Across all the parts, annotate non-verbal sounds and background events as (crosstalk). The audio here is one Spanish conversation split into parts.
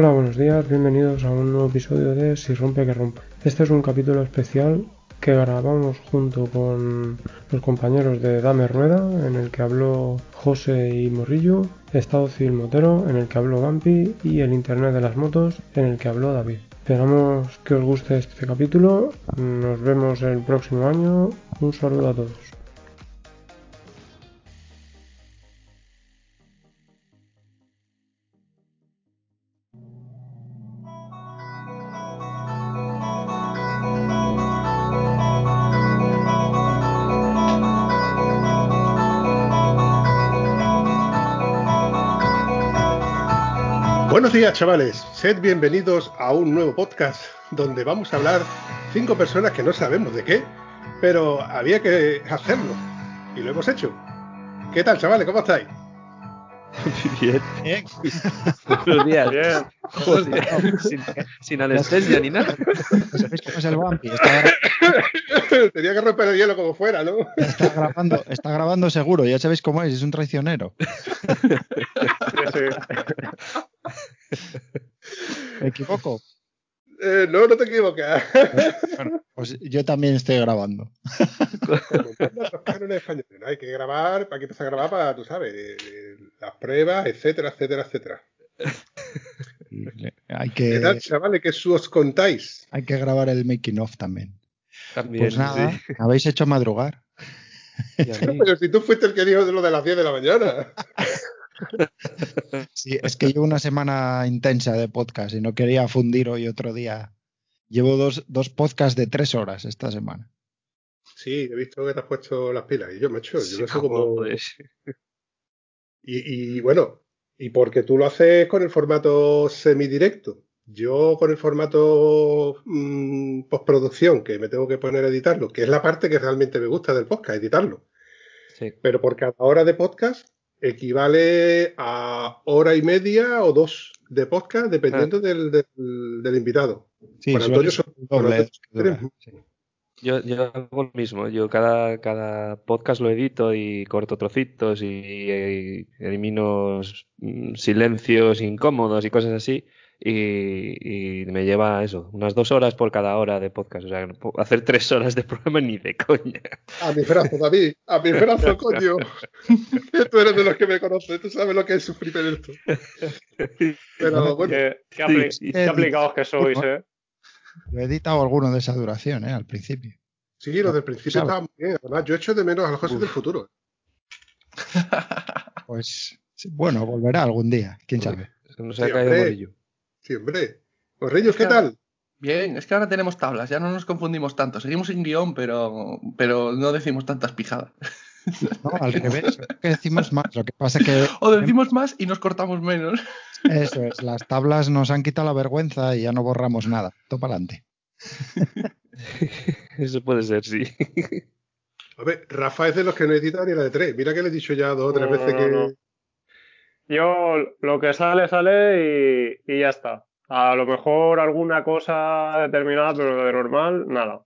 Hola, buenos días, bienvenidos a un nuevo episodio de Si rompe que rompe. Este es un capítulo especial que grabamos junto con los compañeros de Dame Rueda, en el que habló José y Morrillo, Estado Civil Motero, en el que habló Gampi, y el Internet de las Motos, en el que habló David. Esperamos que os guste este capítulo, nos vemos el próximo año, un saludo a todos. Días, chavales. Sed bienvenidos a un nuevo podcast donde vamos a hablar cinco personas que no sabemos de qué, pero había que hacerlo y lo hemos hecho. ¿Qué tal, chavales? ¿Cómo estáis? Bien. Bien. Buenos días. Bien. Joder, (laughs) sin, sin anestesia ni nada. ¿Sabéis cómo es el? Está, (coughs) Tenía que romper el hielo como fuera, ¿no? está grabando, está grabando seguro, ya sabéis cómo es, es un traicionero. (laughs) ¿Me equivoco? Eh, no, no te equivocas. Bueno, pues yo también estoy grabando. ¿no? Hay que grabar, hay que empezar a grabar para, tú sabes, las pruebas, etcétera, etcétera, etcétera. Hay ¿Qué tal, que, chavales? ¿Qué os contáis? hay que grabar el making of también. También, Pues nada, sí. habéis hecho madrugar. Pero si tú fuiste el que dijo de lo de las 10 de la mañana. (laughs) Sí, es que llevo una semana intensa de podcast y no quería fundir hoy otro día. Llevo dos, dos podcasts de tres horas esta semana. Sí, he visto que te has puesto las pilas y yo, macho, yo Sí, no sé cómo... joder. Y, y bueno, y porque tú lo haces con el formato semidirecto. Yo con el formato mm, postproducción, que me tengo que poner a editarlo, que es la parte que realmente me gusta del podcast, editarlo. Sí. Pero por cada hora de podcast equivale a hora y media o dos de podcast, dependiendo del, del- del invitado. Sí, suele Antonio son- doble sí. Yo, yo hago lo mismo. Yo cada, cada podcast lo edito y corto trocitos y, y elimino mm, silencios incómodos y cosas así. Y, y me lleva eso, unas dos horas por cada hora de podcast. O sea, no puedo hacer tres horas de programa ni de coña. A mi brazo, David, a mi brazo, (laughs) coño. Que tú eres de los que me conoces, tú sabes lo que es sufrir en esto. Pero bueno, Qué, qué apli- Sí, sí. qué aplicados que sois, ¿eh? Yo he editado alguno de esa duración, ¿eh? Al principio. sí, lo del principio ¿Sabes? estaba muy bien. Además, yo echo de menos a los cosas del futuro. Pues bueno, volverá algún día, quién sabe. No se Sí, hombre. Hombre. Correños, ¿qué tal? Bien, es que ahora tenemos tablas, ya no nos confundimos tanto. Seguimos sin guion, pero, pero no decimos tantas pijadas. (laughs) No, al revés, que decimos más. Lo que pasa que (laughs) O decimos más y nos cortamos menos. (laughs) eso es, las tablas nos han quitado la vergüenza y ya no borramos nada. Todo para adelante. Eso puede ser, sí. A ver, Rafa es de los que no edita ni la de tres. Mira que le he dicho ya dos o tres No, veces no, que. no. Yo lo que sale, sale y, y ya está. A lo mejor alguna cosa determinada, pero de normal, nada.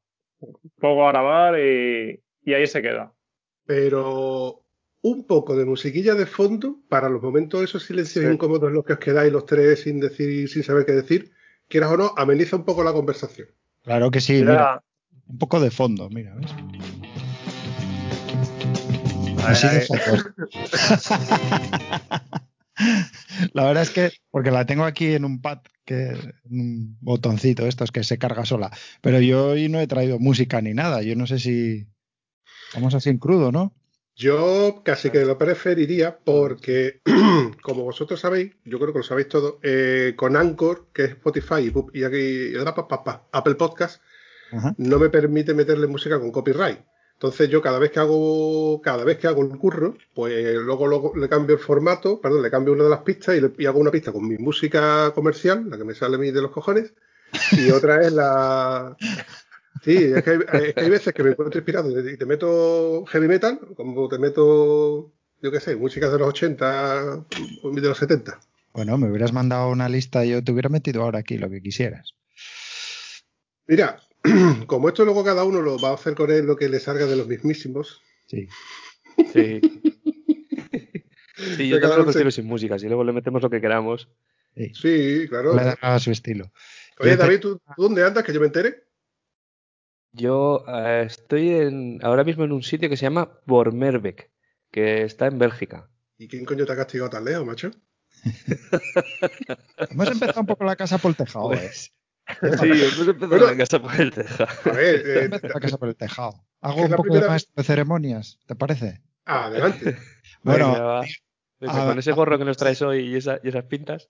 Pongo a grabar y, y ahí se queda. Pero un poco de musiquilla de fondo para los momentos, esos silencios Sí. incómodos en los que os quedáis los tres sin decir, sin saber qué decir, quieras o no, ameniza un poco la conversación. Claro que sí, mira, un poco de fondo, mira, ¿ves? Así de. (laughs) (laughs) La verdad es que, porque la tengo aquí en un pad, que un botoncito estos que se carga sola, pero yo hoy no he traído música ni nada, yo no sé si vamos así en crudo, ¿no? Yo casi que lo preferiría porque, (clears throat) como vosotros sabéis, yo creo que lo sabéis todo, eh, con Anchor, que es Spotify y, y aquí y Apple Podcast, Ajá. no me permite meterle música con copyright. Entonces yo cada vez que hago cada vez que hago el curro, pues luego, luego le cambio el formato, perdón, le cambio una de las pistas y, le- y hago una pista con mi música comercial, la que me sale a mí de los cojones, y (laughs) otra es la Sí, es que, hay, es que hay veces que me encuentro inspirado y te meto heavy metal, como te meto, yo qué sé, música de los 80, de los 70. Bueno, me hubieras mandado una lista y yo te hubiera metido ahora aquí lo que quisieras. Mira, (clears throat) como esto luego cada uno lo va a hacer con él lo que le salga de los mismísimos, Sí. Sí. (laughs) Sí, yo también lo prefiero sin música. Si luego le metemos lo que queramos. Sí, claro. Le dará su estilo. Oye, David, ¿tú, tú dónde andas? Que yo me entere. Yo eh, estoy en, ahora mismo en un sitio que se llama Bormerbeek, que está en Bélgica. ¿Y quién coño te ha castigado tan lejos, macho? (laughs) Hemos empezado un poco la casa por el tejado, ¿eh? (laughs) Sí, hemos empezado Bueno. la casa por el tejado. A ver, (laughs) eh, la casa por el tejado. Hago un poco de maestro de ceremonias, ¿te parece? adelante. (laughs) Bueno, a- con ese gorro que nos traes hoy y, esa- y esas pintas.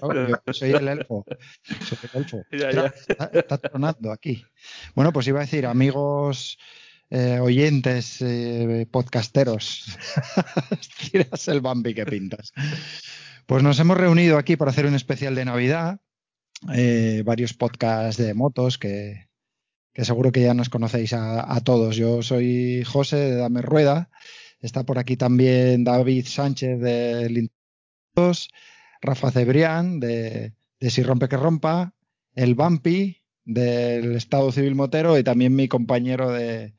Yo soy el elfo. Soy el elfo. Ya, Está, está tronando aquí. Bueno, pues iba a decir, amigos eh, oyentes, eh, podcasteros, tiras el Bambi que pintas. Pues nos hemos reunido aquí para hacer un especial de Navidad. Eh, varios podcasts de motos que, seguro que ya nos conocéis a, a todos. Yo soy José de Dame Rueda. Está por aquí también David Sánchez de Lintos, Rafa Cebrián de, de Si Rompe que Rompa, el Bampi del Estado Civil Motero y también mi compañero de,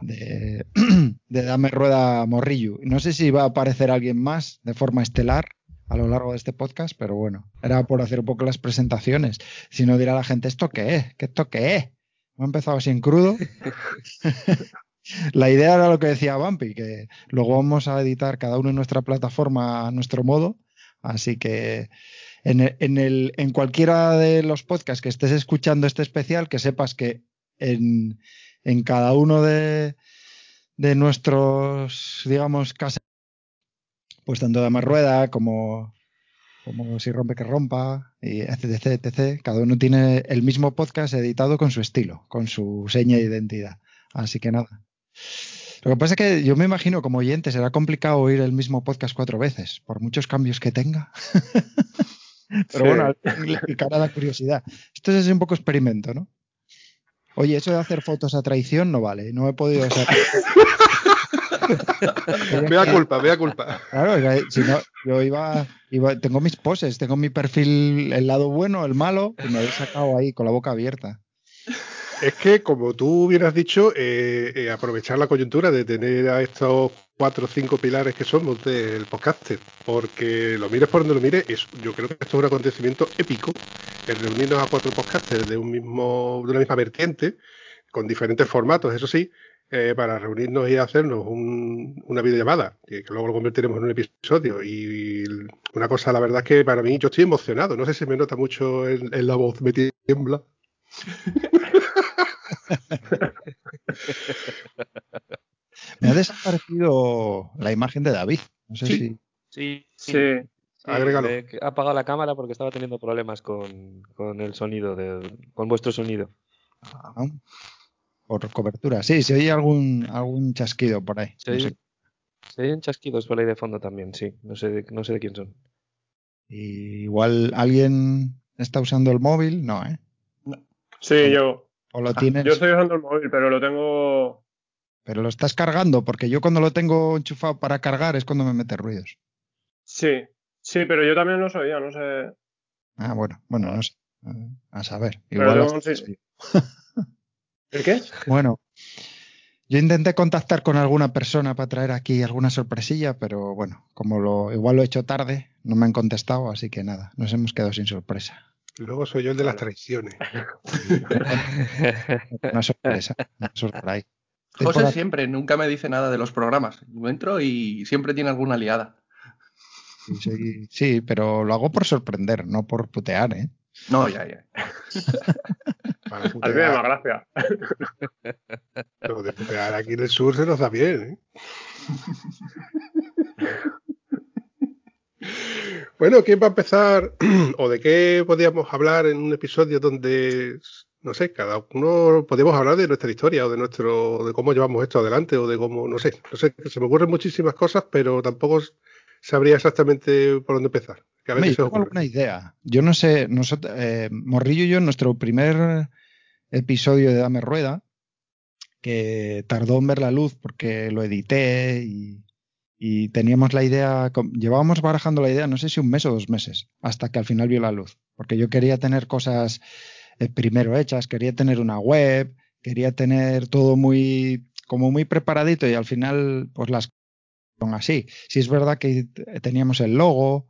de, (clears throat) de Dame Rueda Morrillo. No sé si va a aparecer alguien más de forma estelar a lo largo de este podcast, pero bueno, era por hacer un poco las presentaciones. Si no dirá la gente, ¿esto qué es? ¿Qué esto qué es? Hemos empezado así en crudo. (laughs) La idea era lo que decía Bumpy, que luego vamos a editar cada uno en nuestra plataforma a nuestro modo. Así que en, en, el, en cualquiera de los podcasts que estés escuchando este especial, que sepas que en, en cada uno de, de nuestros, digamos, casas, pues tanto de más rueda como, como si rompe que rompa, y etc, etc, cada uno tiene el mismo podcast editado con su estilo, con su seña de identidad. Así que nada. Lo que pasa es que yo me imagino como oyente será complicado oír el mismo podcast cuatro veces, por muchos cambios que tenga. (laughs) Pero Sí. bueno, le picará la curiosidad. Esto es así un poco experimento, ¿no? Oye, eso de hacer fotos a traición no vale. No he podido hacer. (laughs) Vea culpa, vea culpa. Claro, si no, yo iba, iba, tengo mis poses, tengo mi perfil, el lado bueno, el malo, y me he sacado ahí con la boca abierta. Es que, como tú hubieras dicho, eh, eh, aprovechar la coyuntura de tener a estos cuatro o cinco pilares que somos del podcaster, porque lo mires por donde lo mires, es, yo creo que esto es un acontecimiento épico, el reunirnos a cuatro podcasters de un mismo, de una misma vertiente, con diferentes formatos, eso sí, eh, para reunirnos y hacernos un- una videollamada, que, que luego lo convertiremos en un episodio. Y una cosa, la verdad es que para mí yo estoy emocionado, no sé si me nota mucho en, en la voz, me tiembla. (laughs) Me ha desaparecido la imagen de David. No sé Sí. si. Sí, Sí. sí, Agrégalo. he apagado la cámara porque estaba teniendo problemas con, con el sonido, de, con vuestro sonido. ¿no? Por cobertura. Sí, se oye algún, algún chasquido por ahí. Se No oyen, sé. se oyen chasquidos por ahí de fondo también, sí. No sé, de, no sé de quién son. Y igual alguien está usando el móvil, no, ¿eh? Sí, yo. O lo Ah, tienes, Yo estoy usando el móvil, pero lo tengo. pero lo estás cargando, porque yo cuando lo tengo enchufado para cargar es cuando me mete ruidos. Sí. Sí, pero yo también lo sabía, no sé. Ah, bueno, bueno, no sé. A saber. Pero Igual tengo hasta- sí- ¿El qué? Bueno, yo intenté contactar con alguna persona para traer aquí alguna sorpresilla, pero bueno, como lo igual lo he hecho tarde, no me han contestado, así que nada, nos hemos quedado sin sorpresa. Luego soy yo el de las traiciones. (laughs) Una sorpresa, una sorpresa José siempre, nunca me dice nada de los programas. Yo entro y siempre tiene alguna liada. Sí, sí, sí, pero lo hago por sorprender, no por putear, ¿eh? No, ya, ya. (laughs) Para A mí me da más gracia. pero de putear aquí en el sur se nos da bien, ¿eh? Bueno, ¿quién va a empezar? (clears throat) ¿O de qué podíamos hablar en un episodio donde, no sé, cada uno podíamos hablar de nuestra historia o de nuestro, de cómo llevamos esto adelante o de cómo, no sé, no sé, se me ocurren muchísimas cosas, pero tampoco sabría exactamente por dónde empezar. Que a Hombre, veces yo se tengo alguna idea. Yo no sé, nosotros, eh, Morrillo y yo, en nuestro primer episodio de Dame Rueda, que tardó en ver la luz porque lo edité y, y teníamos la idea, llevábamos barajando la idea, no sé si un mes o dos meses, hasta que al final vio la luz. Porque yo quería tener cosas eh, primero hechas, quería tener una web, quería tener todo muy, como muy preparadito y al final, pues las así. Si es verdad que teníamos el logo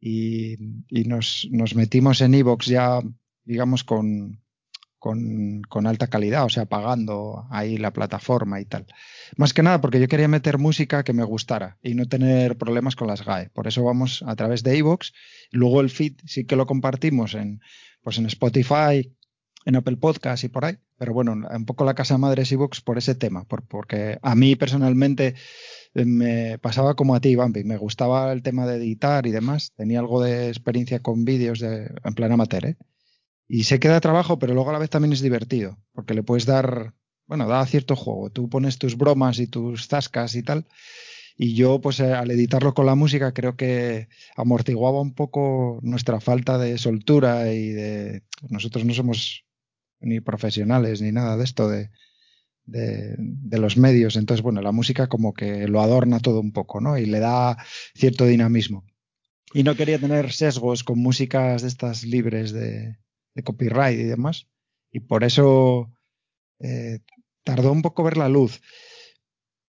y, y nos, nos metimos en Evox ya, digamos, con, con, con, alta calidad, o sea, pagando ahí la plataforma y tal. Más que nada porque yo quería meter música que me gustara y no tener problemas con las GAE. Por eso vamos a través de iVoox. Luego el feed sí que lo compartimos en, pues en Spotify, en Apple Podcast y por ahí. Pero bueno, un poco la casa madre es iVoox por ese tema, por, porque a mí personalmente me pasaba como a ti, Bambi. Me gustaba el tema de editar y demás. Tenía algo de experiencia con vídeos de, en plan amateur, ¿eh? Y se queda trabajo, pero luego a la vez también es divertido, porque le puedes dar, bueno, da cierto juego. Tú pones tus bromas y tus zascas y tal. Y yo, pues eh, al editarlo con la música, creo que amortiguaba un poco nuestra falta de soltura y de. Nosotros no somos ni profesionales ni nada de esto de, los medios. Entonces, bueno, la música como que lo adorna todo un poco, ¿no? Y le da cierto dinamismo. Y no quería tener sesgos con músicas de estas libres de, de copyright y demás. Y por eso eh, tardó un poco ver la luz.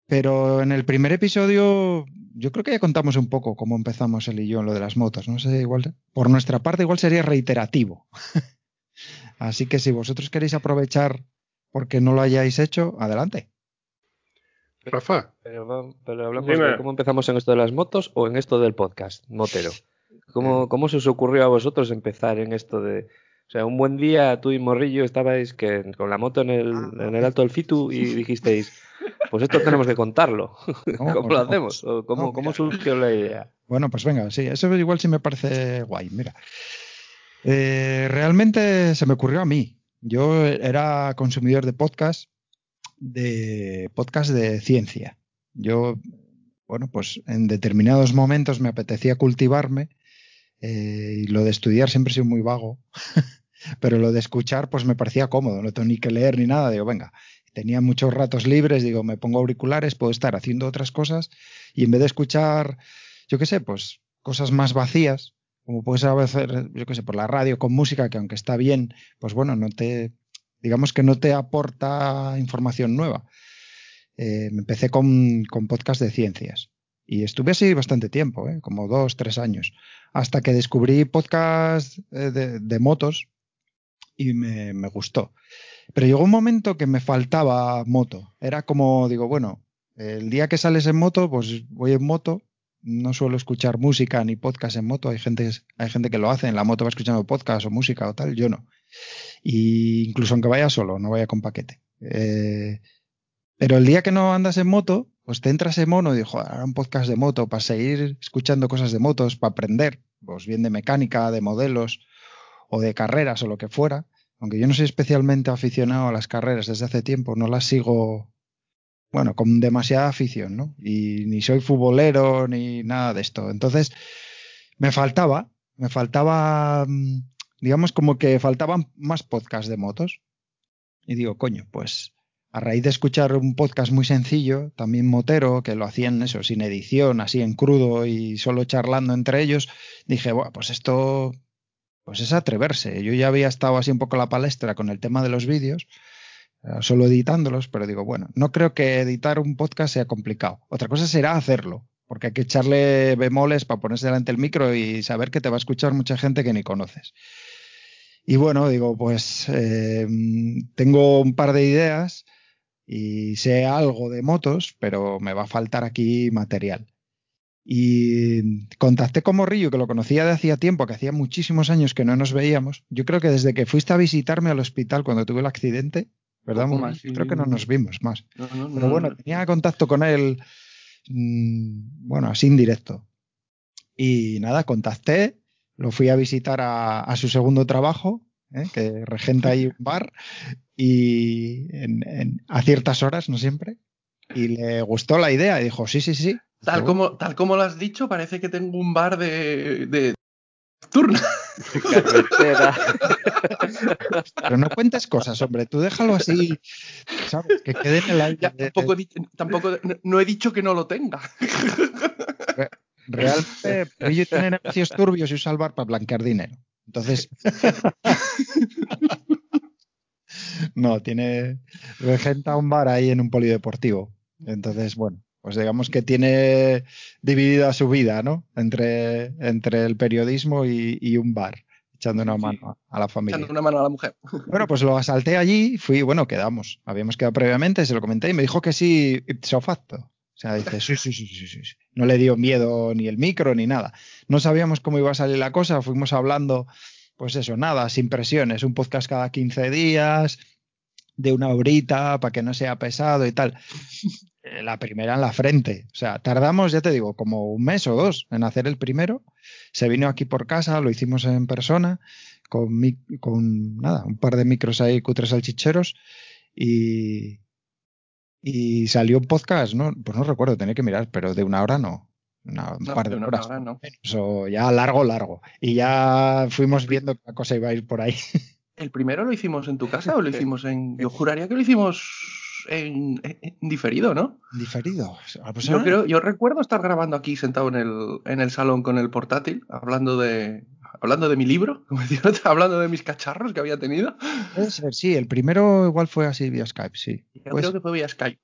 Pero en el primer episodio, yo creo que ya contamos un poco cómo empezamos él y yo en lo de las motos. No sé, igual, por nuestra parte, igual sería reiterativo. (laughs) Así que si vosotros queréis aprovechar porque no lo hayáis hecho, adelante. Rafa. Pero, pero hablamos Dime. de cómo empezamos en esto de las motos o en esto del podcast, motero. ¿Cómo, ¿Cómo se os ocurrió a vosotros empezar en esto de, o sea, un buen día tú y Morrillo estabais que, con la moto en el, en el alto del Fitu y (laughs) dijisteis, pues esto tenemos que contarlo. (laughs) No, ¿Cómo lo hacemos? ¿O ¿Cómo, no, ¿Cómo, surgió la idea? Bueno, pues venga, sí, eso igual sí me parece guay. Mira, eh, realmente se me ocurrió a mí. Yo era consumidor de podcast, de podcast de ciencia. Yo, bueno, pues en determinados momentos me apetecía cultivarme eh, y lo de estudiar siempre he sido muy vago. (laughs) Pero lo de escuchar, pues me parecía cómodo, no tengo ni que leer ni nada. Digo, venga, tenía muchos ratos libres, digo, me pongo auriculares, puedo estar haciendo otras cosas y en vez de escuchar, yo qué sé, pues cosas más vacías, como puedes hacer, yo qué sé, por la radio con música, que aunque está bien, pues bueno, no te, digamos que no te aporta información nueva. Eh, me empecé con, con podcast de ciencias. Y estuve así bastante tiempo, ¿eh? como dos, tres años, hasta que descubrí podcast eh, de, de motos y me, me, gustó. Pero llegó un momento que me faltaba moto. Era como, digo, bueno, el día que sales en moto, pues voy en moto. No suelo escuchar música ni podcast en moto. Hay gente, hay gente que lo hace. En la moto va escuchando podcast o música o tal. Yo no. Y incluso aunque vaya solo, no vaya con paquete. Eh, pero el día que no andas en moto, pues te entras en mono y dijo, ahora un podcast de moto para seguir escuchando cosas de motos, para aprender, pues bien de mecánica, de modelos o de carreras o lo que fuera. Aunque yo no soy especialmente aficionado a las carreras desde hace tiempo, no las sigo, bueno, con demasiada afición, ¿no? Y ni soy futbolero ni nada de esto. Entonces, me faltaba, me faltaba, mm, digamos como que faltaban más podcasts de motos. Y digo, coño, pues a raíz de escuchar un podcast muy sencillo, también motero, que lo hacían eso, sin edición, así en crudo y solo charlando entre ellos, dije, bueno, pues esto pues es atreverse. Yo ya había estado así un poco la palestra con el tema de los vídeos, solo editándolos, pero digo, bueno, no creo que editar un podcast sea complicado. Otra cosa será hacerlo, porque hay que echarle bemoles para ponerse delante del micro y saber que te va a escuchar mucha gente que ni conoces. Y bueno, digo, pues eh, tengo un par de ideas y sé algo de motos, pero me va a faltar aquí material. Y contacté con Morrillo, que lo conocía de hacía tiempo, que hacía muchísimos años que no nos veíamos. Yo creo que desde que fuiste a visitarme al hospital cuando tuve el accidente, ¿verdad? Más, sí, creo que no nos vimos más. No, no, pero bueno, tenía contacto con él, mmm, bueno, así indirecto. Y nada, contacté, lo fui a visitar a, a su segundo trabajo, ¿eh? que regenta ahí un bar, y en, en, a ciertas horas, no siempre, y le gustó la idea y dijo, sí, sí, sí. Tal como, tal como lo has dicho, parece que tengo un bar de, de turno. (laughs) Carretera. Pero no cuentes cosas, hombre, tú déjalo así, ¿sabes? Que quede en el aire. Ya, tampoco, tampoco, no he dicho que no lo tenga. Realmente, ellos tienen negocios turbios y usa el bar para blanquear dinero. Entonces. (laughs) no, tiene. Regenta un bar ahí en un polideportivo. Entonces, bueno, pues digamos que tiene dividida su vida, ¿no? Entre, entre el periodismo y, y un bar, echando una mano a la familia. Echando una mano a la mujer. (laughs) Bueno, pues lo asalté allí, fui, bueno, quedamos. Habíamos quedado previamente, se lo comenté y me dijo que sí, ipso facto. O sea, dice, sí, sí, sí, sí. sí. No le dio miedo ni el micro ni nada. No sabíamos cómo iba a salir la cosa, fuimos hablando, pues eso, nada, sin presiones, un podcast cada 15 días, de una horita, para que no sea pesado y tal. La primera en la frente. O sea, tardamos, ya te digo, como un mes o dos en hacer el primero. Se vino aquí por casa, lo hicimos en persona con, mi- con nada, un par de micros ahí, cutres salchicheros, y, y salió un podcast, ¿no? Pues no recuerdo, tenía que mirar, pero de una hora no. Una- un No, par de de una horas. hora no. Eso ya largo, largo. Y ya fuimos viendo que la cosa iba a ir por ahí. (laughs) ¿El primero lo hicimos en tu casa o lo hicimos en.? Yo juraría que lo hicimos en, en- en diferido, ¿no? Diferido. Ah, pues Yo, creo, yo recuerdo estar grabando aquí sentado en el, en el salón con el portátil, hablando de, hablando de mi libro, (laughs) como decía hablando de mis cacharros que había tenido. Puede ser, sí, el primero igual fue así vía Skype, sí. Yo Pues- creo que fue vía Skype.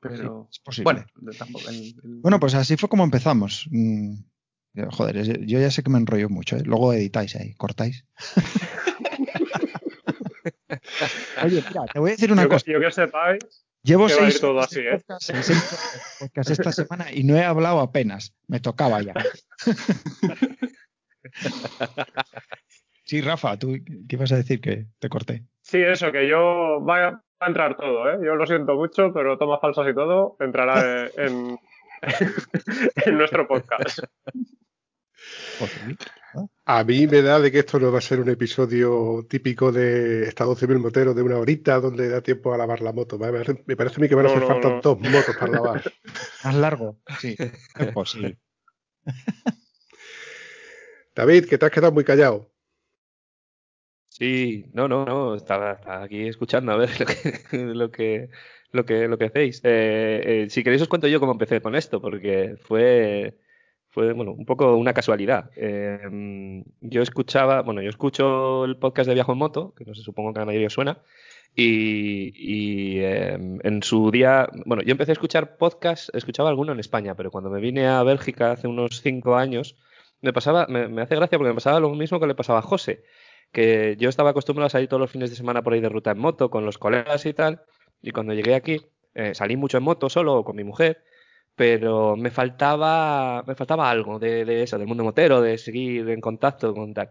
Pero. es posible. Bueno, de- tampoco. el- el- Bueno, pues así fue como empezamos. Mm, Joder, yo ya sé que me enrollo mucho, ¿eh? Luego editáis ahí, cortáis. (laughs) (laughs) Oye, mira, te voy a decir una Yo, cosa. yo que sepáis, Llevo que seis todo así, ¿eh? seis esta semana y no he hablado apenas. Me tocaba ya. (laughs) Sí, Rafa, tú qué ibas a decir que te corté. sí, eso, que yo va a, entrar todo, ¿eh? Yo lo siento mucho, pero tomas falsas y todo entrará en, en (laughs) nuestro podcast. A mí me da de que esto no va a ser un episodio típico de Estado Civil Motero de una horita donde da tiempo a lavar la moto. Me parece, me parece a mí que van a No, hacer no, falta no. dos motos para lavar. (laughs) Más largo, sí. Es posible. (laughs) David, que te has quedado muy callado. Sí, no, no, no, estaba, estaba aquí escuchando a ver (laughs) lo que, lo que, lo que, lo que hacéis. Eh, eh, si queréis os cuento yo cómo empecé con esto, porque fue, fue bueno, un poco una casualidad. Eh, yo escuchaba, bueno, yo escucho el podcast de Viajo en Moto, que no sé, supongo que a la mayoría suena, y, y, eh, en su día, bueno, yo empecé a escuchar podcast, escuchaba alguno en España, pero cuando me vine a Bélgica hace unos cinco años, me pasaba, me, me hace gracia porque me pasaba lo mismo que le pasaba a José que yo estaba acostumbrado a salir todos los fines de semana por ahí de ruta en moto con los colegas y tal, y cuando llegué aquí eh, salí mucho en moto solo o con mi mujer, pero me faltaba, me faltaba algo de, de eso, del mundo motero, de seguir en contacto con tal.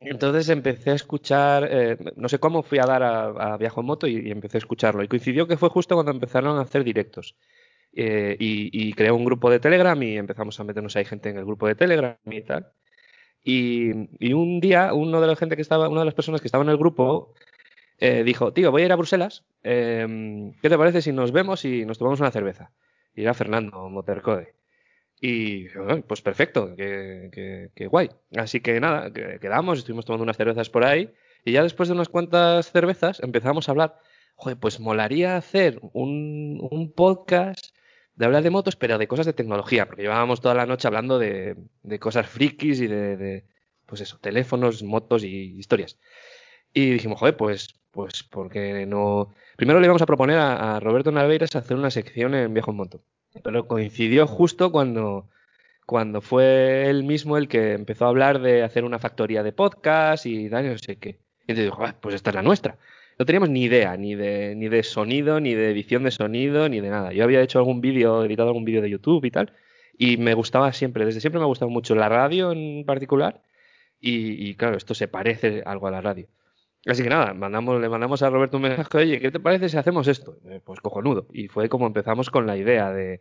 Entonces empecé a escuchar, eh, no sé cómo fui a dar a, a Viajo en Moto y, y empecé a escucharlo. Y coincidió que fue justo cuando empezaron a hacer directos. Eh, y, y creé un grupo de Telegram y empezamos a meternos ahí gente en el grupo de Telegram y tal. Y, y un día, uno de la gente que estaba, una de las personas que estaba en el grupo eh, dijo, tío, voy a ir a Bruselas. eh, ¿Qué te parece si nos vemos y nos tomamos una cerveza? Y era Fernando Motercode. Y "Ah, pues perfecto, que, que- guay. Así que nada, que- quedamos, estuvimos tomando unas cervezas por ahí. Y ya después de unas cuantas cervezas empezamos a hablar. Joder, pues molaría hacer un, un podcast de hablar de motos, pero de cosas de tecnología, porque llevábamos toda la noche hablando de, de cosas frikis y de, de, pues eso, teléfonos, motos y historias. Y dijimos, joder, pues, pues, porque no. Primero le íbamos a proponer a, Roberto Naveiras hacer una sección en Viejo en Moto, pero coincidió justo cuando, cuando fue él mismo el que empezó a hablar de hacer una factoría de podcast y tal, no sé qué. Y entonces dijo, "Ah, pues esta es la nuestra. No teníamos ni idea, ni de, ni de sonido, ni de edición de sonido, ni de nada. Yo había hecho algún vídeo, editado algún vídeo de YouTube y tal, y me gustaba siempre, desde siempre me ha gustado mucho la radio en particular, y, y claro, esto se parece algo a la radio. Así que nada, mandamos, le mandamos a Roberto un mensaje, oye, ¿qué te parece si hacemos esto? Eh, pues cojonudo. Y fue como empezamos con la idea de,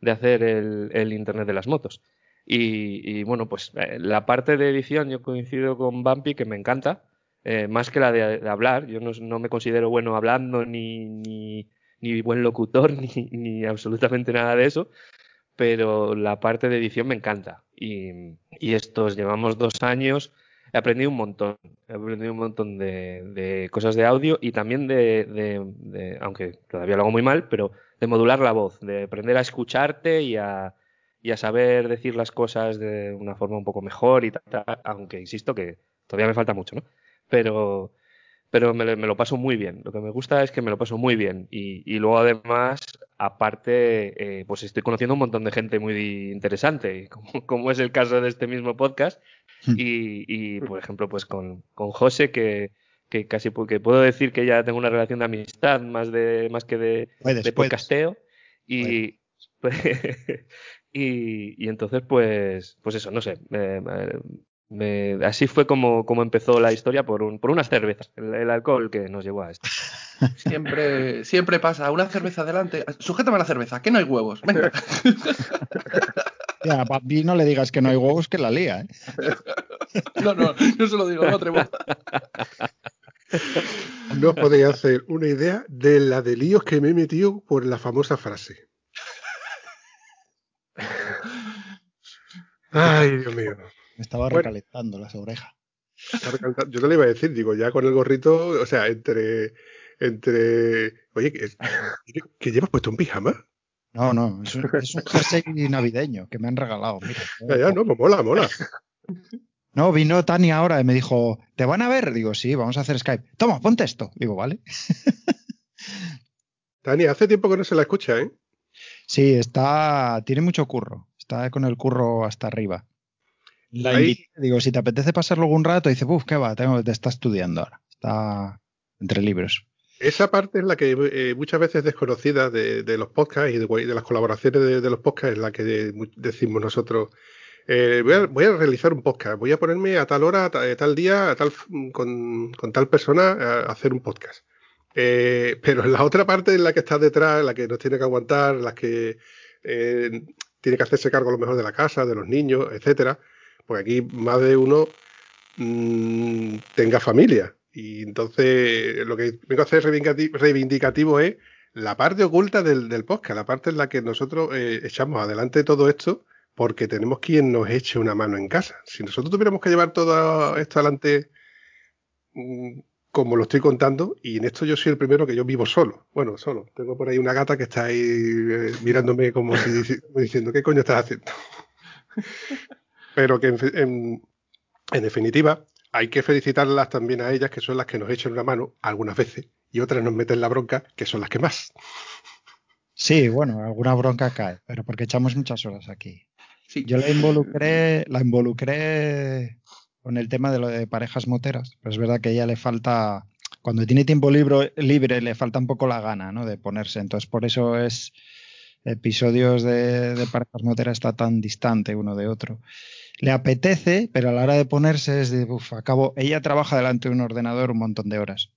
de hacer el, el Internet de las motos. Y, bueno, pues eh, la parte de edición yo coincido con Bumpy, que me encanta, eh, más que la de, de hablar. Yo no, no, me considero bueno hablando, ni, ni, ni buen locutor, (laughs) ni, ni, absolutamente nada de eso, pero la parte de edición me encanta. Y, y estos llevamos dos años he aprendido un montón. He aprendido un montón de, de cosas de audio y también de, aunque todavía lo hago muy mal, pero de modular la voz, de aprender a escucharte y a, saber decir las cosas de una forma un poco mejor y tal, aunque insisto que todavía me falta mucho, ¿no? Pero, pero me, me, lo paso muy bien. Lo que me gusta es que me lo paso muy bien. Y, y luego además, aparte, eh, pues estoy conociendo un montón de gente muy interesante, como, como es el caso de este mismo podcast. Hmm. Y, y, por ejemplo, pues con, con José, que, que casi que puedo decir que ya tengo una relación de amistad más de más que de, Puedes, de podcasteo. Y, (laughs) y, y entonces, pues, pues eso, no sé. me- así fue como, como empezó la historia por, un, por unas cervezas, el, el alcohol que nos llevó a esto. (laughs) Siempre, siempre pasa. Una cerveza adelante. Sujétame la cerveza, que no hay huevos. Venga. (laughs) Ya, a Bambi no le digas que no hay huevos que la lía, ¿eh? No, no, yo se lo digo, no atrevo. No os podéis hacer una idea de la de líos que me he metido por la famosa frase. Ay, Dios mío. Me estaba Bueno. recalentando las orejas. Yo te lo iba a decir, digo, ya con el gorrito, o sea, entre. entre Oye, ¿que, que llevas puesto un pijama? No, no, es un, es un jersey navideño que me han regalado. Mira. (laughs) Ya, ya, no, pues mola, mola. (laughs) No, vino Tania ahora y me dijo, ¿te van a ver? Digo, sí, vamos a hacer Skype. Toma, ponte esto. Digo, vale. (laughs) Tania, hace tiempo que no se la escucha, ¿eh? Sí, está, tiene mucho curro. Está con el curro hasta arriba. La invité, digo, si te apetece pasar luego un rato, dice, uff, ¿qué va? Tengo, te está estudiando ahora. Está entre libros. Esa parte es la que eh, muchas veces es desconocida de, los podcasts y de, las colaboraciones de, los podcasts, es la que decimos nosotros. eh, voy, a, realizar un podcast, voy a ponerme a tal hora, a eh, tal día, a tal, con, tal persona a, hacer un podcast. Pero la otra parte en la que está detrás, la que nos tiene que aguantar, la que tiene que hacerse cargo a lo mejor de la casa, de los niños, etcétera, pues aquí más de uno mm, tenga familia. Y entonces lo que vengo a hacer reivindicati- reivindicativo es la parte oculta del, del podcast, la parte en la que nosotros eh, echamos adelante todo esto porque tenemos quien nos eche una mano en casa. Si nosotros tuviéramos que llevar todo esto adelante mm, como lo estoy contando, y en esto yo soy el primero que yo vivo solo. Bueno, solo. Tengo por ahí una gata que está ahí eh, mirándome como, si, diciendo, ¿qué coño estás haciendo? (laughs) Pero que en, fe- en- en definitiva hay que felicitarlas también a ellas, que son las que nos echan una mano algunas veces, y otras nos meten la bronca, que son las que más. Sí, bueno, alguna bronca cae, pero porque echamos muchas horas aquí. Sí. Yo la involucré, la involucré con el tema de lo de parejas moteras, pero es verdad que a ella le falta, cuando tiene tiempo libre, libre le falta un poco la gana, ¿no? De ponerse. Entonces, por eso es episodios de, de parejas moteras está tan distante uno de otro. Le apetece, pero a la hora de ponerse es de, uff, acabo, ella trabaja delante de un ordenador un montón de horas.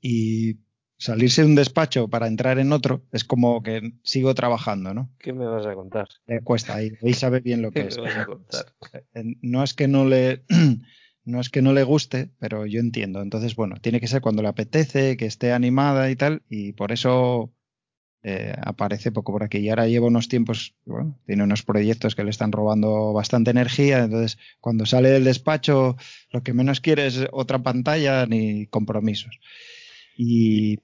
Y salirse de un despacho para entrar en otro es como que sigo trabajando, ¿no? ¿Qué me vas a contar? Le cuesta, ahí, ahí sabe bien lo ¿Qué que me es. vas a contar? (laughs) No es que no le (clears throat) no es que no le guste, pero yo entiendo. Entonces, bueno, tiene que ser cuando le apetece, que esté animada y tal, y por eso eh, aparece poco por aquí. Y ahora lleva unos tiempos, bueno, tiene unos proyectos que le están robando bastante energía, entonces cuando sale del despacho lo que menos quiere es otra pantalla ni compromisos. Y,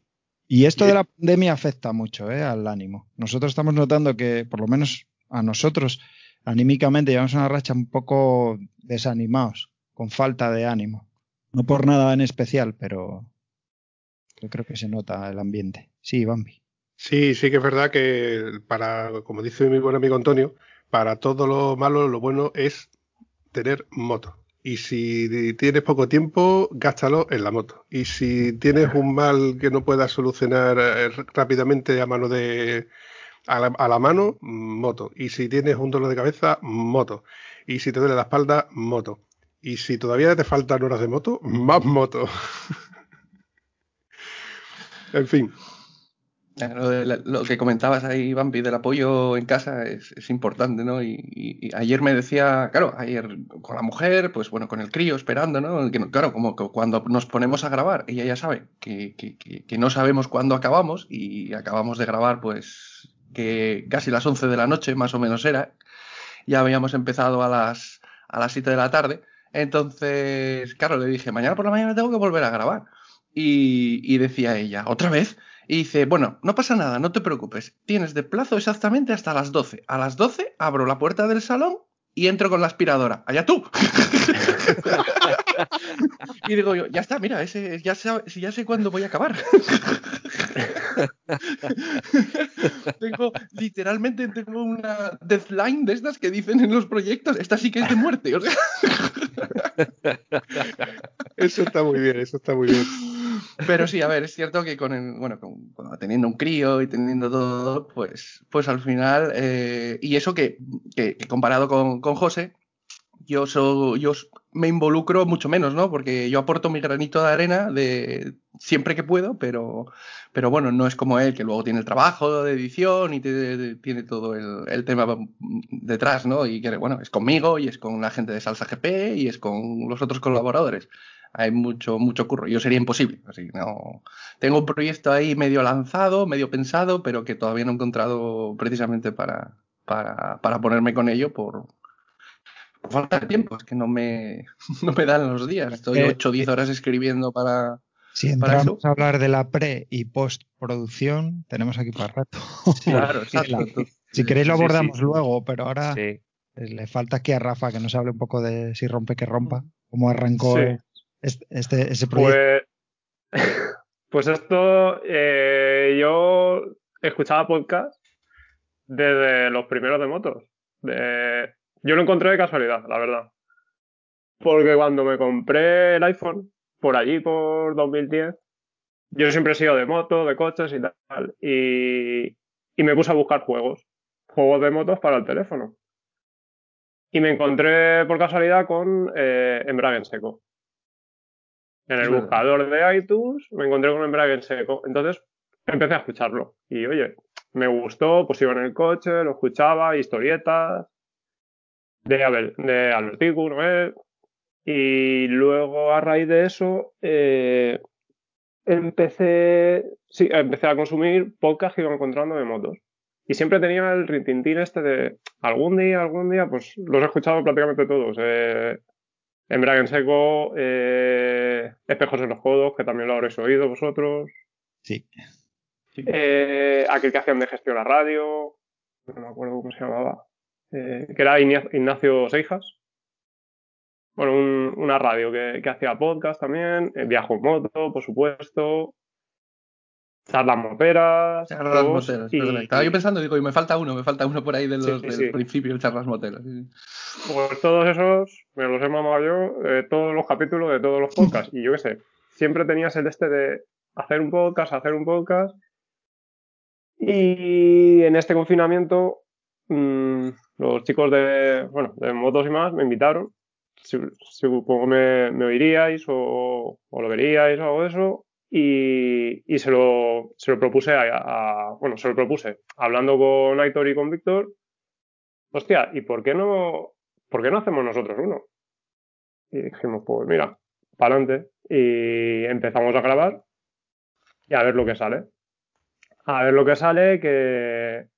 y esto de la pandemia afecta mucho eh, al ánimo. Nosotros estamos notando que, por lo menos a nosotros, anímicamente llevamos una racha un poco desanimados, con falta de ánimo. No por nada en especial, pero yo creo que se nota el ambiente. Sí, Bambi. Sí, sí que es verdad que para, como dice mi buen amigo Antonio, para todo lo malo, lo bueno es tener moto. Y si tienes poco tiempo, gástalo en la moto. Y si tienes un mal que no puedas solucionar eh, rápidamente a mano de a la, a la mano, moto. Y si tienes un dolor de cabeza, moto. Y si te duele la espalda, moto. Y si todavía te faltan horas de moto, más moto. (laughs) en fin. Lo, que comentabas ahí, Bambi, del apoyo en casa es, importante, ¿no? Y, ayer me decía, claro, ayer con la mujer, pues bueno, con el crío esperando, ¿no? Que, claro, como que cuando nos ponemos a grabar, ella ya sabe que, no sabemos cuándo acabamos y acabamos de grabar, pues que casi las 11 de la noche, más o menos era. Ya habíamos empezado a las, a las 7 de la tarde. Entonces, claro, le dije, mañana por la mañana tengo que volver a grabar. Y decía ella, ¿otra vez? Y dice, bueno, no pasa nada, no te preocupes. Tienes de plazo exactamente hasta las 12. A las 12 abro la puerta del salón y entro con la aspiradora. ¡Allá tú! (laughs) (laughs) (laughs) y digo yo, ya está, mira, ese, ya, sé, ya sé cuándo voy a acabar. (laughs) tengo, literalmente tengo una deadline de estas que dicen en los proyectos, esta sí que es de muerte. O sea. (laughs) eso está muy bien, eso está muy bien. Pero sí, a ver, es cierto que con el, bueno, con, teniendo un crío y teniendo todo, pues, pues al final, eh, y eso que, que, comparado con, con José, yo, yo me involucro mucho menos, ¿no? Porque yo aporto mi granito de arena de siempre que puedo, pero, pero bueno, no es como él, que luego tiene el trabajo de edición y tiene todo el, el, tema detrás, ¿no? Y que, bueno, es conmigo y es con la gente de Salsa GP y es con los otros colaboradores. Hay mucho, mucho curro. Yo sería imposible. Así no. Tengo un proyecto ahí medio lanzado, medio pensado, pero que todavía no he encontrado precisamente para, para, para ponerme con ello por, falta de tiempo, es que no me, (laughs) no me dan los días. Estoy 8 o 10 horas escribiendo para. Si entramos a hablar de la pre y postproducción, tenemos aquí para rato. (laughs) claro, exacto. si queréis lo abordamos luego, pero ahora le falta aquí a Rafa que nos hable un poco de si rompe que rompa, cómo arrancó este, este, ese proyecto. Pues, (laughs) pues esto, eh, yo escuchaba podcast desde los primeros de motos. De, yo lo encontré de casualidad, la verdad. Porque cuando me compré el iPhone, por allí, por 2010, yo siempre he sido de moto, de coches y tal. Y, y me puse a buscar juegos. Juegos de motos para el teléfono. Y me encontré por casualidad con eh, embrague en seco. En el buscador de iTunes me encontré con embrague en seco. Entonces empecé a escucharlo. Y oye, me gustó, pues iba en el coche, lo escuchaba, historietas, de, de Albertico, ¿no? Y luego a raíz de eso eh, empecé, sí, empecé a consumir podcasts que iba encontrando de motos. Y siempre tenía el rintintín este de algún día, algún día, pues los he escuchado prácticamente todos. Eh, Embrague en seco, eh, Espejos en los codos, que también lo habréis oído vosotros. Sí. Eh, aquel que hacían de gestión a radio, no me acuerdo cómo se llamaba. Eh, que era Ignacio Seijas. Bueno, una radio que, hacía podcast también, eh, Viajo en moto, por supuesto, charlas moteras. Charlas moteras, Estaba yo pensando, digo, y me falta uno, me falta uno por ahí de los, del principio, charlas moteras. Pues todos esos, me los he mamado yo, eh, todos los capítulos de todos los podcasts. (laughs) y yo qué sé, siempre tenías el este de hacer un podcast, hacer un podcast. Y en este confinamiento mmm, los chicos de, bueno, de motos y más me invitaron. Supongo me, me oiríais o, lo veríais o algo de eso. Y, y se, lo, se lo propuse a, bueno, se lo propuse hablando con Aitor y con Víctor. Hostia, ¿y por qué no, por qué no hacemos nosotros uno? Y dijimos, pues mira, para adelante. Y empezamos a grabar y a ver lo que sale. A ver lo que sale, que,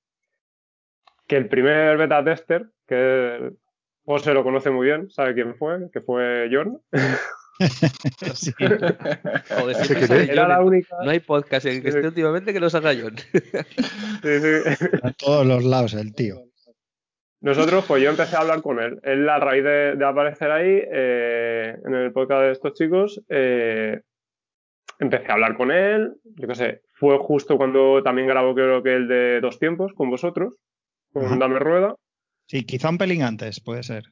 que el primer beta tester, que se lo conoce muy bien, sabe quién fue, que fue John. (laughs) sí. Joder, Era la única... No hay podcast en que esté últimamente que lo salga John. sí, sí. A todos los lados, el tío. Nosotros, pues yo empecé a hablar con él. Él, a raíz de, aparecer ahí eh, en el podcast de estos chicos, eh, empecé a hablar con él. Yo qué sé, fue justo cuando también grabó, creo que el de dos tiempos con vosotros con Dame Rueda. Sí, quizá un pelín antes, puede ser.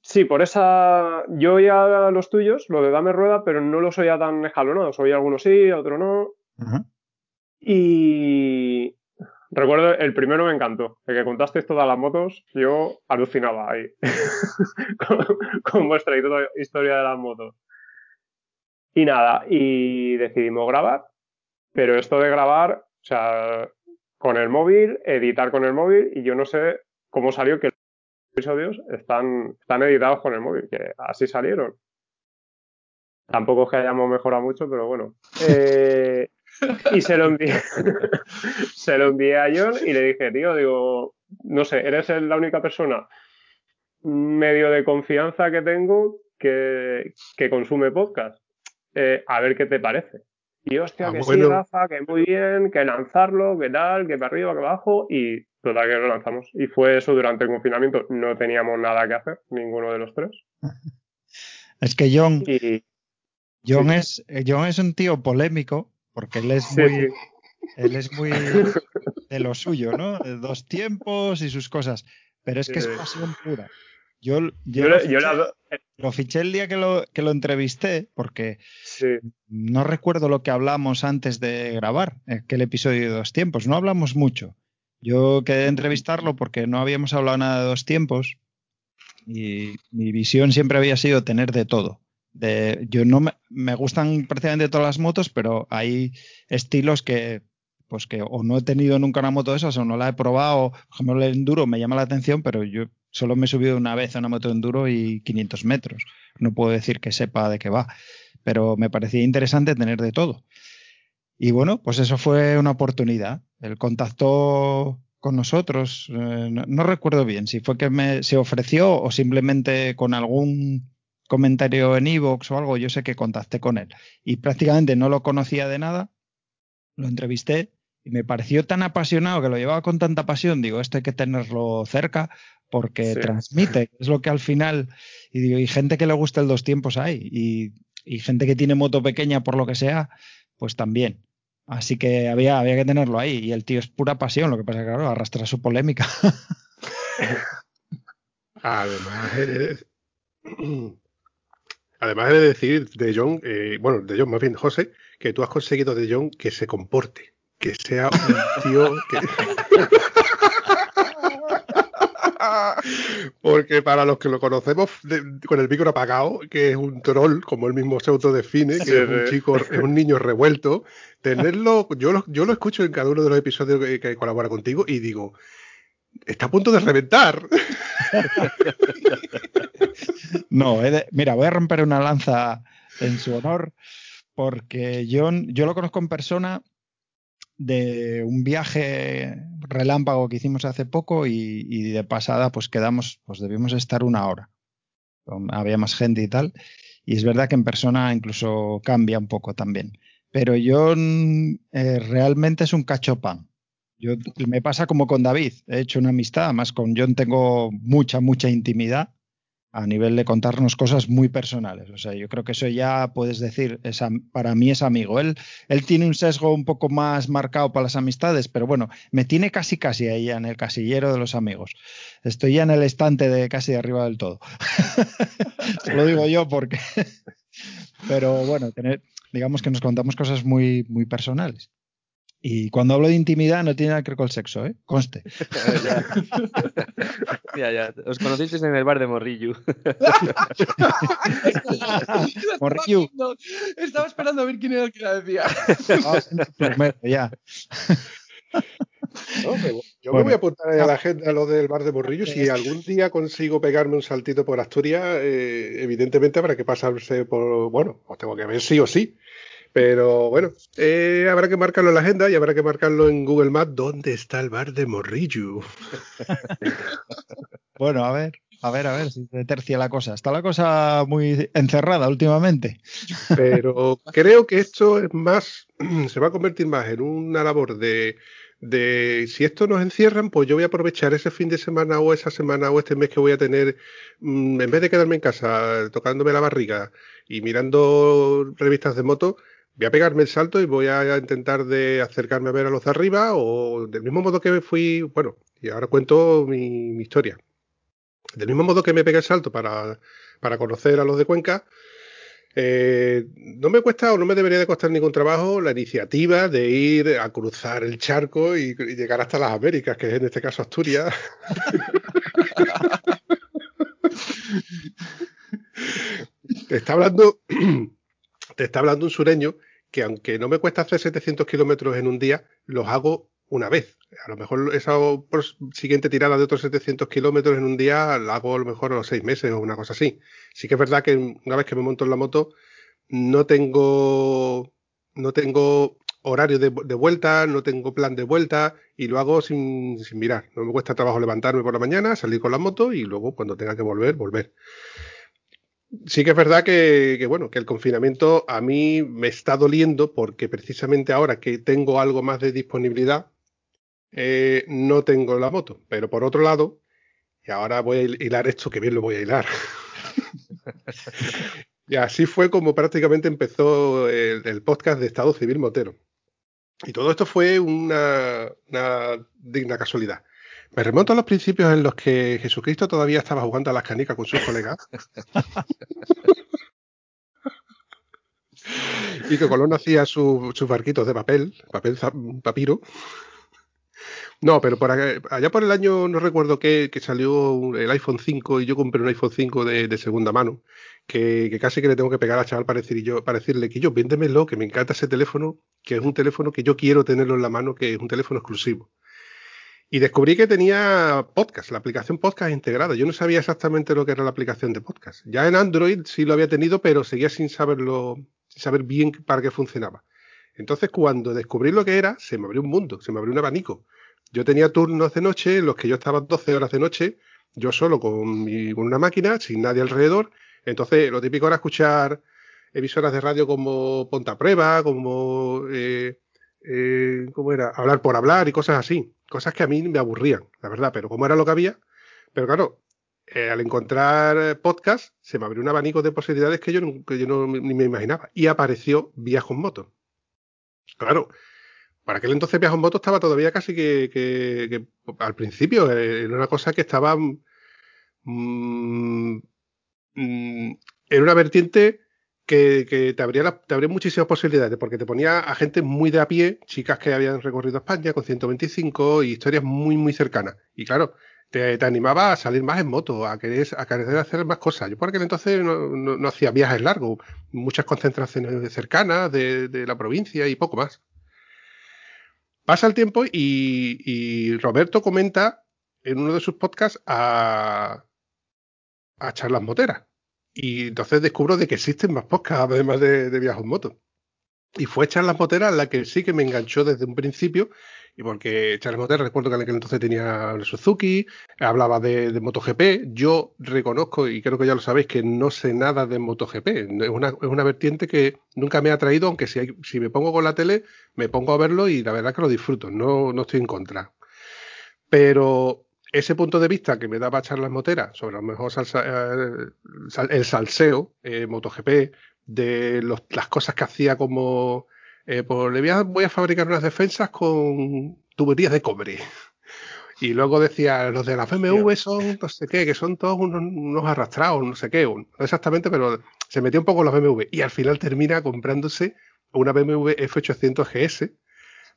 Sí, por esa. Yo oía los tuyos, lo de Dame Rueda, pero no los oía tan escalonados. Oía algunos sí, otros no. Y. Recuerdo, el primero me encantó. El que contasteis todas las motos, yo alucinaba ahí. (laughs) con, vuestra historia de las motos. Y nada, y decidimos grabar. Pero esto de grabar, o sea, con el móvil, editar con el móvil y yo no sé cómo salió que los episodios están, están editados con el móvil, que así salieron. Tampoco es que hayamos mejorado mucho, pero bueno. Eh, y se lo envié. (laughs) se lo envié a John y le dije, tío, digo, no sé, eres la única persona medio de confianza que tengo que, que consume podcast. Eh, a ver qué te parece. Y hostia, ah, que sí, Rafa, que muy bien, que lanzarlo, que tal, que para arriba, que abajo, y total que lo lanzamos. Y fue eso durante el confinamiento, no teníamos nada que hacer, ninguno de los tres. (laughs) Es que John, Y John, es, John es un tío polémico porque él es muy, sí. él es muy (laughs) de lo suyo, ¿no? De dos tiempos y sus cosas. Pero es que es pasión pura. Yo, yo, yo, lo, yo fiché, la- lo fiché el día que lo, que lo entrevisté porque sí, no recuerdo lo que hablamos antes de grabar, aquel episodio de dos tiempos. No hablamos mucho. Yo quedé entrevistarlo porque no habíamos hablado nada de dos tiempos y mi visión siempre había sido tener de todo. De, yo no me, me gustan prácticamente todas las motos, pero hay estilos que pues que o no he tenido nunca una moto de esas o no la he probado. Por ejemplo, el enduro me llama la atención, pero yo solo me he subido una vez a una moto enduro y 500 metros. No puedo decir que sepa de qué va, pero me parecía interesante tener de todo. Y bueno, pues eso fue una oportunidad. Él contactó con nosotros, eh, no, no recuerdo bien si fue que me, se ofreció o simplemente con algún comentario en Evox o algo, yo sé que contacté con él. Y prácticamente no lo conocía de nada, lo entrevisté y me pareció tan apasionado que lo llevaba con tanta pasión, digo, esto hay que tenerlo cerca porque Sí. transmite, (laughs) es lo que al final, y digo, y gente que le gusta el dos tiempos hay, y, y gente que tiene moto pequeña por lo que sea, pues también. Así que había, había que tenerlo ahí. Y el tío es pura pasión, lo que pasa que, claro, arrastra su polémica. (laughs) Además, de, (clears throat) además he de decir de John, eh, bueno, de John, más bien José, que tú has conseguido de John que se comporte, que sea un (laughs) tío que... Porque para los que lo conocemos de- con el micro apagado, que es un troll, como él mismo se autodefine, que Sí, es un chico, es un niño revuelto, tenerlo, yo lo, yo lo escucho en cada uno de los episodios que, que colabora contigo y digo, está a punto de reventar. (laughs) No, de- mira, voy a romper una lanza en su honor porque yo, yo lo conozco en persona de un viaje relámpago que hicimos hace poco y, de pasada pues quedamos, pues debimos estar una hora. Había más gente y tal. Y es verdad que en persona incluso cambia un poco también. Pero John eh, realmente es un cachopán. Yo, me pasa como con David. He hecho una amistad, además con John tengo mucha, mucha intimidad a nivel de contarnos cosas muy personales. O sea, yo creo que eso ya puedes decir, es para mí es amigo. Él, él tiene un sesgo un poco más marcado para las amistades, pero bueno, me tiene casi casi ahí en el casillero de los amigos. Estoy ya en el estante de casi de arriba del todo. (laughs) Lo digo yo porque... (laughs) pero bueno, tener, digamos que nos contamos cosas muy, muy personales. Y cuando hablo de intimidad no tiene nada que ver con el sexo, ¿eh? Conste. (laughs) ya, ya. Os conocisteis en el bar de Morrillo. (laughs) (laughs) Morrillo. Estaba esperando a ver quién era el que la decía. Primero, ya. No, me- yo Bueno. me voy a apuntar a la agenda a lo del bar de Morrillo. Si algún día consigo pegarme un saltito por Asturias, eh, evidentemente habrá que pasarse por. Bueno, os tengo que ver sí o sí. Pero bueno, eh, habrá que marcarlo en la agenda y habrá que marcarlo en Google Maps. ¿Dónde está el bar de Morrillo? (laughs) Bueno, a ver, a ver, a ver si se tercia la cosa. Está la cosa muy encerrada últimamente. Pero creo que esto es más, (clears throat) se va a convertir más en una labor de, de si esto nos encierran, pues yo voy a aprovechar ese fin de semana o esa semana o este mes que voy a tener, mm, en vez de quedarme en casa tocándome la barriga y mirando revistas de moto, voy a pegarme el salto y voy a intentar de acercarme a ver a los de arriba o del mismo modo que me fui, bueno, y ahora cuento mi, mi historia. Del mismo modo que me pegué el salto para, para conocer a los de Cuenca, eh, no me cuesta o no me debería de costar ningún trabajo la iniciativa de ir a cruzar el charco y, y llegar hasta las Américas, que es en este caso Asturias. (laughs) está hablando, te está hablando un sureño que aunque no me cuesta hacer 700 kilómetros en un día, los hago una vez. A lo mejor esa siguiente tirada de otros 700 kilómetros en un día la hago a lo mejor a los seis meses o una cosa así. Sí que es verdad que una vez que me monto en la moto no tengo no tengo horario de, de vuelta, no tengo plan de vuelta y lo hago sin, sin mirar. No me cuesta trabajo levantarme por la mañana, salir con la moto y luego cuando tenga que volver, volver. Sí que es verdad que, que, bueno, que el confinamiento a mí me está doliendo porque precisamente ahora que tengo algo más de disponibilidad, eh, no tengo la moto. Pero por otro lado, y ahora voy a hilar esto, que bien lo voy a hilar. (laughs) Y así fue como prácticamente empezó el, el podcast de Estado Civil Motero. Y todo esto fue una, una digna casualidad. Me remonto a los principios en los que Jesucristo todavía estaba jugando a las canicas con sus colegas. (laughs) y que Colón hacía su- sus barquitos de papel, papel papiro. No, pero por acá- allá por el año, no recuerdo qué, que salió el iPhone 5 y yo compré un iPhone 5 de, de segunda mano, que, que casi que le tengo que pegar al chaval para, decir, yo, para decirle que yo, véndemelo, que me encanta ese teléfono, que es un teléfono que yo quiero tenerlo en la mano, que es un teléfono exclusivo. Y descubrí que tenía podcast, la aplicación podcast integrada. Yo no sabía exactamente lo que era la aplicación de podcast. Ya en Android sí lo había tenido, pero seguía sin saberlo, sin saber bien para qué funcionaba. Entonces, cuando descubrí lo que era, se me abrió un mundo, se me abrió un abanico. Yo tenía turnos de noche en los que yo estaba 12 horas de noche, yo solo con, mi- con una máquina, sin nadie alrededor. Entonces, lo típico era escuchar emisoras de radio como Ponta Prueba, como eh, eh, ¿cómo era? Hablar por hablar y cosas así. Cosas que a mí me aburrían, la verdad, pero como era lo que había. Pero claro, eh, al encontrar podcast, se me abrió un abanico de posibilidades que yo, no- ni me imaginaba. Y apareció Viajo en Moto. Claro, para aquel entonces Viajo en Moto estaba todavía casi que, que- al principio, eh, era una cosa que estaba. mm, mm, era una vertiente que, te, abría la- te abría muchísimas posibilidades, porque te ponía a gente muy de a pie, chicas que habían recorrido España con 125 y historias muy, muy cercanas. Y claro, te, animaba a salir más en moto, a querer, a querer hacer más cosas. Yo por aquel entonces no, hacía viajes largos, muchas concentraciones cercanas de, de la provincia y poco más. Pasa el tiempo y, y Roberto comenta en uno de sus podcasts a, a charlas moteras. Y entonces descubro de que existen más podcasts además de, de viajes en moto. Y fue Charlas Moteras la que sí que me enganchó desde un principio. Y porque Charlas Moteras, recuerdo que en aquel entonces tenía una Suzuki, hablaba de, de MotoGP. Yo reconozco, y creo que ya lo sabéis, que no sé nada de MotoGP. Es una, es una vertiente que nunca me ha atraído, aunque si, hay- si me pongo con la tele, me pongo a verlo y la verdad que lo disfruto. No, no estoy en contra. Pero ese punto de vista que me daba Charlas Moteras sobre a lo mejor salsa- eh, el salseo, eh, MotoGP, de los- las cosas que hacía como eh, pues le voy a, voy a fabricar unas defensas con tuberías de cobre. Y luego decía, los de las BMW son no sé qué, que son todos unos, unos arrastrados, no sé qué, un- no exactamente, pero se metió un poco en las BMW. Y al final termina comprándose una BMW F800 GS,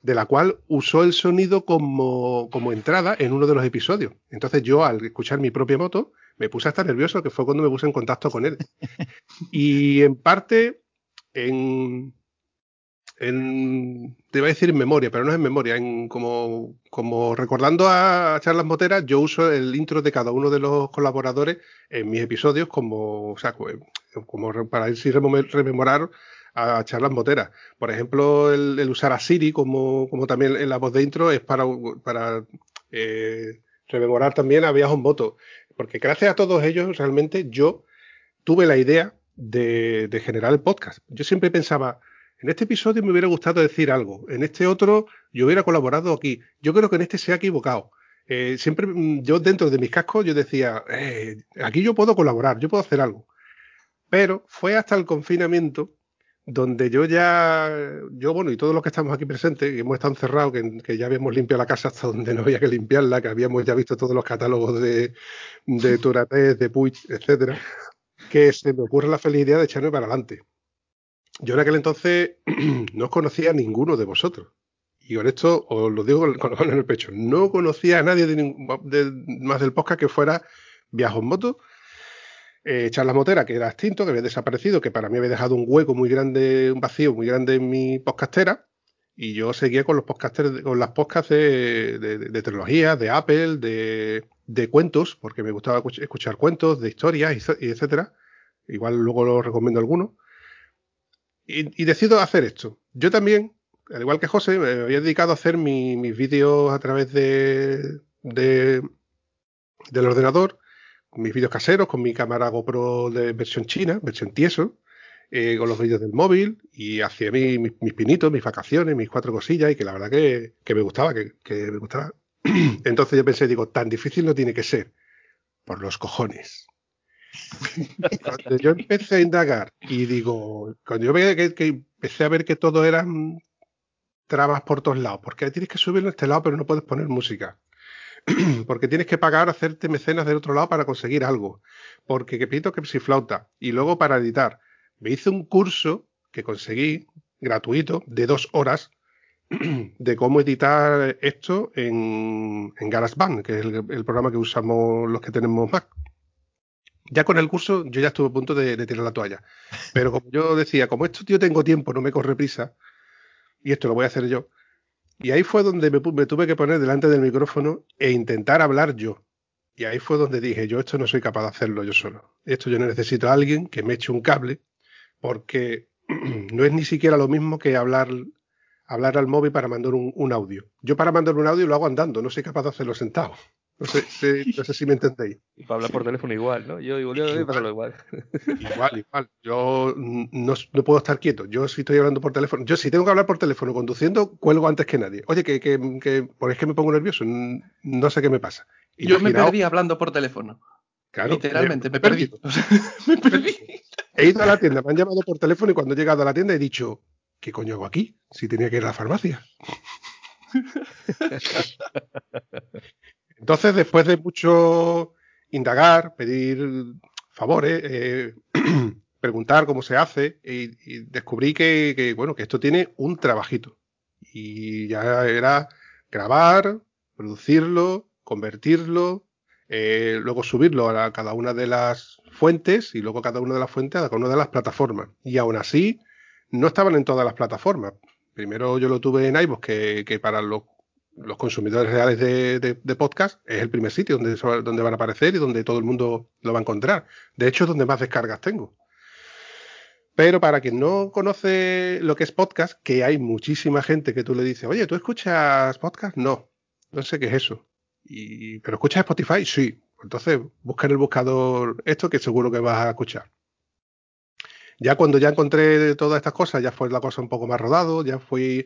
de la cual usó el sonido como, como entrada en uno de los episodios. Entonces yo, al escuchar mi propia moto, me puse hasta nervioso, que fue cuando me puse en contacto con él. (laughs) y en parte, en, en te iba a decir en memoria, pero no es en memoria, en como, como recordando a charlas moteras, yo uso el intro de cada uno de los colaboradores en mis episodios como, o sea, co- como para ir si rememorar a charlas moteras. Por ejemplo, el, usar a Siri como, como también en la voz de intro es para, para eh, rememorar también a Viajes en Moto. Porque gracias a todos ellos, realmente yo tuve la idea de, de generar el podcast. Yo siempre pensaba, en este episodio me hubiera gustado decir algo, en este otro yo hubiera colaborado aquí, yo creo que en este se ha equivocado. Eh, siempre mm, yo dentro de mis cascos yo decía, eh, aquí yo puedo colaborar, yo puedo hacer algo. Pero fue hasta el confinamiento donde yo ya, yo bueno, y todos los que estamos aquí presentes, que hemos estado encerrados, que, que ya habíamos limpiado la casa hasta donde no había que limpiarla, que habíamos ya visto todos los catálogos de, de (laughs) de Puig, etcétera, que se me ocurre la feliz idea de echarme para adelante. Yo en aquel entonces (clears throat) no conocía a ninguno de vosotros. Y con esto os lo digo con la mano en el pecho. No conocía a nadie de- más del podcast que fuera Viajo en Moto, eh, Charlas Motera, que era extinto, que había desaparecido, que para mí había dejado un hueco muy grande, un vacío muy grande en mi podcastera. Y yo seguía con los podcasters, con las podcasts de, de, de tecnología, de Apple, de, de cuentos, porque me gustaba escuch- escuchar cuentos, de historias, y, etcétera. Igual luego lo recomiendo alguno. Y, y decido hacer esto. Yo también, al igual que José, me había dedicado a hacer mi- mis vídeos a través de, de- del ordenador, mis vídeos caseros, con mi cámara GoPro de versión china, versión tieso, eh, con los vídeos del móvil, y hacía mi- mis, mis pinitos, mis vacaciones, mis cuatro cosillas, y que la verdad que, que me gustaba, que, que me gustaba. (clears throat) Entonces yo pensé, digo, tan difícil no tiene que ser. Por los cojones. (laughs) Cuando yo empecé a indagar y digo, cuando yo veía que, que empecé a ver que todo eran trabas por todos lados, porque tienes que subirlo a este lado pero no puedes poner música. (clears throat) porque tienes que pagar, hacerte mecenas del otro lado para conseguir algo. Porque que pito que si flauta. Y luego para editar. Me hice un curso que conseguí gratuito de dos horas (clears throat) de cómo editar esto en, en GarageBand, que es el, programa que usamos los que tenemos Mac. Ya con el curso yo ya estuve a punto de, de, tirar la toalla. Pero como yo decía, como esto yo tengo tiempo, no me corre prisa, y esto lo voy a hacer yo. Y ahí fue donde me, tuve que poner delante del micrófono e intentar hablar yo. Y ahí fue donde dije, yo esto no soy capaz de hacerlo yo solo. Esto yo necesito a alguien que me eche un cable, porque (clears throat) no es ni siquiera lo mismo que hablar, hablar al móvil para mandar un, un audio. Yo para mandar un audio lo hago andando, no soy capaz de hacerlo sentado. No sé, sí, no sé, si me entendéis. Y para hablar por teléfono igual, ¿no? Yo, yo, yo, pasarlo igual. (laughs) Igual, igual. Yo no, no, puedo estar quieto. Yo si estoy hablando por teléfono, yo si tengo que hablar por teléfono conduciendo, cuelgo antes que nadie. Oye, que, que, que por es que me pongo nervioso, no sé qué me pasa. Y yo me perdí hablando por teléfono. Claro, Literalmente, me, me perdí. (laughs) me perdí. He ido a la tienda, me han llamado por teléfono y cuando he llegado a la tienda he dicho, ¿qué coño hago aquí? Si tenía que ir a la farmacia. (laughs) Entonces, después de mucho indagar, pedir favores, eh, (clears throat) preguntar cómo se hace, y, descubrí que, que, bueno, que esto tiene un trabajito. Y ya era grabar, producirlo, convertirlo, eh, luego subirlo a cada una de las fuentes y luego cada una de las fuentes a cada una de las plataformas. Y aún así, no estaban en todas las plataformas. Primero yo lo tuve en iVoox, que, que para los los consumidores reales de, podcast es el primer sitio donde, donde van a aparecer y donde todo el mundo lo va a encontrar. De hecho, es donde más descargas tengo. Pero para quien no conoce lo que es podcast, que hay muchísima gente que tú le dices, oye, ¿tú escuchas podcast? No, no sé qué es eso. Y, ¿Pero escuchas Spotify? Sí. Entonces, busca en el buscador esto que seguro que vas a escuchar. Ya cuando ya encontré todas estas cosas, ya fue la cosa un poco más rodado, ya fui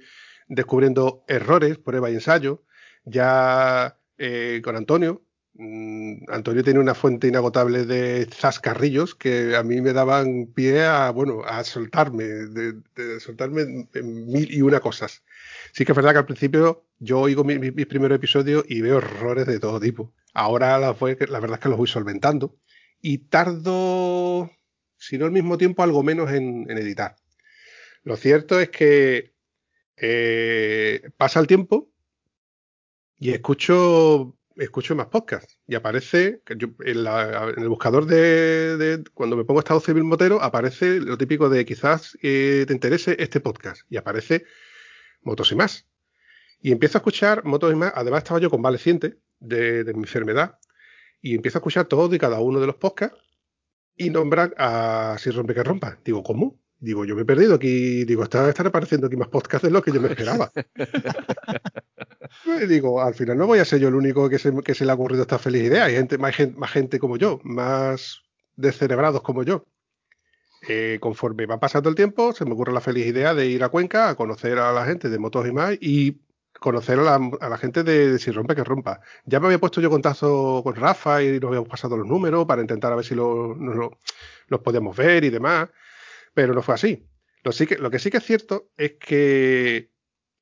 descubriendo errores, prueba y ensayo. Ya eh, con Antonio, mmm, Antonio tiene una fuente inagotable de zascarrillos que a mí me daban pie a, bueno, a soltarme, de, soltarme mil y una cosas. Sí que es verdad que al principio yo oigo mis, primeros episodios y veo errores de todo tipo. Ahora la, la verdad es que los voy solventando y tardo, si no al mismo tiempo, algo menos en, en editar. Lo cierto es que eh, pasa el tiempo y escucho escucho más podcasts y aparece en, el buscador de, cuando me pongo estado civil motero aparece lo típico de quizás eh, te interese este podcast y aparece motos y más y empiezo a escuchar motos y más además estaba yo convaleciente de, de mi enfermedad y empiezo a escuchar todos y cada uno de los podcasts y nombran a Si rompe que rompa digo ¿cómo? Digo, yo me he perdido aquí, digo, están, están apareciendo aquí más podcasts de lo que yo me esperaba. (laughs) digo, al final no voy a ser yo el único que se, que se le ha ocurrido esta feliz idea. Hay gente, más, gente, más gente como yo, más descerebrados como yo. Eh, conforme va pasando el tiempo, se me ocurre la feliz idea de ir a Cuenca a conocer a la gente de motos y más y conocer a la, a la gente de, de, si rompe que rompa. Ya me había puesto yo contacto con Rafa y nos habíamos pasado los números para intentar a ver si lo, lo, los podíamos ver y demás pero no fue así. Lo, sí que, lo sí que es cierto es que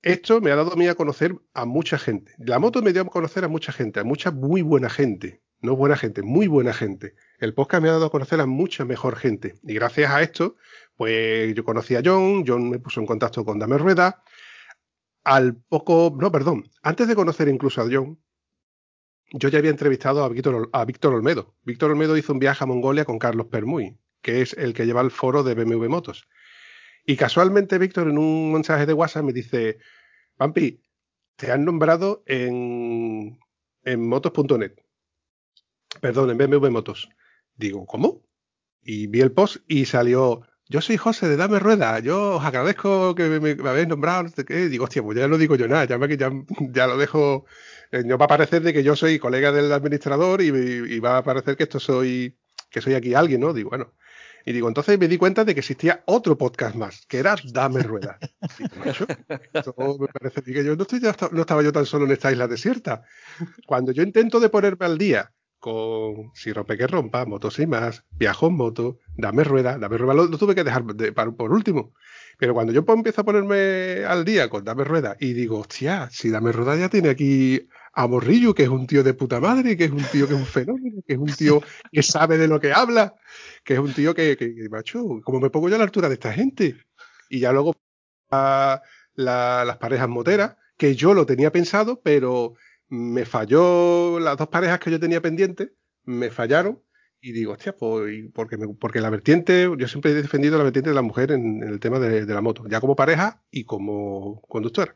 esto me ha dado a mí a conocer a mucha gente. La moto me dio a conocer a mucha gente, a mucha muy buena gente. No buena gente, muy buena gente. El podcast me ha dado a conocer a mucha mejor gente. Y gracias a esto, pues yo conocí a John, John me puso en contacto con Dame Rueda. Al poco, no, perdón, antes de conocer incluso a John, yo ya había entrevistado a Víctor, a Víctor Olmedo. Víctor Olmedo hizo un viaje a Mongolia con Carlos Permuy que es el que lleva el foro de BMW Motos. Y casualmente Víctor en un mensaje de WhatsApp me dice, Pampi, te han nombrado en, en motos.net. Perdón, en BMW Motos. Digo, ¿cómo? Y vi el post y salió, yo soy José de Dame Rueda, yo os agradezco que me, habéis nombrado, no sé. Digo, hostia, pues ya no digo yo nada, ya, me, ya, ya lo dejo, eh, no va a parecer de que yo soy colega del administrador y, y, va a parecer que esto soy, que soy aquí alguien, ¿no? Digo, bueno, y digo, entonces me di cuenta de que existía otro podcast más, que era Dame Rueda. Digo, me parece que yo no, estaba yo tan solo en esta isla desierta. Cuando yo intento de ponerme al día con Si rompe que rompa, Motos y más, Viajo en moto, Dame rueda. Dame rueda lo, tuve que dejar por último. Pero cuando yo empiezo a ponerme al día con Dame rueda y digo, hostia, si Dame rueda ya tiene aquí a Morrillo, que es un tío de puta madre, que es un tío que es un fenómeno, que es un tío que sabe de lo que habla, que es un tío que, macho, como me pongo yo a la altura de esta gente. Y ya luego a la- las parejas moteras, que yo lo tenía pensado, pero me falló las dos parejas que yo tenía pendientes, me fallaron. Y digo, hostia, pues, porque, me- porque la vertiente, yo siempre he defendido la vertiente de la mujer en, en el tema de, de la moto, ya como pareja y como conductora.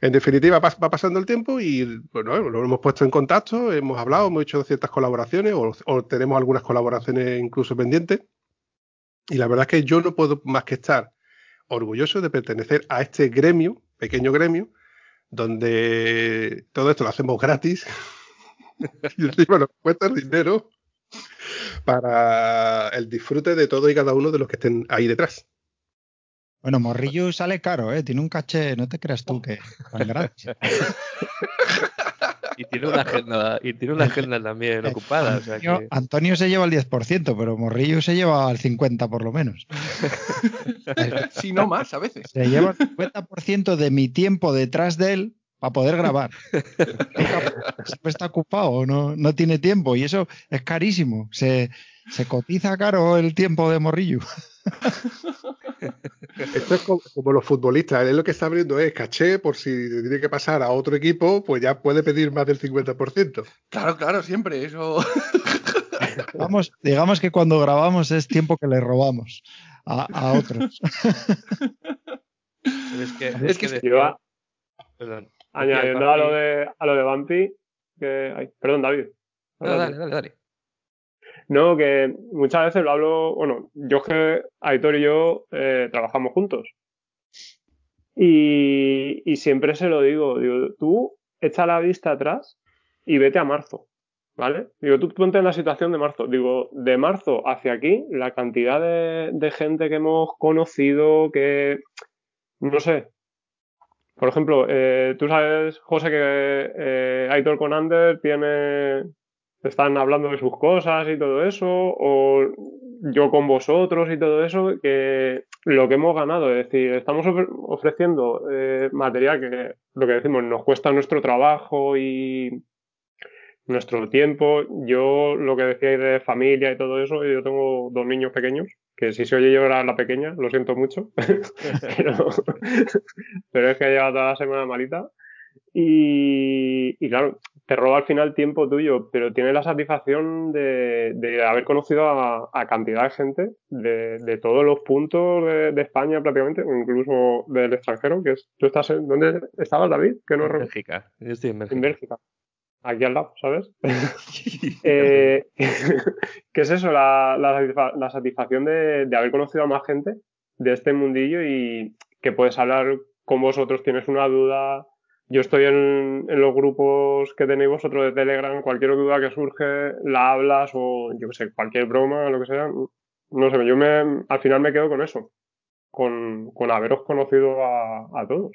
En definitiva, va pasando el tiempo y bueno, lo hemos puesto en contacto, hemos hablado, hemos hecho ciertas colaboraciones o, o tenemos algunas colaboraciones incluso pendientes. Y la verdad es que yo no puedo más que estar orgulloso de pertenecer a este gremio, pequeño gremio, donde todo esto lo hacemos gratis (laughs) y encima nos cuesta dinero para el disfrute de todo y cada uno de los que estén ahí detrás. Bueno, Morrillo sale caro, ¿eh? Tiene un caché, no te creas tú que tan (laughs) gratis. Y tiene una agenda, y tiene una agenda también ocupada. O sea Antonio, que, Antonio se lleva el 10%, pero Morrillo se lleva el 50% por lo menos. (laughs) Si no más, a veces. Se lleva el 50% de mi tiempo detrás de él para poder grabar. (laughs) Siempre está ocupado, no, no tiene tiempo y eso es carísimo. Se, se cotiza caro el tiempo de Morrillo. Esto es como, como los futbolistas, él lo que está abriendo es caché por si tiene que pasar a otro equipo, pues ya puede pedir más del 50%. Claro, claro, siempre. Eso. (laughs) Vamos, digamos que cuando grabamos es tiempo que le robamos a, a otros. es que, Es que decía- Yo, perdón. añadiendo a lo de, a lo de Bumpy, que, ay, perdón, David. No, dale, dale, dale. No, que muchas veces lo hablo, bueno, yo que Aitor y yo eh, trabajamos juntos. Y, y siempre se lo digo, digo, tú echa la vista atrás y vete a marzo, ¿vale? Digo, tú ponte en la situación de marzo. Digo, de marzo hacia aquí, la cantidad de, de gente que hemos conocido, que, no sé, por ejemplo, eh, tú sabes, José, que eh, Aitor con Ander tiene, están hablando de sus cosas y todo eso, o yo con vosotros y todo eso, que lo que hemos ganado, es decir, estamos ofre- ofreciendo eh, material que, lo que decimos, nos cuesta nuestro trabajo y nuestro tiempo. Yo, lo que decíais de familia y todo eso, yo tengo dos niños pequeños, que si se oye llorar la pequeña, lo siento mucho, (laughs) pero, pero es que ha llevado toda la semana malita. Y claro, te roba al final tiempo tuyo, pero tienes la satisfacción de, de haber conocido a, a cantidad de gente de, de todos los puntos de, de España prácticamente, incluso del extranjero, que es, tú estás en, ¿dónde estabas David? Que no En Bélgica. Yo estoy en Bélgica. en Bélgica. Aquí al lado, ¿sabes? (laughs) (laughs) Eh, (laughs) ¿Qué es eso? La, la la satisfacción de, de haber conocido a más gente de este mundillo y que puedes hablar con vosotros, tienes una duda. Yo estoy en, en los grupos que tenéis vosotros de Telegram, cualquier duda que surge, la hablas o yo qué sé, cualquier broma, lo que sea. No sé, yo me, al final me quedo con eso, con, con haberos conocido a, a todos.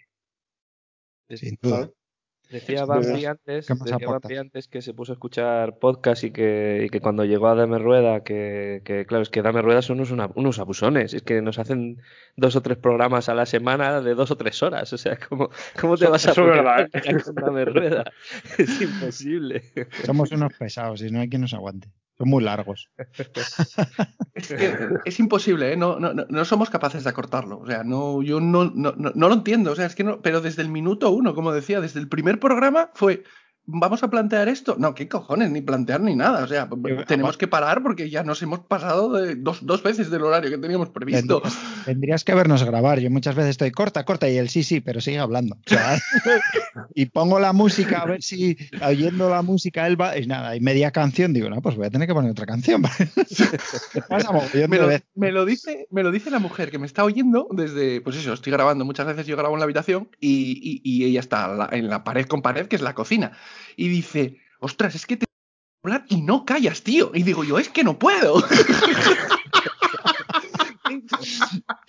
Sin duda. Decía Bambi antes, antes que se puso a escuchar podcast y que, y que cuando llegó a Dame Rueda, que, que claro, es que Dame Rueda son unos, unos abusones, es que nos hacen dos o tres programas a la semana de dos o tres horas, o sea, ¿cómo, cómo te vas a poner verdad, día con Dame Rueda? (laughs) Es imposible. Somos unos pesados y no hay quien nos aguante. Son muy largos. Es es imposible, ¿eh? No, no, no, somos capaces de acortarlo. O sea, no, yo no, no, no lo entiendo. O sea, es que no. Pero desde el minuto uno, como decía, desde el primer programa fue. ¿Vamos a plantear esto? No, qué cojones, ni plantear ni nada. O sea, Yo- tenemos que parar porque ya nos hemos pasado de dos, dos veces del horario que teníamos previsto. Tendrías, tendrías que vernos grabar. Yo muchas veces estoy corta, corta y él sí, sí, pero sigue hablando. (laughs) Y pongo la música a ver si oyendo la música él va y nada, y media canción digo, no, pues voy a tener que poner otra canción. (laughs) ¿Qué pasa, mogollón Me lo, veces? me lo dice, me lo dice la mujer que me está oyendo desde, pues eso, estoy grabando, muchas veces yo grabo en la habitación y, y- y ella está en la pared con pared, que es la cocina, y dice, ostras, es que te hablar y no callas, tío. Y digo yo, es que no puedo. (laughs)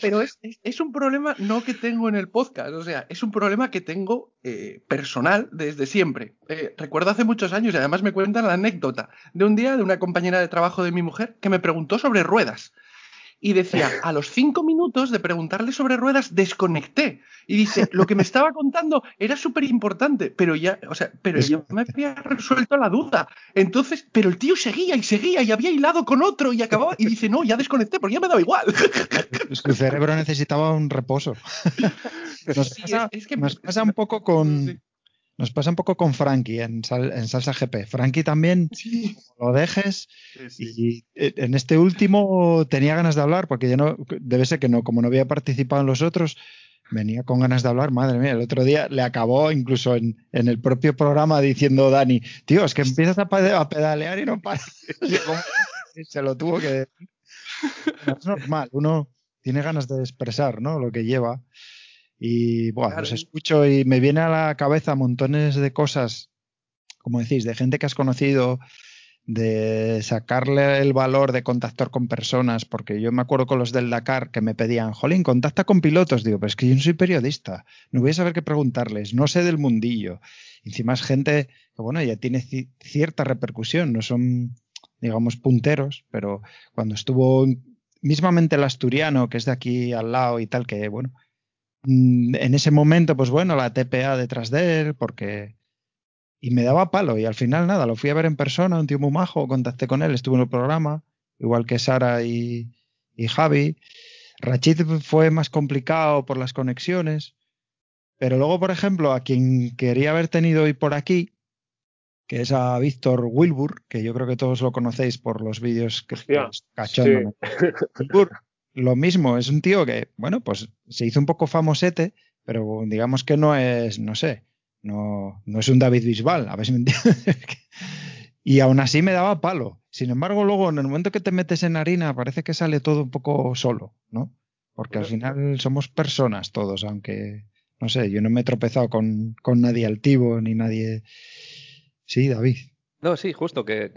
Pero es, es- es un problema no que tengo en el podcast, o sea, es un problema que tengo eh, personal desde siempre. Eh, recuerdo hace muchos años, y además me cuentan la anécdota de un día de una compañera de trabajo de mi mujer que me preguntó sobre ruedas. Y decía, a los cinco minutos de preguntarle sobre ruedas, desconecté. Y dice, lo que me estaba contando era súper importante, pero ya, o sea, pero yo me había resuelto la duda. Entonces, pero el tío seguía y seguía y había hilado con otro y acababa. Y dice, no, ya desconecté porque ya me daba igual. Su cerebro necesitaba un reposo. Nos Sí, pasa, es- es que- nos pasa un poco con. Nos pasa un poco con Frankie en, Sal- en Salsa GP. Frankie también Sí, lo dejes sí, sí. y eh, en este último tenía ganas de hablar porque ya no debe ser que no como no había participado en los otros venía con ganas de hablar madre mía el otro día le acabó incluso en, en el propio programa diciendo Dani tío es que empiezas a, a pedalear y no paras (laughs) se lo tuvo que. No, es normal uno tiene ganas de expresar ¿no? lo que lleva y bueno, Claro. los escucho y me viene a la cabeza montones de cosas como decís de gente que has conocido de sacarle el valor de contactar con personas, porque yo me acuerdo con los del Dakar que me pedían, Jolín, contacta con pilotos. Digo, pero es que yo no soy periodista, no voy a saber qué preguntarles, no sé del mundillo. Encima es gente que, bueno, ya tiene ci- cierta repercusión, no son, digamos, punteros, pero cuando estuvo mismamente el asturiano, que es de aquí al lado y tal, que, bueno, en ese momento, pues bueno, la TPA detrás de él, porque y me daba palo y al final nada, lo fui a ver en persona, un tío muy majo, contacté con él, estuvo en el programa, igual que Sara y, y Javi. Rachid fue más complicado por las conexiones, pero luego, por ejemplo, a quien quería haber tenido hoy por aquí, que es a Víctor Wilbur, que yo creo que todos lo conocéis por los vídeos que Hostia, cachondo. Wilbur, lo mismo, es un tío que, bueno, pues se hizo un poco famosete, pero digamos que no es, no sé, no, no es un David Bisbal, a ver si me entiendes. (laughs) y aún así me daba palo. Sin embargo, luego en el momento que te metes en harina, parece que sale todo un poco solo, ¿no? Porque al final somos personas todos, aunque, no sé, yo no me he tropezado con, con nadie altivo ni nadie. Sí, David. No, sí, justo, que,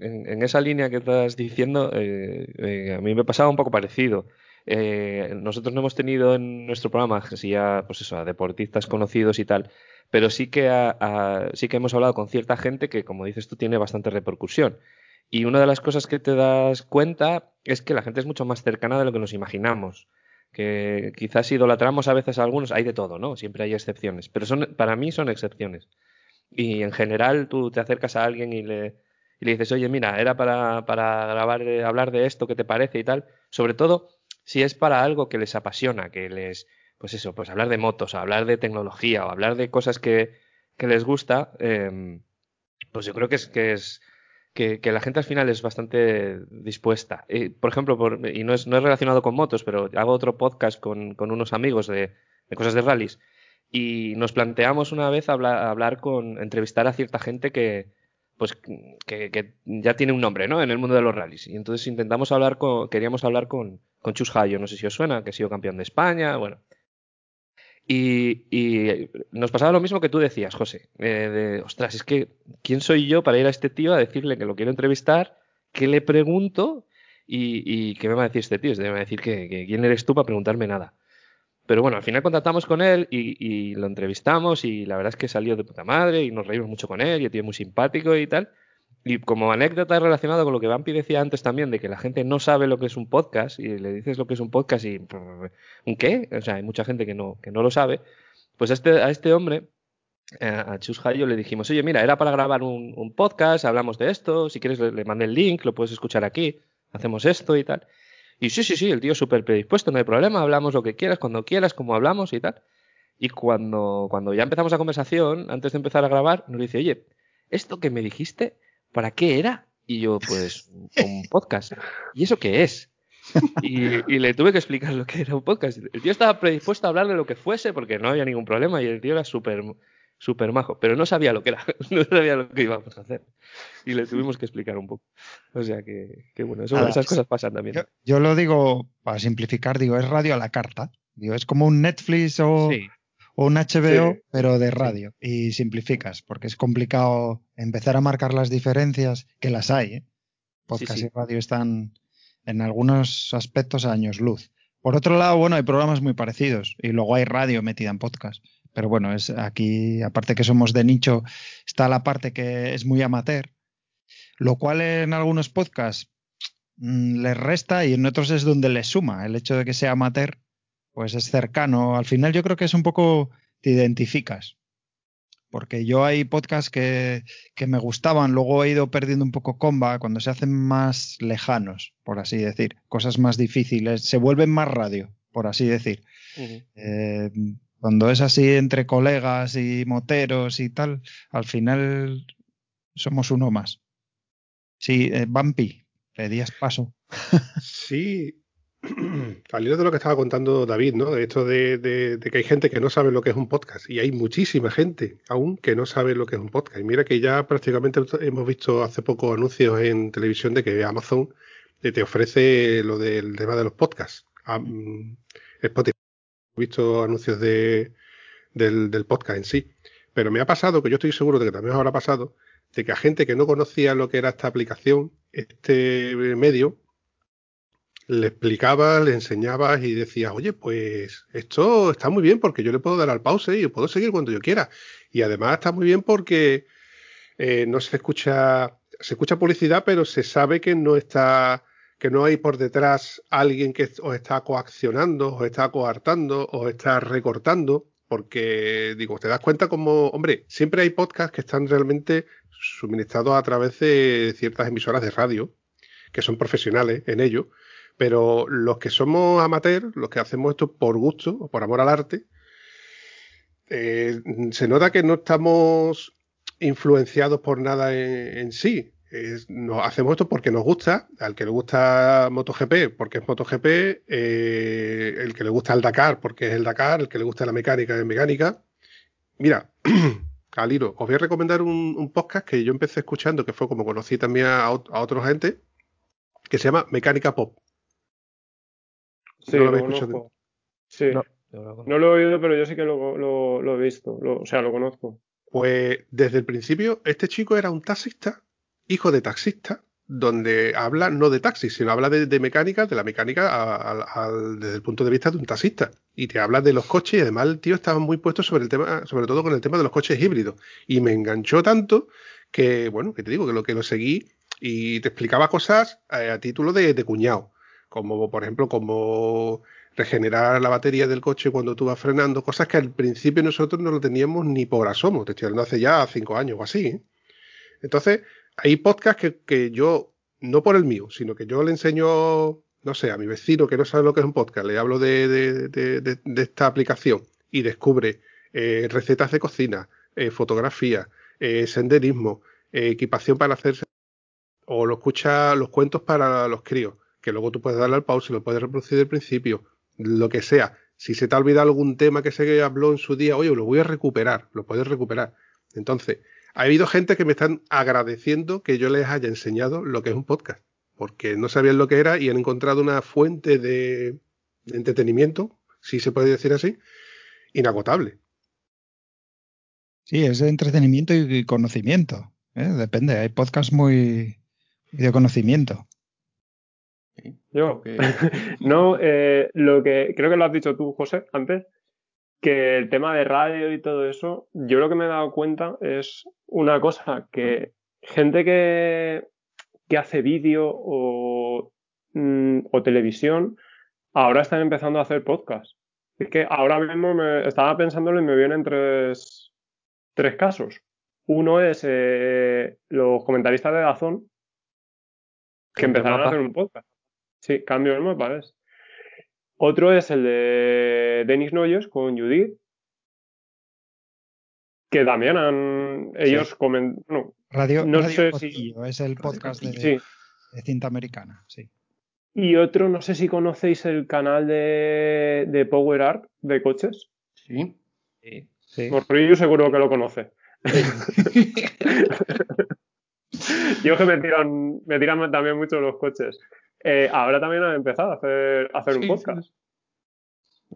en, esa línea que estás diciendo, eh, eh, a mí me pasaba un poco parecido. Eh, nosotros no hemos tenido en nuestro programa, si ya, pues eso, a deportistas conocidos y tal, pero sí que, a- sí que hemos hablado con cierta gente que, como dices tú, tiene bastante repercusión. Y una de las cosas que te das cuenta es que la gente es mucho más cercana de lo que nos imaginamos. Que quizás idolatramos a veces a algunos, hay de todo, ¿no? Siempre hay excepciones, pero son, para mí son excepciones. Y en general tú te acercas a alguien y le, y le dices, oye, mira, era para, para grabar, eh, hablar de esto, ¿qué te parece? y tal. Sobre todo si es para algo que les apasiona, que les, pues eso, pues hablar de motos, hablar de tecnología o hablar de cosas que, que les gusta, eh, pues yo creo que es, que es, que, que la gente al final es bastante dispuesta. Por ejemplo, por- y no es, no es relacionado con motos, pero hago otro podcast con, con unos amigos de, de cosas de rallies y nos planteamos una vez hablar, hablar con, entrevistar a cierta gente que, pues, que, que ya tiene un nombre, ¿no? En el mundo de los rallies. Y entonces intentamos hablar con, queríamos hablar con, con Chus Hayo, no sé si os suena, que ha sido campeón de España, bueno. Y, y nos pasaba lo mismo que tú decías, José, eh, de, ostras, es que, ¿quién soy yo para ir a este tío a decirle que lo quiero entrevistar? ¿Qué le pregunto? Y, y ¿qué me va a decir este tío? Me decir que, que quién eres tú para preguntarme nada. Pero bueno, al final contactamos con él y, lo entrevistamos y la verdad es que salió de puta madre y nos reímos mucho con él y el tío es muy simpático y tal. Y como anécdota relacionada con lo que Vampi decía antes también, de que la gente no sabe lo que es un podcast y le dices lo que es un podcast y ¿un qué? O sea, hay mucha gente que no, que no lo sabe. Pues a este, a este hombre, eh, a Chus Hayo, le dijimos, oye, mira, era para grabar un, un podcast, hablamos de esto, si quieres le, le mandé el link, lo puedes escuchar aquí, hacemos esto y tal. Y sí, sí, sí, el tío súper predispuesto, no hay problema, hablamos lo que quieras, cuando quieras, como hablamos y tal. Y cuando, cuando ya empezamos la conversación, antes de empezar a grabar, nos dice, oye, ¿esto que me dijiste, para qué era? Y yo, pues, un podcast. (laughs) ¿Y eso qué es? Y, le tuve que explicar lo que era un podcast. El tío estaba predispuesto a hablar de lo que fuese porque no había ningún problema y el tío era súper súper majo, pero no sabía lo que era, (laughs) no sabía lo que íbamos a hacer. Y le tuvimos que explicar un poco. O sea que, que bueno, eso, Ahora, esas cosas pasan también. Yo, yo lo digo, para simplificar, digo, es radio a la carta. Digo, es como un Netflix o, Sí, o un HBO, Sí. pero de radio. Y simplificas, porque es complicado empezar a marcar las diferencias, que las hay, ¿eh? Podcast Sí, y radio están en algunos aspectos a años luz. Por otro lado, bueno, hay programas muy parecidos y luego hay radio metida en podcast. Pero bueno, es aquí, aparte que somos de nicho, está la parte que es muy amateur, lo cual en algunos podcasts mm, les resta y en otros es donde les suma. El hecho de que sea amateur, pues es cercano. Al final yo creo que es un poco, te identificas. Porque yo hay podcasts que, que me gustaban, luego he ido perdiendo un poco comba cuando se hacen más lejanos, por así decir, cosas más difíciles, se vuelven más radio, por así decir. eh, cuando es así entre colegas y moteros y tal, al final somos uno más. Sí, eh, Bumpy, pedías paso. Sí, (clears throat) al hilo de lo que estaba contando David, ¿no? Esto de, de- de que hay gente que no sabe lo que es un podcast. Y hay muchísima gente aún que no sabe lo que es un podcast. Y mira que ya prácticamente hemos visto hace poco anuncios en televisión de que Amazon eh, te ofrece lo del tema de los podcasts. Spotify. Visto anuncios de, del, del podcast en sí. Pero me ha pasado, que yo estoy seguro de que también os habrá pasado, de que a gente que no conocía lo que era esta aplicación, este medio, le explicabas, le enseñabas y decías, oye, pues esto está muy bien porque yo le puedo dar al pause y puedo seguir cuando yo quiera. Y además está muy bien porque eh, no se escucha, se escucha publicidad, pero se sabe que no está, que no hay por detrás alguien que os está coaccionando, os está coartando, os está recortando. Porque, digo, te das cuenta como, hombre, siempre hay podcasts que están realmente suministrados a través de ciertas emisoras de radio, que son profesionales en ello, pero los que somos amateurs, los que hacemos esto por gusto o por amor al arte, eh, se nota que no estamos influenciados por nada en, en sí. Es- nos hacemos esto porque nos gusta, al que le gusta MotoGP porque es MotoGP, eh, el que le gusta el Dakar porque es el Dakar, el que le gusta la mecánica es mecánica. Mira, (clears throat) al hilo, os voy a recomendar un, un podcast que yo empecé escuchando, que fue como conocí también a, a otra gente, que se llama Mecánica Pop. Sí, No lo habéis escuchado. Sí. No. No. lo he oído, pero yo sí que lo, lo- lo he visto. Lo- o sea, lo conozco. Pues desde el principio, este chico era un taxista, hijo de taxista, donde habla no de taxis, sino habla de, mecánica, de la mecánica desde el punto de vista de un taxista. Y te habla de los coches, y además el tío estaba muy puesto sobre el tema, sobre todo con el tema de los coches híbridos. Y me enganchó tanto que, bueno, que te digo, que lo que lo seguí y te explicaba cosas eh, a título de, de cuñado. Como por ejemplo, como regenerar la batería del coche cuando tú vas frenando, cosas que al principio nosotros no lo teníamos ni por asomo, te estoy hablando hace ya cinco años o así. ¿eh? Entonces, hay podcasts que, que yo, no por el mío, sino que yo le enseño, no sé, a mi vecino que no sabe lo que es un podcast, le hablo de, de, de, de, esta aplicación y descubre eh, recetas de cocina, eh, fotografía, eh, senderismo, eh, equipación para hacerse, o lo escucha los cuentos para los críos, que luego tú puedes darle al pause, lo puedes reproducir del principio, lo que sea. Si se te ha olvidado algún tema que se habló en su día, oye, lo voy a recuperar, lo puedes recuperar. Entonces, ha habido gente que me están agradeciendo que yo les haya enseñado lo que es un podcast, porque no sabían lo que era y han encontrado una fuente de, de entretenimiento, si se puede decir así, inagotable. Sí, es de entretenimiento y conocimiento. ¿eh? Depende, hay podcasts muy de conocimiento. Yo. (laughs) No, eh, lo que creo que lo has dicho tú, José, antes, que el tema de radio y todo eso, yo lo que me he dado cuenta es una cosa, que gente que, que hace vídeo o, mm, o televisión, ahora están empezando a hacer podcast. Es que ahora mismo me estaba pensándolo y me vienen tres, tres casos. Uno es eh, los comentaristas de Dazón, que empezaron a hacer un podcast. Sí, cambio el mapa, ¿ves? Otro es el de Denis Noyes con Judith, que también han. Ellos comen. No, Radio, No Radio sé si- es el podcast de, sí. de cinta americana, sí. Y otro, no sé si conocéis el canal de, de Power Art de coches. Sí. Sí, sí. Morrillo seguro que lo conoce. (laughs) Yo que me tiran, me tiran también mucho los coches. Eh, ahora también han empezado a hacer, a hacer un Sí, podcast.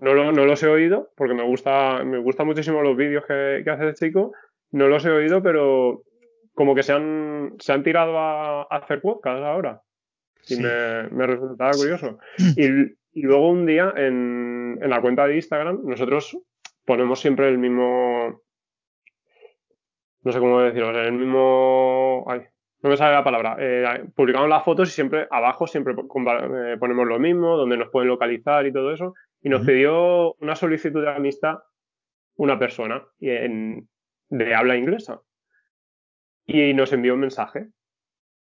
No, lo- no los he oído porque me gusta, me gustan muchísimo los vídeos que, que hace el chico. No los he oído, pero como que se han, se han tirado a, a hacer podcast ahora. y Sí. me, me resultaba curioso. Y, y luego un día en, en la cuenta de Instagram nosotros ponemos siempre el mismo, no sé cómo decirlo, el mismo, ay, no me sale la palabra. Eh, publicamos las fotos y siempre abajo siempre eh, ponemos lo mismo, donde nos pueden localizar y todo eso. Y nos pidió una solicitud de amistad una persona y en- de habla inglesa. Y nos envió un mensaje.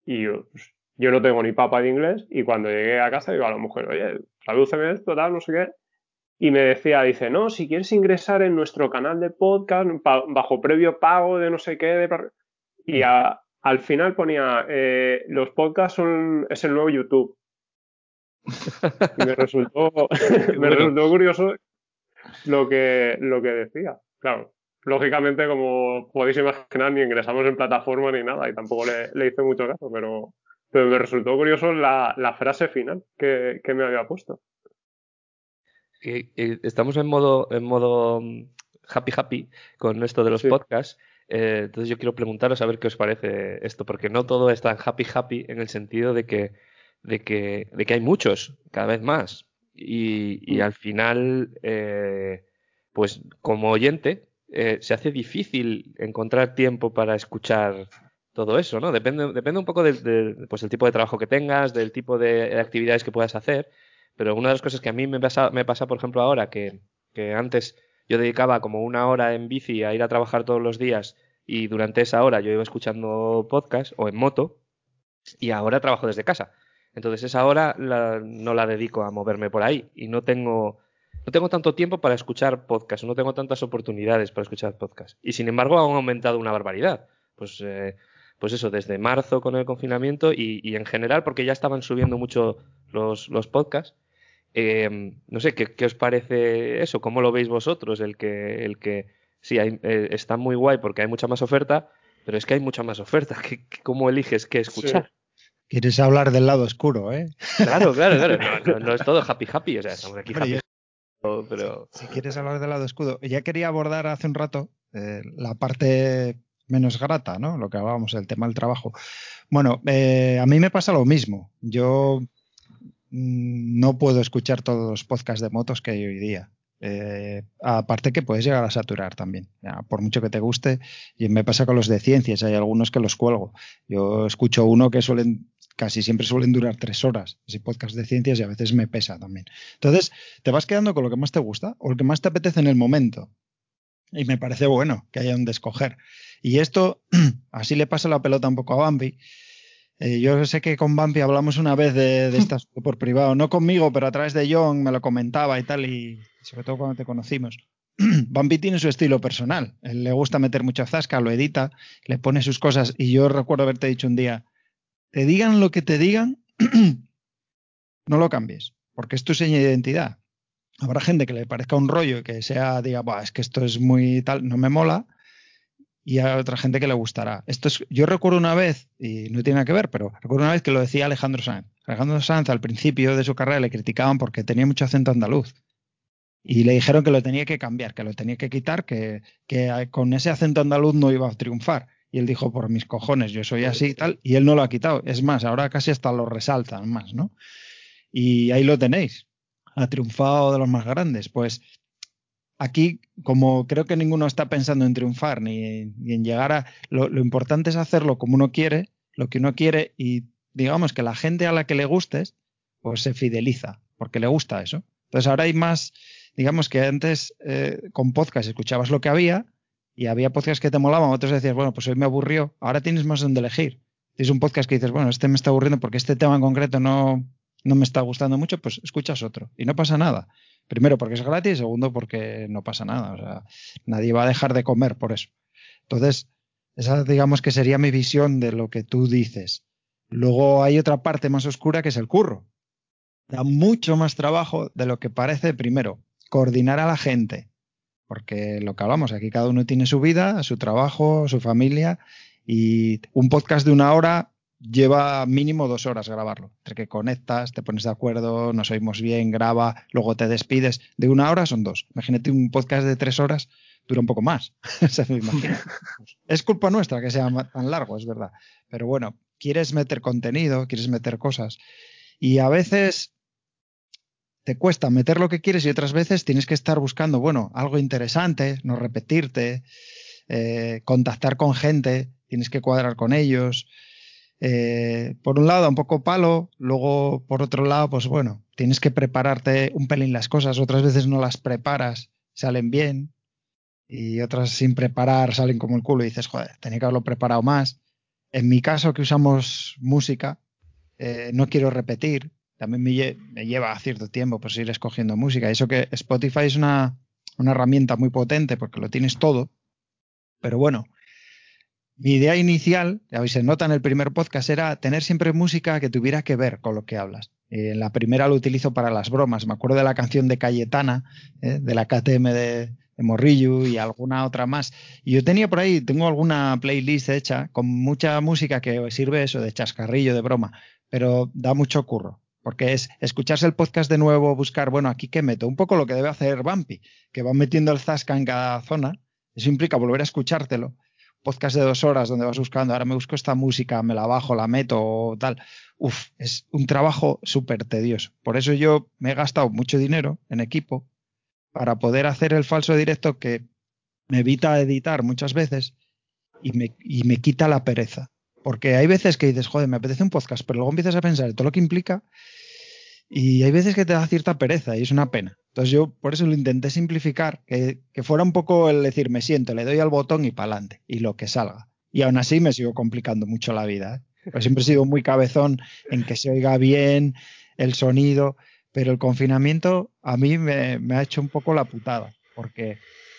Y yo, pues, yo no tengo ni papa de inglés. Y cuando llegué a casa digo a la mujer, oye, tradúceme esto, tal, no sé qué. Y me decía, dice, no, si quieres ingresar en nuestro canal de podcast bajo previo pago de no sé qué. de par-". y a- al final ponía, eh, los podcasts son, es el nuevo YouTube. Y me resultó, (laughs) (laughs) me resultó curioso lo que, lo que decía. Claro, lógicamente, como podéis imaginar, ni ingresamos en plataforma ni nada y tampoco le, le hice mucho caso, pero, pero me resultó curioso la, la frase final que, que me había puesto. estamos en modo, en modo mm, happy happy con esto de los Sí. podcasts. Eh, entonces yo quiero preguntaros a ver qué os parece esto, porque no todo es tan happy happy en el sentido de que, de que, de que hay muchos, cada vez más. Y, y Mm. al final, eh, pues como oyente, eh, se hace difícil encontrar tiempo para escuchar todo eso, ¿no? Depende, depende un poco del, del, pues, tipo de trabajo que tengas, del tipo de actividades que puedas hacer. Pero una de las cosas que a mí me pasa, me pasa por ejemplo, ahora, que, que antes yo dedicaba como una hora en bici a ir a trabajar todos los días y durante esa hora yo iba escuchando podcast o en moto y ahora trabajo desde casa. Entonces esa hora la- no la dedico a moverme por ahí y no tengo, no tengo tanto tiempo para escuchar podcast, no tengo tantas oportunidades para escuchar podcast. Y sin embargo han aumentado una barbaridad. Pues, eh, pues eso, desde marzo con el confinamiento y, y en general porque ya estaban subiendo mucho los, los podcasts. Eh, no sé, ¿qué, ¿qué os parece eso? ¿Cómo lo veis vosotros? El que, el que sí, hay, eh, está muy guay porque hay mucha más oferta, pero es que hay mucha más oferta. (laughs) ¿Qué- qué- ¿Cómo eliges qué escuchar? Quieres hablar del lado oscuro, ¿eh? Claro, (laughs) claro, claro. No, no- no es todo happy happy, o sea, estamos aquí happy, yo- pero Si quieres hablar del lado escudo, ya quería abordar hace un rato eh, la parte menos grata, ¿no? Lo que hablábamos, el tema del trabajo. Bueno, eh, a mí me pasa lo mismo. Yo no puedo escuchar todos los podcasts de motos que hay hoy día. Eh, aparte que puedes llegar a saturar también, por mucho que te guste. Y me pasa con los de ciencias, hay algunos que los cuelgo. Yo escucho uno que suelen, casi siempre suelen durar tres horas, ese podcast de ciencias y a veces me pesa también. Entonces, te vas quedando con lo que más te gusta o lo que más te apetece en el momento. Y me parece bueno que haya un escoger. Y esto, (clears throat) así le pasa la pelota un poco a Bambi. Eh, yo sé que con Bambi hablamos una vez de, de (laughs) estas por privado, no conmigo, pero a través de John me lo comentaba y tal, y sobre todo cuando te conocimos. (clears throat) Bambi tiene su estilo personal. Él le gusta meter mucha zasca, lo edita, le pone sus cosas. Y yo recuerdo haberte dicho un día: te digan lo que te digan, (clears throat) no lo cambies, porque es tu seña de identidad. Habrá gente que le parezca un rollo y que sea, diga, "Buah, es que esto es muy tal, no me mola. Y a otra gente que le gustará. Esto es, yo recuerdo una vez, y no tiene nada que ver, pero recuerdo una vez que lo decía Alejandro Sanz. Alejandro Sanz al principio de su carrera le criticaban porque tenía mucho acento andaluz. Y le dijeron que lo tenía que cambiar, que lo tenía que quitar, que, que con ese acento andaluz no iba a triunfar. Y él dijo, por mis cojones, yo soy así y tal. Y él no lo ha quitado. Es más, ahora casi hasta lo resaltan más, ¿no? Y ahí lo tenéis. Ha triunfado de los más grandes. Pues aquí, como creo que ninguno está pensando en triunfar ni, en llegar a... Lo, lo, importante es hacerlo como uno quiere, lo que uno quiere y digamos que la gente a la que le gustes, pues se fideliza, porque le gusta eso. Entonces ahora hay más, digamos que antes eh, con podcast escuchabas lo que había y había podcasts que te molaban, otros decías, bueno, pues hoy me aburrió, ahora tienes más donde elegir. Tienes un podcast que dices, bueno, este me está aburriendo porque este tema en concreto no, no me está gustando mucho, pues escuchas otro y no pasa nada. Primero porque es gratis, segundo porque no pasa nada. O sea, nadie va a dejar de comer por eso. Entonces, esa digamos que sería mi visión de lo que tú dices. Luego hay otra parte más oscura que es el curro. Da mucho más trabajo de lo que parece, primero, coordinar a la gente. Porque lo que hablamos, aquí cada uno tiene su vida, su trabajo, su familia, y un podcast de una hora lleva mínimo dos horas grabarlo. Entre que conectas, te pones de acuerdo, nos oímos bien, graba, luego te despides. De una hora son dos. Imagínate un podcast de tres horas, dura un poco más. (laughs) Es culpa nuestra que sea tan largo, es verdad. Pero bueno, quieres meter contenido, quieres meter cosas. Y a veces te cuesta meter lo que quieres y otras veces tienes que estar buscando, bueno, algo interesante, no repetirte, eh, contactar con gente, tienes que cuadrar con ellos. Eh, por un lado, un poco palo, luego por otro lado, pues bueno, tienes que prepararte un pelín las cosas, otras veces no las preparas, salen bien, y otras sin preparar salen como el culo y dices, joder, tenía que haberlo preparado más. En mi caso, que usamos música, eh, no quiero repetir, también me, lleva cierto tiempo pues ir escogiendo música. Eso que Spotify es una, una herramienta muy potente porque lo tienes todo, pero bueno, mi idea inicial, ya se nota en el primer podcast, era tener siempre música que tuviera que ver con lo que hablas. Eh, la primera lo utilizo para las bromas. Me acuerdo de la canción de Cayetana, eh, de la KTM de, Morrillo y alguna otra más. Y yo tenía por ahí, tengo alguna playlist hecha con mucha música que sirve eso de chascarrillo, de broma, pero da mucho curro. Porque es escucharse el podcast de nuevo, buscar, bueno, aquí qué meto, un poco lo que debe hacer Bumpy, que va metiendo el zasca en cada zona. Eso implica volver a escuchártelo podcast de dos horas donde vas buscando, ahora me busco esta música, me la bajo, la meto o tal. Uf, es un trabajo súper tedioso. Por eso yo me he gastado mucho dinero en equipo para poder hacer el falso directo que me evita editar muchas veces y me, y me quita la pereza. Porque hay veces que dices, joder, me apetece un podcast, pero luego empiezas a pensar en todo lo que implica y hay veces que te da cierta pereza y es una pena. Entonces yo por eso lo intenté simplificar, que, fuera un poco el decir, me siento, le doy al botón y para adelante, y lo que salga. Y aún así me sigo complicando mucho la vida. ¿eh? siempre he sido muy cabezón en que se oiga bien el sonido, pero el confinamiento a mí me, me ha hecho un poco la putada, porque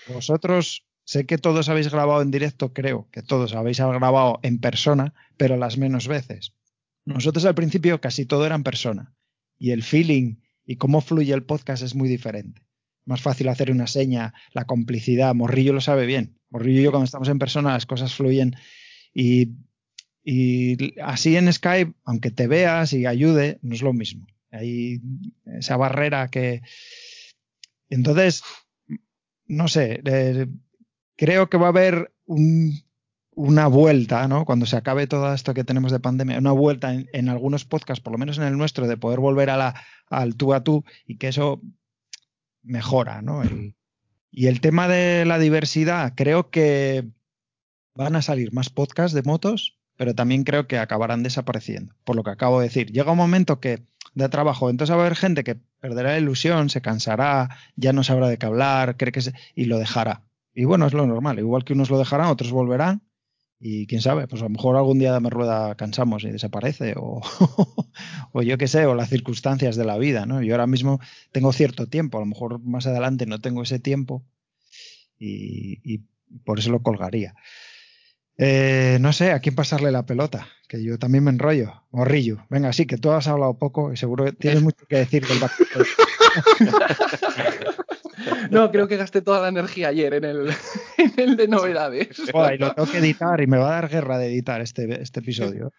vosotros sé que todos habéis grabado en directo, creo que todos habéis grabado en persona, pero las menos veces. Nosotros al principio casi todo era en persona y el feeling y cómo fluye el podcast es muy diferente. Más fácil hacer una seña, la complicidad. Morrillo lo sabe bien. Morrillo y yo cuando estamos en persona las cosas fluyen y, así en Skype, aunque te veas y ayude, no es lo mismo. Hay esa barrera que... Entonces, no sé, eh, creo que va a haber un, una vuelta, ¿no? Cuando se acabe todo esto que tenemos de pandemia, una vuelta en, algunos podcasts, por lo menos en el nuestro, de poder volver a la, al tú a tú y que eso mejora, ¿no? y el tema de la diversidad, creo que van a salir más podcasts de motos, pero también creo que acabarán desapareciendo, por lo que acabo de decir. Llega un momento que de trabajo, entonces va a haber gente que perderá la ilusión, se cansará, ya no sabrá de qué hablar, cree que y lo dejará. Y bueno, es lo normal, igual que unos lo dejarán, otros volverán y quién sabe, pues a lo mejor algún día de rueda cansamos y desaparece, o, (laughs) o yo qué sé, o las circunstancias de la vida, ¿no? Yo ahora mismo tengo cierto tiempo, a lo mejor más adelante no tengo ese tiempo y, por eso lo colgaría. Eh, no sé, a quién pasarle la pelota, que yo también me enrollo. Morrillo, venga, sí, que tú has hablado poco y seguro que tienes mucho que decir del (laughs) No, creo que gasté toda la energía ayer en el, (laughs) en el de novedades. (laughs) y lo tengo que editar y me va a dar guerra de editar este, este episodio.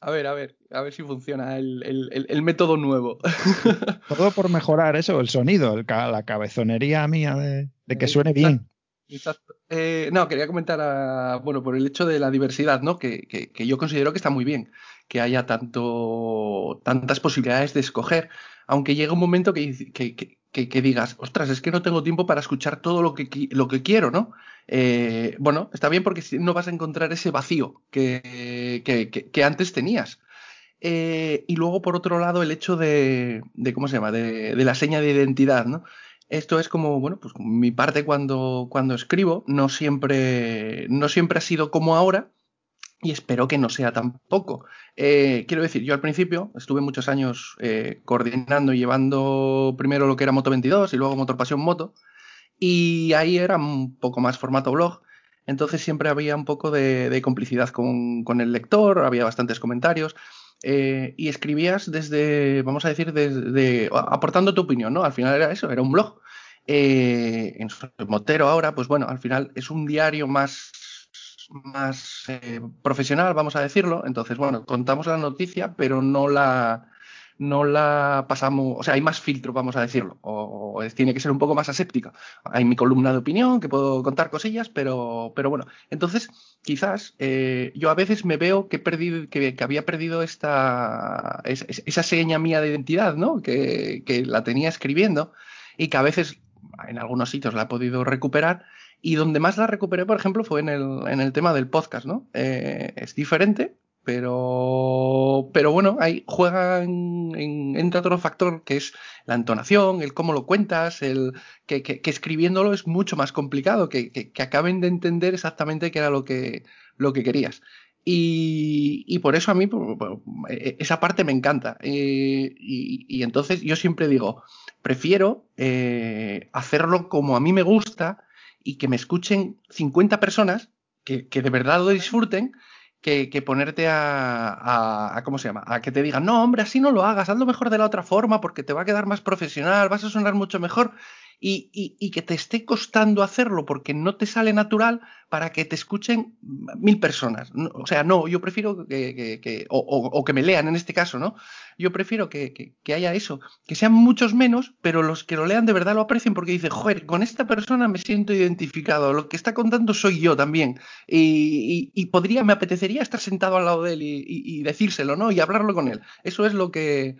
A ver, a ver, a ver si funciona el, el, el método nuevo. (laughs) Todo por mejorar eso, el sonido, la cabezonería mía de, de que suene bien. Exacto. Eh, no, quería comentar, a, bueno, por el hecho de la diversidad, ¿no? Que, que, que, yo considero que está muy bien que haya tanto, tantas posibilidades de escoger, aunque llega un momento que, que, que, digas, ostras, es que no tengo tiempo para escuchar todo lo que, lo que quiero, ¿no? Eh, bueno, está bien porque no vas a encontrar ese vacío que, que antes tenías. Eh, y luego, por otro lado, el hecho de, de ¿cómo se llama? De, de, la seña de identidad, ¿no? Esto es como, bueno, pues mi parte cuando, cuando escribo, no siempre, no siempre ha sido como ahora, y espero que no sea tampoco. Eh, quiero decir, yo al principio estuve muchos años eh, coordinando y llevando primero lo que era Moto 22 y luego Motor Pasión Moto, y ahí era un poco más formato blog, entonces siempre había un poco de, complicidad con, el lector, había bastantes comentarios. Eh, y escribías desde, vamos a decir, desde aportando tu opinión, ¿no? Al final era eso, era un blog. en Motero ahora, pues bueno, al final es un diario más más eh, profesional, vamos a decirlo. Entonces, bueno, contamos la noticia, pero no la, no la pasamos, o sea, hay más filtro, vamos a decirlo, o, tiene que ser un poco más aséptica. Hay mi columna de opinión, que puedo contar cosillas, pero, pero bueno, entonces quizás eh, yo a veces me veo que, he perdido, que, había perdido esta, esa seña mía de identidad, ¿no? Que, que la tenía escribiendo y que a veces en algunos sitios la he podido recuperar y donde más la recuperé, por ejemplo, fue en el, en el tema del podcast, ¿no? Eh, es diferente, pero, pero bueno, ahí juega en, en, entra otro factor que es la entonación, el cómo lo cuentas, el que, que, escribiéndolo es mucho más complicado, que, que, acaben de entender exactamente qué era lo que, lo que querías. Y, y, por eso a mí e, esa parte me encanta. Eh, y, y, entonces yo siempre digo, prefiero eh, hacerlo como a mí me gusta y que me escuchen 50 personas que, que de verdad lo disfruten que, que ponerte a, a, a, ¿cómo se llama? A que te digan, no, hombre, así no lo hagas, hazlo mejor de la otra forma porque te va a quedar más profesional, vas a sonar mucho mejor y, y, que te esté costando hacerlo porque no te sale natural para que te escuchen mil personas. o sea, no, yo prefiero que, que, que o, o, que me lean en este caso, ¿no? Yo prefiero que, haya eso, que sean muchos menos, pero los que lo lean de verdad lo aprecien porque dicen, joder, con esta persona me siento identificado, lo que está contando soy yo también. Y, y podría, me apetecería estar sentado al lado de él y, decírselo, ¿no? Y hablarlo con él. Eso es lo que,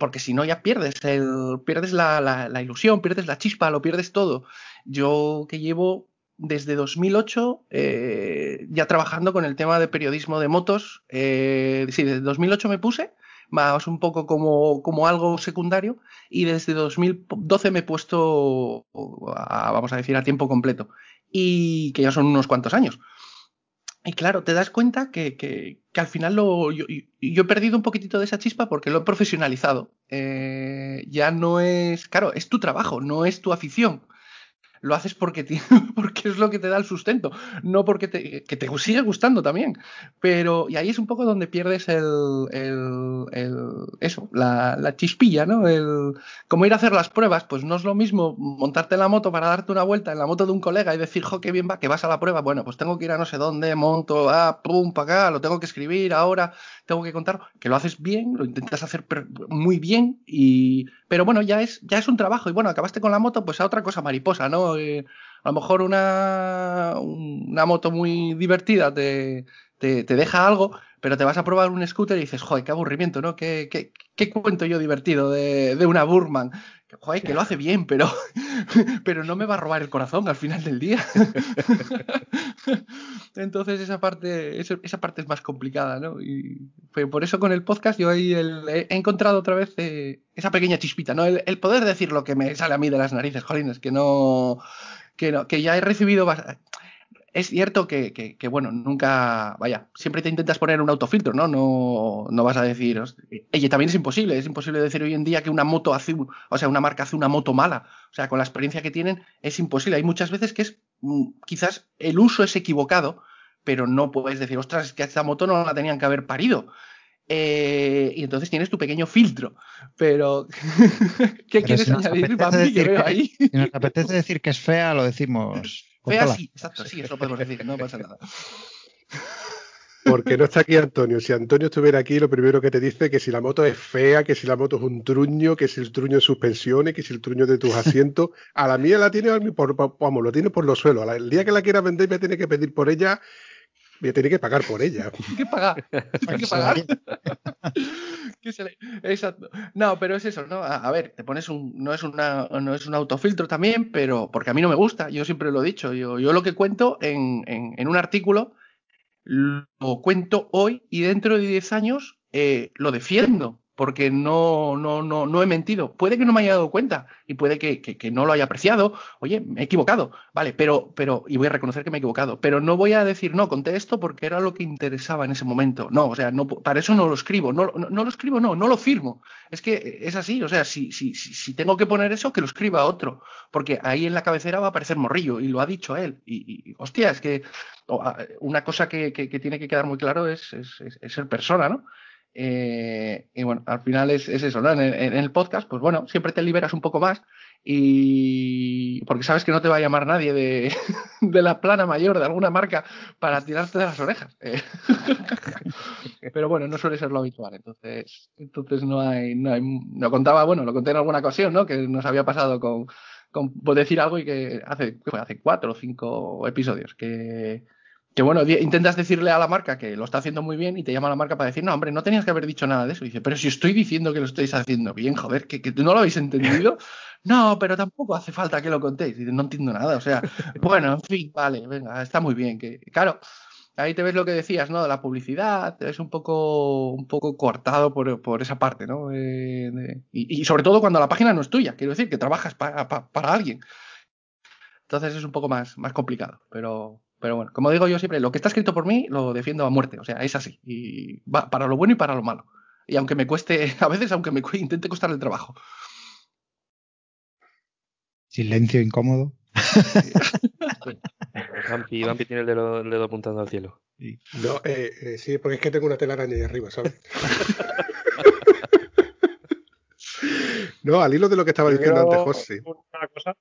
porque si no ya pierdes el, pierdes la, la, la ilusión, pierdes la chispa, lo pierdes todo. Yo que llevo desde 2008 eh, ya trabajando con el tema de periodismo de motos. Eh, sí, desde 2008 me puse, más un poco como, como algo secundario, y desde 2012 me he puesto, a, vamos a decir, a tiempo completo. Y que ya son unos cuantos años. Y claro, te das cuenta que, que, que al final lo, yo, yo, he perdido un poquitito de esa chispa porque lo he profesionalizado. Eh, ya no es, claro, es tu trabajo, no es tu afición lo haces porque, (laughs) porque es lo que te da el sustento, no porque te, que te sigue gustando también. Pero, y ahí es un poco donde pierdes el, el, eso, la, la, chispilla, ¿no? El, como ir a hacer las pruebas, pues no es lo mismo montarte en la moto para darte una vuelta en la moto de un colega y decir, jo, qué bien va, que vas a la prueba. Bueno, pues tengo que ir a no sé dónde, monto, ah, pum, para acá, lo tengo que escribir ahora, tengo que contar, que lo haces bien, lo intentas hacer muy bien, y, pero bueno, ya es, ya es un trabajo. Y bueno, acabaste con la moto, pues a otra cosa mariposa, ¿no? A lo mejor una, una moto muy divertida te, te, te, deja algo, pero te vas a probar un scooter y dices, joder, qué aburrimiento, ¿no? ¿Qué, qué, qué cuento yo divertido de, de una Burman? Joder, que lo hace bien, pero, (laughs) pero no me va a robar el corazón al final del día. (laughs) Entonces esa parte, esa parte es más complicada, ¿no? Y por eso con el podcast yo he encontrado otra vez eh, esa pequeña chispita, ¿no? El, poder decir lo que me sale a mí de las narices, jolines, que no, que no, que ya he recibido es cierto que, que, que, bueno, nunca, vaya, siempre te intentas poner un autofiltro, ¿no? No, no vas a decir, oye, también es imposible, es imposible decir hoy en día que una moto hace, o sea, una marca hace una moto mala, o sea, con la experiencia que tienen es imposible. Hay muchas veces que es, mm, quizás el uso es equivocado, pero no puedes decir, ostras, es que esta moto no la tenían que haber parido. Eh, y entonces tienes tu pequeño filtro. Pero, (laughs) ¿qué pero quieres si añadir, que veo ahí? Si nos apetece decir que es fea, lo decimos. Fea sí, exacto, sí, eso podemos decir, no pasa nada. (laughs) Porque no está aquí Antonio. Si Antonio estuviera aquí, lo primero que te dice es que si la moto es fea, que si la moto es un truño, que si el truño de suspensiones, que si el truño de tus asientos. A la mía la tiene por, vamos, lo tiene por los suelos. El día que la quiera vender, me tiene que pedir por ella voy a tener que pagar por ella. (laughs) Hay que pagar. Hay que pagar. (laughs) Exacto. No, pero es eso, ¿no? A, a, ver, te pones un. No es, una, no es un autofiltro también, pero. Porque a mí no me gusta, yo siempre lo he dicho. Yo, yo lo que cuento en, en, en un artículo lo cuento hoy y dentro de 10 años eh, lo defiendo porque no, no, no, no he mentido. Puede que no me haya dado cuenta y puede que, que, no lo haya apreciado. Oye, me he equivocado, vale, pero, pero, y voy a reconocer que me he equivocado, pero no voy a decir, no, conté esto porque era lo que interesaba en ese momento. No, o sea, no, para eso no lo escribo, no, no, lo escribo, no, no lo firmo. Es que es así, o sea, si, si, si, tengo que poner eso, que lo escriba otro, porque ahí en la cabecera va a aparecer morrillo y lo ha dicho él. Y, y hostia, es que una cosa que, que, que tiene que quedar muy claro es, es, es, es ser persona, ¿no? Eh, y bueno, al final es, es eso, ¿no? En, en, el podcast, pues bueno, siempre te liberas un poco más y porque sabes que no te va a llamar nadie de, (laughs) de la plana mayor de alguna marca para tirarte de las orejas. Eh. (laughs) Pero bueno, no suele ser lo habitual, entonces, entonces no hay, no hay, contaba, bueno, lo conté en alguna ocasión, ¿no? Que nos había pasado con, con decir algo y que hace, hace cuatro o cinco episodios que que bueno, intentas decirle a la marca que lo está haciendo muy bien y te llama la marca para decir, no, hombre, no tenías que haber dicho nada de eso. Y dice, pero si estoy diciendo que lo estáis haciendo bien, joder, que, que no lo habéis entendido. (laughs) no, pero tampoco hace falta que lo contéis. Y dice, no entiendo nada. O sea, (laughs) bueno, en fin, vale, venga, está muy bien. Que, claro, ahí te ves lo que decías, ¿no? De la publicidad, es un poco, un poco cortado por, por esa parte, ¿no? Eh, y, y, sobre todo cuando la página no es tuya, quiero decir, que trabajas para, para, para alguien. Entonces es un poco más, más complicado, pero, pero bueno, como digo yo siempre, lo que está escrito por mí lo defiendo a muerte. O sea, es así. Y va para lo bueno y para lo malo. Y aunque me cueste, (laughs) a veces, aunque me intente costar el trabajo. Silencio incómodo. (laughs) Vampi, Vampi tiene el dedo, el dedo, apuntando al cielo. No, eh, eh, sí, porque es que tengo una telaraña ahí arriba, ¿sabes? (laughs) no, al hilo de lo que estaba diciendo antes, José. Una cosa,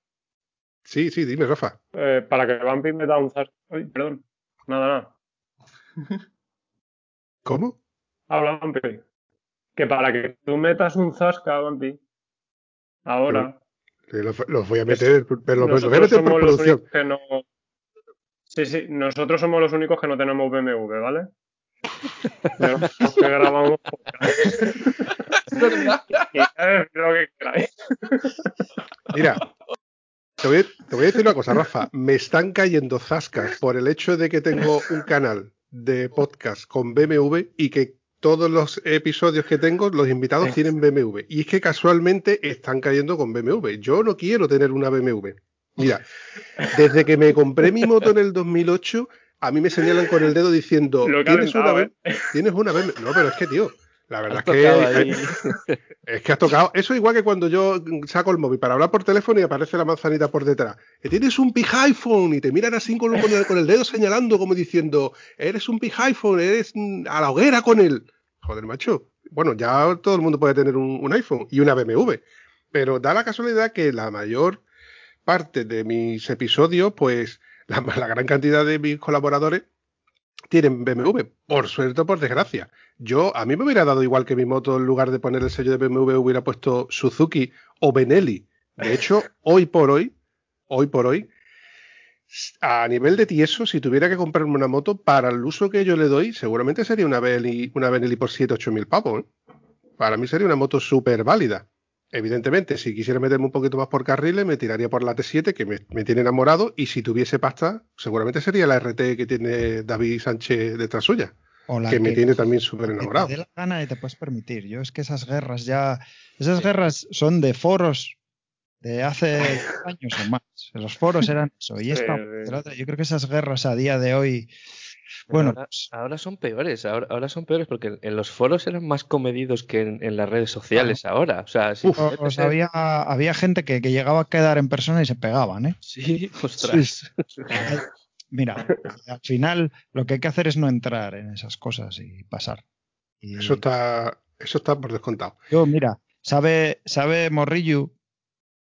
Sí, sí, dime, Rafa. Eh, para que Vampi me da un zasca. Ay, perdón. Nada, nada. (laughs) ¿Cómo? Habla, Vampi. Que para que tú metas un zasca, Vampi. Ahora. Los, los voy a meter, pero los voy a meter por producción. Que no... Sí, sí, nosotros somos los únicos que no tenemos BMW, ¿vale? los que grabamos (laughs) (laughs) lo que queráis. Mira, te voy, te voy, a decir una cosa, Rafa. Me están cayendo zascas por el hecho de que tengo un canal de podcast con BMW y que todos los episodios que tengo, los invitados tienen BMW. Y es que casualmente están cayendo con BMW. Yo no quiero tener una BMW. Mira, desde que me compré mi moto en el 2008, a mí me señalan con el dedo diciendo, ¿tienes una, ¿eh? ¿tienes una BMW? No, pero es que, tío, la verdad es que (laughs) es que has tocado. Eso igual que cuando yo saco el móvil para hablar por teléfono y aparece la manzanita por detrás. Que tienes un pig iPhone y te miran así con, el, con el dedo señalando como diciendo, eres un pig iPhone, eres a la hoguera con él. Joder, macho. Bueno, ya todo el mundo puede tener un, un iPhone y una BMW. Pero da la casualidad que la mayor parte de mis episodios, pues la, (laughs) la gran cantidad de mis colaboradores tienen BMW, por suerte o por desgracia. Yo, a mí me hubiera dado igual que mi moto, en lugar de poner el sello de BMW, hubiera puesto Suzuki o Benelli. De hecho, (laughs) hoy por hoy, hoy por hoy, a nivel de tieso, si tuviera que comprarme una moto, para el uso que yo le doy, seguramente sería una Benelli, una Benelli por 7, 8 mil pavos. ¿eh? Para mí sería una moto súper válida. Evidentemente, si quisiera meterme un poquito más por carriles, me tiraría por la T7, que me, me, tiene enamorado, y si tuviese pasta, seguramente sería la RT que tiene David Sánchez detrás suya. O la que, que me tiene también súper enamorado. Te dé la gana y te puedes permitir. Yo es que esas guerras ya. Esas guerras son de foros de hace (laughs) años o más. Los foros eran eso. Y esta, yo creo que esas guerras a día de hoy bueno, ahora, ahora, son peores, ahora, ahora, son peores porque en los foros eran más comedidos que en, en las redes sociales claro. ahora. O sea, si Uf, o sea, había, había gente que, que, llegaba a quedar en persona y se pegaban, ¿eh? Sí, (laughs) ostras. Sí. (laughs) Mira, al final lo que hay que hacer es no entrar en esas cosas y pasar. Y... Eso está, eso está por descontado. Yo, mira, sabe, sabe Morrillo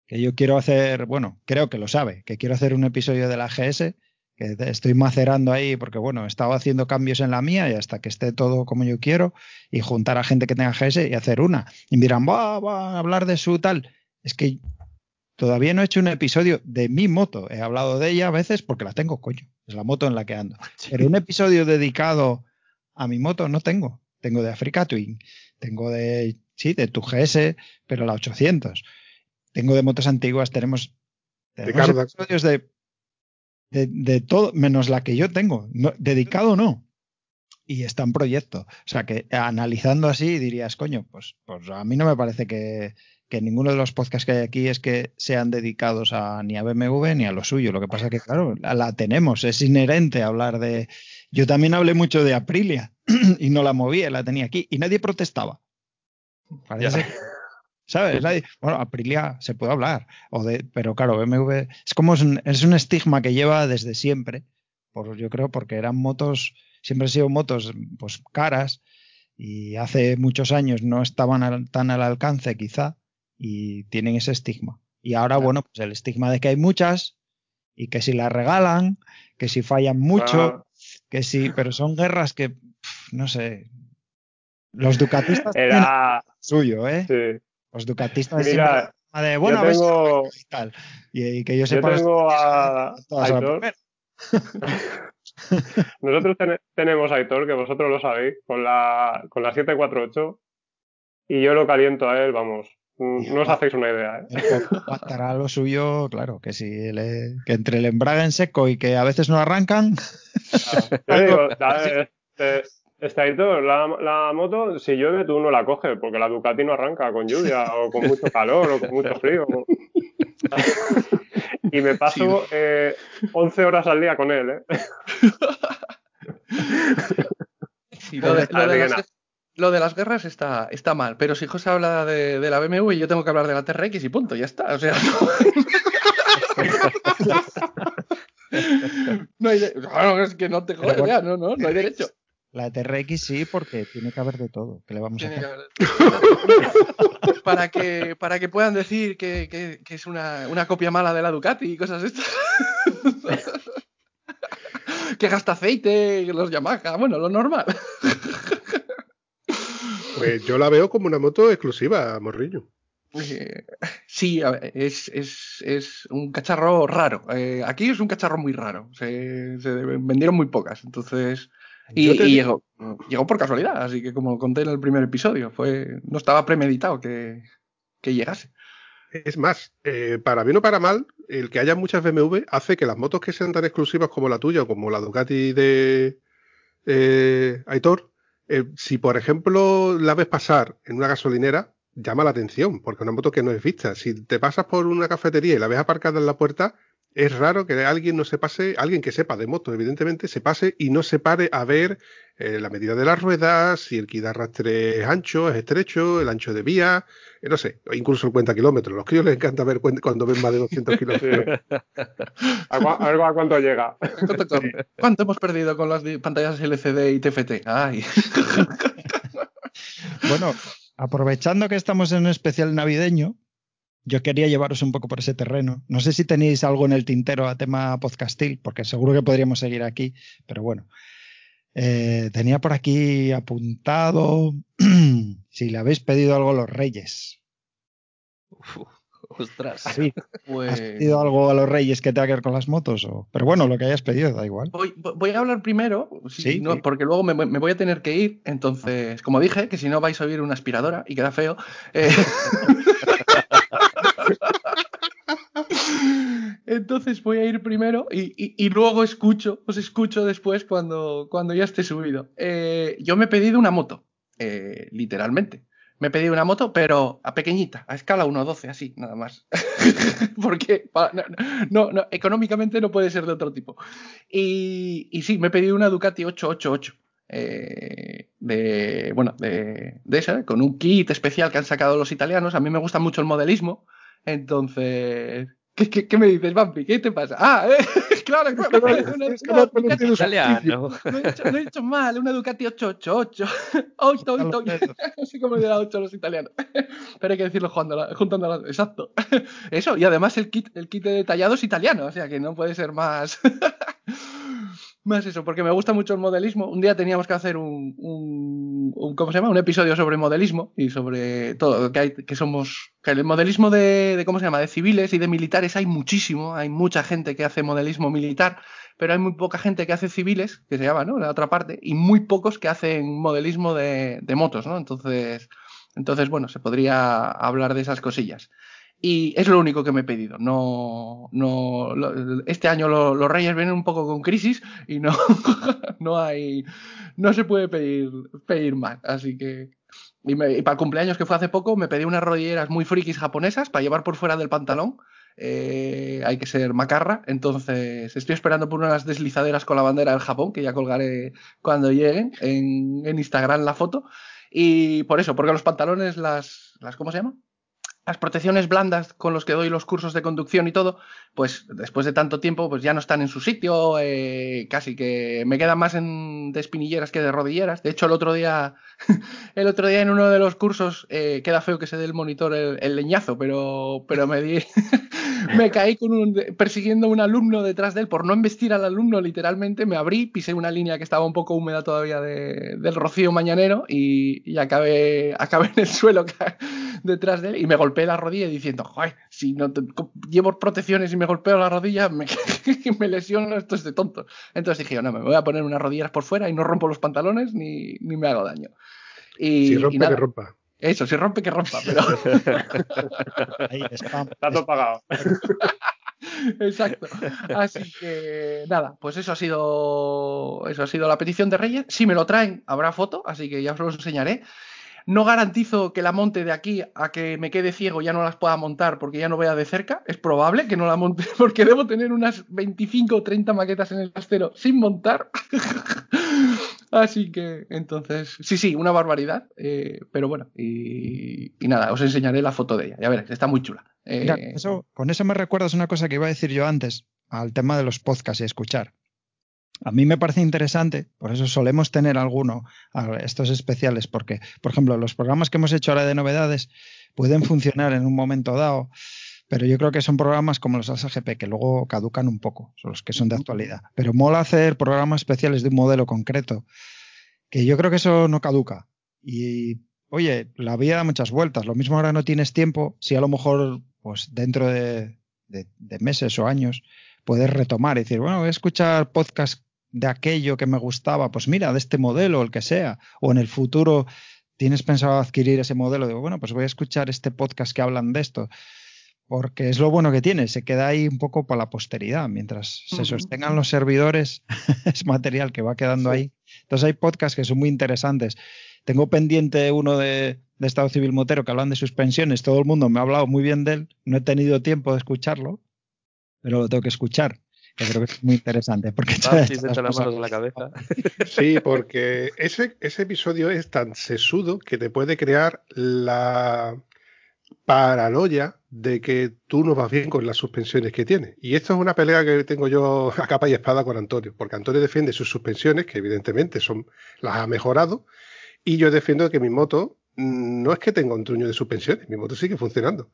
que yo quiero hacer, bueno, creo que lo sabe, que quiero hacer un episodio de la GS que estoy macerando ahí porque bueno, he estado haciendo cambios en la mía y hasta que esté todo como yo quiero y juntar a gente que tenga GS y hacer una. Y dirán, va, va a hablar de su tal. Es que todavía no he hecho un episodio de mi moto. He hablado de ella a veces porque la tengo, coño. Es la moto en la que ando. (laughs) Sí. Pero un episodio dedicado a mi moto no tengo. Tengo de Africa Twin, tengo de, sí, de tu GS, pero la 800. Tengo de motos antiguas, tenemos, tenemos de episodios de de, de, todo, menos la que yo tengo. No, dedicado no. Y está en proyecto. O sea que analizando así dirías, coño, pues, pues a mí no me parece que, que ninguno de los podcasts que hay aquí es que sean dedicados a ni a BMW ni a lo suyo. Lo que pasa que, claro, la, la tenemos, es inherente hablar de. Yo también hablé mucho de Aprilia (clears throat) y no la movía, la tenía aquí y nadie protestaba. Parece que, ¿Sabes? Nadie, bueno, Aprilia se puede hablar, o de, pero claro, BMW es como es un, es un estigma que lleva desde siempre, por, yo creo, porque eran motos, siempre han sido motos pues caras y hace muchos años no estaban al, tan al alcance quizá y tienen ese estigma. Y ahora, bueno, pues el estigma de que hay muchas y que si las regalan, que si fallan mucho, que sí, pero son guerras que, no sé. Los ducatistas Era. suyo, ¿eh? Sí. Los ducatistas Mira, siempre de, bueno, yo tengo, y tal. Y, y que yo yo sepa tengo a Aitor. (laughs) Nosotros ten- tenemos a Aitor, que vosotros lo sabéis, con la, con la 748. Y yo lo caliento a él, vamos. mm, No os hacéis una idea, ¿eh? Aguantará lo suyo, claro, que si le- que entre el embrague en seco y que a veces no arrancan, Yo (laughs) digo, da- este, este Aitor, la, la moto, si llueve tú no la coges, porque la Ducati no arranca con lluvia, o con mucho calor, o con mucho frío. (laughs) Y me paso eh, 11 horas al día con él, ¿eh? Sí, lo, de, lo las, nada. lo de las guerras está, está mal, pero si José habla de, de la BMW, yo tengo que hablar de la TRX y punto, ya está. O sea, no, (laughs) (laughs) no hay de- claro, es que no te bueno, ya, no, no, no hay derecho. La TRX sí, porque tiene que haber de todo. que le vamos a Tiene que hacer? haber- (laughs) para que para que puedan decir que, que- que es una, una copia mala de la Ducati y cosas de estas. (laughs) que gasta aceite, los Yamaha, bueno, lo normal. (laughs) Pues yo la veo como una moto exclusiva, Morrillo. Eh, Sí, a ver, es, es, es un cacharro raro. Eh, aquí es un cacharro muy raro. Se, se vendieron muy pocas. Entonces. Y, te llegó, llegó por casualidad, así que como conté en el primer episodio, fue, no estaba premeditado que, que llegase. Es más, eh, para bien o para mal, el que haya muchas BMW hace que las motos que sean tan exclusivas como la tuya o como la Ducati de eh, Aitor, eh, si por ejemplo la ves pasar en una gasolinera, llama la atención, porque es una moto que no es vista. Si te pasas por una cafetería y la ves aparcada en la puerta, es raro que alguien no se pase, alguien que sepa de moto, evidentemente, se pase y no se pare a ver eh, la medida de las ruedas, si el kit de arrastre es ancho, es estrecho, el ancho de vía, eh, no sé, o incluso el cuenta kilómetros. Los críos les encanta ver cuando ven más de 200 (laughs) Sí. kilómetros. A, ver a cuánto llega. ¿Cuánto, hemos perdido con las pantallas LCD y TFT? Ay. Bueno, aprovechando que estamos en un especial navideño, yo quería llevaros un poco por ese terreno. No sé si tenéis algo en el tintero a tema podcastil, porque seguro que podríamos seguir aquí, pero bueno. Eh, tenía por aquí apuntado (clears throat) si le habéis pedido algo a los reyes. Uf, ostras. Sí, Pues... ¿Has pedido algo a los reyes que tenga que ver con las motos? O... Pero bueno, lo que hayas pedido, da igual. Voy, voy a hablar primero, Sí, no, porque luego me, me voy a tener que ir. Entonces, como dije, que si no vais a oír una aspiradora y queda feo. eh, (laughs) Entonces voy a ir primero y, luego escucho, os escucho después cuando, ya esté subido. Eh, yo me he pedido una moto, eh, literalmente. Me he pedido una moto, pero a pequeñita, a escala 1.12, así, nada más. (laughs) Porque no, económicamente no puede ser de otro tipo. Y, y sí, me he pedido una Ducati 888. eh, de, bueno, de, de esa, con un kit especial que han sacado los italianos. A mí me gusta mucho el modelismo. Entonces, ¿qué, qué, qué me dices, Vampi? ¿Qué te pasa? Ah, eh, (laughs) claro, claro. una- Es una no lo Ducati-. Italiano. lo he, dicho, lo he dicho mal, una Ducati 888. 8, 8, Así como le da 8 a los italianos. (laughs) Pero hay que decirlo juntando, juntando Exacto. (laughs) Eso, y además el kit, el kit de detallado es italiano, o sea que no puede ser más. Más eso, porque me gusta mucho el modelismo. Un día teníamos que hacer un, un, un- ¿cómo se llama? Un episodio sobre modelismo y sobre todo, que, hay, que somos, que el modelismo de, de, ¿cómo se llama? De civiles y de militares hay muchísimo, hay mucha gente que hace modelismo militar, pero hay muy poca gente que hace civiles, que se llama, ¿no? La otra parte, y muy pocos que hacen modelismo de, de motos, ¿no? Entonces, entonces, bueno, se podría hablar de esas cosillas. Y es lo único que me he pedido. No, no, este año lo- los Reyes vienen un poco con crisis y no, (laughs) no hay, no se puede pedir, pedir más. Así que, y, me- y para el cumpleaños que fue hace poco, me pedí unas rodilleras muy frikis japonesas para llevar por fuera del pantalón. Eh, hay que ser macarra. Entonces, estoy esperando por unas deslizaderas con la bandera del Japón, que ya colgaré cuando lleguen en, en Instagram la foto. Y por eso, porque los pantalones, las, las ¿cómo se llama? Las protecciones blandas con los que doy los cursos de conducción y todo, pues después de tanto tiempo, pues ya no están en su sitio, eh, casi que me quedan más en, de espinilleras que de rodilleras. De hecho, el otro día, (laughs) el otro día en uno de los cursos, eh, queda feo que se dé el monitor el, el leñazo, pero, pero me di, me caí con un, persiguiendo a un alumno detrás de él por no embestir al alumno, literalmente, me abrí, pisé una línea que estaba un poco húmeda todavía de, del rocío mañanero y, y acabé, acabé en el suelo (laughs) detrás de él y me golpeé la rodilla diciendo, joder, si no te- llevo protecciones y me golpeo la rodilla, me, (laughs) me lesiono, esto es de tonto. Entonces dije, no, me voy a poner unas rodilleras por fuera y no rompo los pantalones ni, ni me hago daño. Y, Si y rompe, nada, que rompa. Eso, si rompe, que rompa, pero... (laughs) Ahí, spam. Está todo pagado. (laughs) Exacto. Así que nada, pues eso ha sido eso ha sido la petición de Reyes. Si me lo traen, habrá foto, así que ya os lo enseñaré. No garantizo que la monte de aquí a que me quede ciego ya no las pueda montar porque ya no vea de cerca. Es probable que no la monte (laughs) porque debo tener unas 25 o 30 maquetas en el trastero sin montar. Así que entonces, sí, sí, una barbaridad. eh, pero bueno, y, nada, os enseñaré la foto de ella. Ya veréis, está muy chula. Mira, Eh, eso, con eso me recuerdas una cosa que iba a decir yo antes, al tema de los podcasts y escuchar. A mí me parece interesante, por eso solemos tener alguno, a estos especiales, porque, por ejemplo, los programas que hemos hecho ahora de novedades pueden funcionar en un momento dado, pero yo creo que son programas como los ASGP, que luego caducan un poco, son los que son de actualidad. Pero mola hacer programas especiales de un modelo concreto, que yo creo que eso no caduca. Y oye, la vida da muchas vueltas. Lo mismo ahora no tienes tiempo, si a lo mejor, pues dentro de, de- de meses o años, puedes retomar y decir, bueno, voy a escuchar podcast de aquello que me gustaba, pues mira, de este modelo, el que sea, o en el futuro tienes pensado adquirir ese modelo, digo, bueno, pues voy a escuchar este podcast que hablan de esto, porque es lo bueno que tiene, se queda ahí un poco para la posteridad, mientras se sostengan los servidores, (laughs) es material que va quedando ahí. Entonces hay podcasts que son muy interesantes. Tengo pendiente uno de, de Estado Civil Motero que hablan de suspensiones, todo el mundo me ha hablado muy bien de él, no he tenido tiempo de escucharlo, pero lo tengo que escuchar, que creo que es muy interesante, porque estas echa las manos a la cabeza. (laughs) Sí, porque ese, ese episodio es tan sesudo que te puede crear la paranoia de que tú no vas bien con las suspensiones que tienes. Y esto es una pelea que tengo yo (laughs) a capa y espada con Antonio, porque Antonio defiende sus suspensiones, que evidentemente son las ha mejorado, y yo defiendo que mi moto mm, no es que tenga un truño de suspensiones, mi moto sigue funcionando.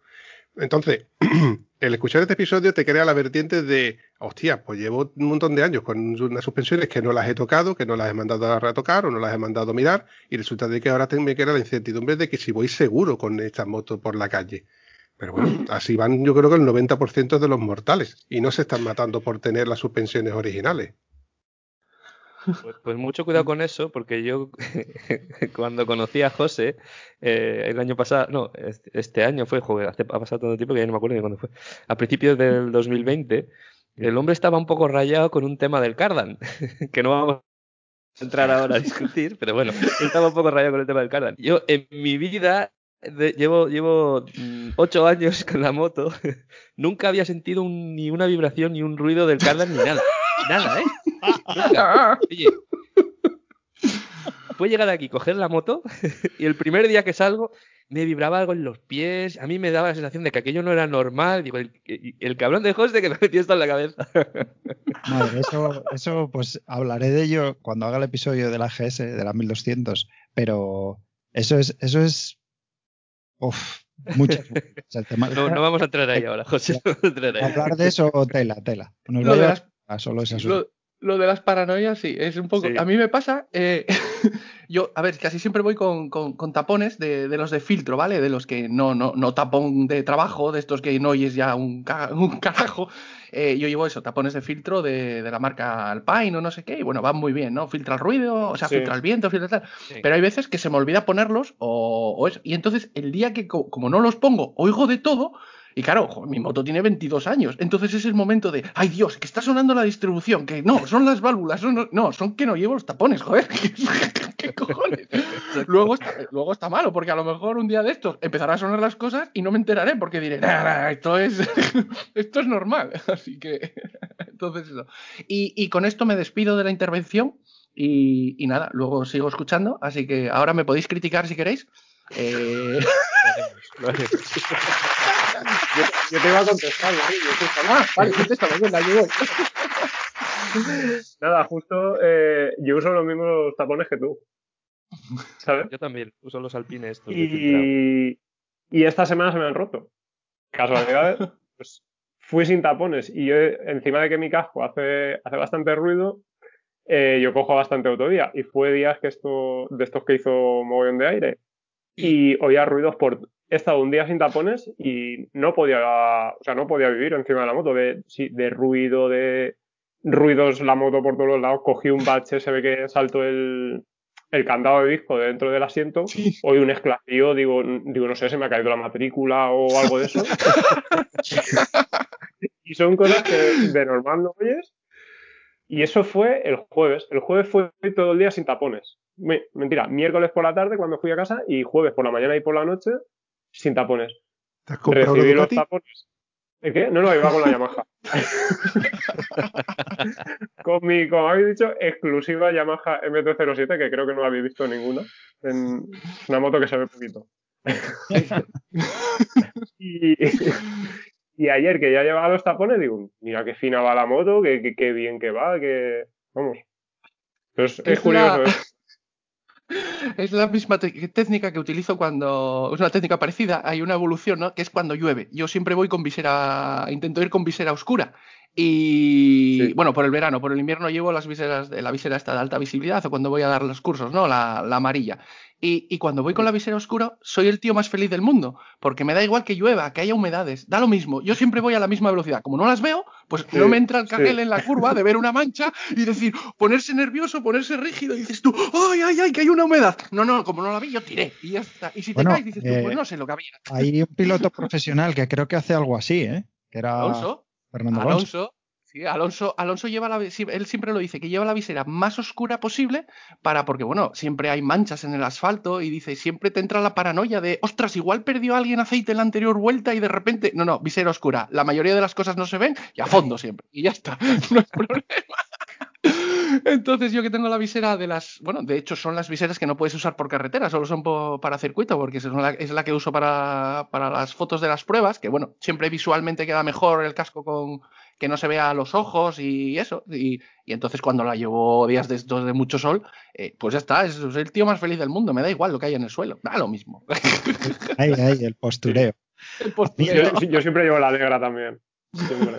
Entonces, (clears throat) el escuchar este episodio te crea la vertiente de, hostia, pues llevo un montón de años con unas suspensiones que no las he tocado, que no las he mandado a retocar o no las he mandado a mirar, y resulta de que ahora me queda la incertidumbre de que si voy seguro con esta moto por la calle. Pero bueno, así van yo creo que el 90% de los mortales, y no se están matando por tener las suspensiones originales. Pues, pues mucho cuidado con eso, porque yo (laughs) cuando conocí a José eh, el año pasado, no, este, año fue, joder, hace, ha pasado tanto tiempo que ya no me acuerdo ni cuándo fue. A principios del 2020, el hombre estaba un poco rayado con un tema del Cardan, (laughs) que no vamos a entrar ahora a (laughs) discutir, pero bueno, estaba un poco rayado con el tema del Cardan. Yo en mi vida de- llevo, llevo mm, ocho años con la moto, nunca había sentido un- ni una vibración, ni un ruido del Cardan, ni nada. Nada, ¿eh? Nunca. Oye, puedo llegar aquí, coger la moto (laughs) y el primer día que salgo me vibraba algo en los pies. A mí me daba la sensación de que aquello no era normal. Digo, el, el cabrón de José que me metió esto en la cabeza. Madre, eso, eso, pues hablaré de ello cuando haga el episodio de la GS, de la 1200, pero eso es, eso es, uf, muchas (laughs) tema- No, no vamos a entrar ahí (laughs) ahora, José. No vamos a entrar ahí. Hablar de eso, tela, tela. Nos Lo a de llevar las- a solo Lo, lo de las paranoias, sí, es un poco. Sí. A mí me pasa. eh, (laughs) yo, a ver, casi siempre voy con, con- con tapones de, de los de filtro, ¿vale? De los que no, no, no tapón de trabajo, de estos que no oyes ya un, ca- (laughs) un carajo. Eh, yo llevo eso, tapones de filtro de, de la marca Alpine o no sé qué, y bueno, van muy bien, ¿no? Filtra el ruido, o sea, Sí. filtra el viento, filtra tal. Sí. Pero hay veces que se me olvida ponerlos o, o eso. Y entonces, el día que, co- como no los pongo, oigo de todo. Y claro, jo, mi moto tiene 22 años. Entonces es el momento de, ay Dios, que está sonando la distribución. Que no, son las válvulas. son- no, son que no llevo los tapones, joder. (laughs) ¿Qué cojones? Luego está, luego está malo, porque a lo mejor un día de estos empezará a sonar las cosas y no me enteraré, porque diré, "Nah, nah, esto es, (laughs) esto es normal. (laughs) Así que, entonces eso. Y, y con esto me despido de la intervención. Y, y nada, luego sigo escuchando. Así que ahora me podéis criticar si queréis. Eh, Lo haremos. Yo, yo te iba a contestar, ¿no? Yo estaba- ah, vale, contéstame, venga, yo voy. (laughs) Nada, justo eh, yo uso los mismos tapones que tú. ¿Sabes? Yo también uso los alpines estos. Y, y esta semana se me han roto. Casualidades, (laughs) pues fui sin tapones y yo, encima de que mi casco hace, hace bastante ruido, eh, yo cojo bastante autovía. Y fue días que esto, de estos que hizo mogollón de aire y oía ruidos por. He estado un día sin tapones y no podía, o sea, no podía vivir encima de la moto, de, sí, de ruido, de ruidos, la moto por todos los lados. Cogí un bache, se ve que saltó el, el candado de disco de dentro del asiento. Oí un esclavío, digo, digo, no sé, se me ha caído la matrícula o algo de eso. (laughs) y son cosas que de normal no oyes. Y eso fue el jueves. El jueves fue todo el día sin tapones. Me- mentira, miércoles por la tarde cuando fui a casa y jueves por la mañana y por la noche sin tapones. ¿Te has comprado Recibí los tapones. ¿El qué? No, no, iba con la Yamaha. (laughs) con mi, como habéis dicho, exclusiva Yamaha MT-07, que creo que no habéis visto ninguna. En una moto que se ve poquito. (laughs) y, y ayer que ya llevaba los tapones, digo, mira qué fina va la moto, qué, qué- qué bien que va, que. Vamos. Pues es Es curioso. la- ¿eh? Es la misma técnica que utilizo cuando. Es una técnica parecida, hay una evolución, ¿no? Que es cuando llueve. Yo siempre voy con visera. Intento ir con visera oscura. Y. Sí. Bueno, por el verano, por el invierno llevo las viseras de la visera esta de alta visibilidad o cuando voy a dar los cursos, ¿no? La, la amarilla. Y, y cuando voy con la visera oscura, soy el tío más feliz del mundo. Porque me da igual que llueva, que haya humedades, da lo mismo. Yo siempre voy a la misma velocidad. Como no las veo, pues Sí, no me entra el sí. cagel en la curva de ver una mancha y decir, ponerse nervioso, ponerse rígido, y dices tú, ¡ay, ay, ay, que hay una humedad! No, no, como no la vi, yo tiré y ya está. Y si te Bueno, caes, dices tú, eh, pues no sé lo que había. Hay un piloto profesional que creo que hace algo así, ¿eh? Que era Alonso, Fernando Alonso. Alonso, Alonso, Alonso lleva la, él siempre lo dice, que lleva la visera más oscura posible para, porque bueno, siempre hay manchas en el asfalto y dice, siempre te entra la paranoia de, ostras, igual perdió alguien aceite en la anterior vuelta y de repente, no, no, visera oscura, la mayoría de las cosas no se ven y a fondo siempre, y ya está, (laughs) no hay problema. Entonces yo que tengo la visera de las, bueno, de hecho son las viseras que no puedes usar por carretera, solo son para circuito, porque es la, es la que uso para, para las fotos de las pruebas, que bueno, siempre visualmente queda mejor el casco con que no se vea los ojos y eso. Y, y entonces cuando la llevo días de estos de mucho sol, eh, pues ya está, es, es el tío más feliz del mundo, me da igual lo que hay en el suelo, da lo mismo. (laughs) Ahí, ahí, el postureo. El postureo. Yo, yo siempre llevo la negra también. Siempre.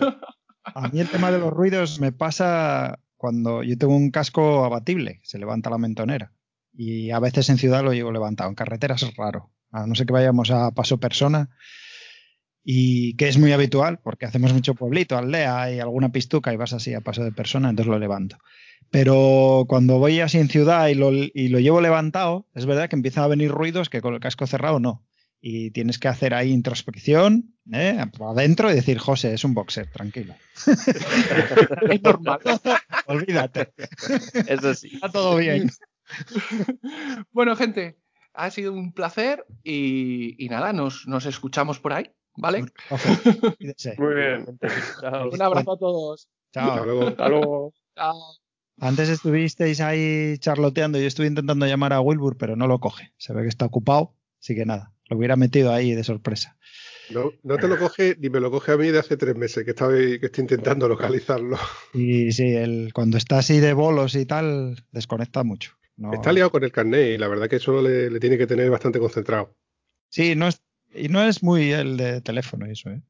A mí el tema de los ruidos me pasa cuando yo tengo un casco abatible, se levanta la mentonera. Y a veces en ciudad lo llevo levantado, en carreteras es raro. A no ser que vayamos a paso persona. Y que es muy habitual, porque hacemos mucho pueblito, aldea y alguna pistuca y vas así a paso de persona, entonces lo levanto. Pero cuando voy así en ciudad y lo, y lo llevo levantado, es verdad que empiezan a venir ruidos que con el casco cerrado no. Y tienes que hacer ahí introspección, ¿eh? por adentro y decir, José, es un boxer, tranquilo. (laughs) Es normal. (laughs) Olvídate. Eso sí. Está todo bien. Bueno, gente, ha sido un placer y, y nada, nos, nos escuchamos por ahí, ¿vale? (laughs) Muy bien. Chao. Un abrazo a todos. Hasta Chao. luego. Hasta luego. Chao. Antes estuvisteis ahí charloteando y yo estuve intentando llamar a Wilbur, pero no lo coge. Se ve que está ocupado, así que nada, lo hubiera metido ahí de sorpresa. No, no te lo coge ni me lo coge a mí de hace tres meses que, estaba, que estoy intentando localizarlo. Y sí, el, cuando está así de bolos y tal, desconecta mucho. No- Está liado con el carnet y la verdad que eso le, le tiene que tener bastante concentrado. Sí, no es, y no es muy el de teléfono eso, ¿eh?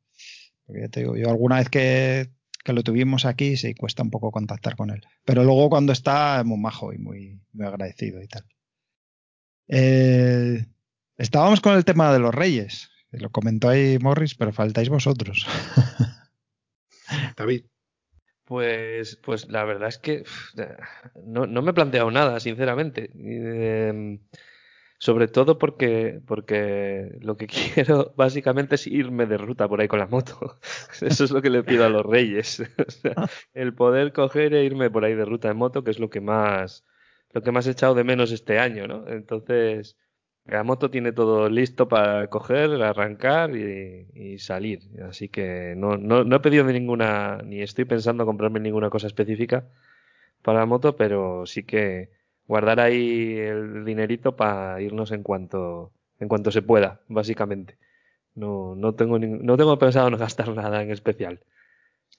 Porque ya te digo, yo alguna vez que, que lo tuvimos aquí, sí, cuesta un poco contactar con él. Pero luego cuando está, es muy majo y muy, muy agradecido y tal. Eh, estábamos con el tema de los reyes. Lo comentó ahí Morris, pero faltáis vosotros. (laughs) David, Pues, pues la verdad es que no, no me he planteado nada, sinceramente. Eh, sobre todo porque, porque lo que (laughs) quiero básicamente es irme de ruta por ahí con la moto. (laughs) Eso es lo que le pido a los reyes. (laughs) El poder coger e irme por ahí de ruta en moto, que es lo que más, lo que más he echado de menos este año, ¿no? Entonces, la moto tiene todo listo para coger, arrancar y, y salir. Así que no, no, no he pedido ninguna, ni estoy pensando comprarme ninguna cosa específica para la moto, pero sí que guardar ahí el dinerito para irnos en cuanto, en cuanto se pueda, básicamente. No, no, tengo, no tengo pensado no gastar (laughs) nada en especial.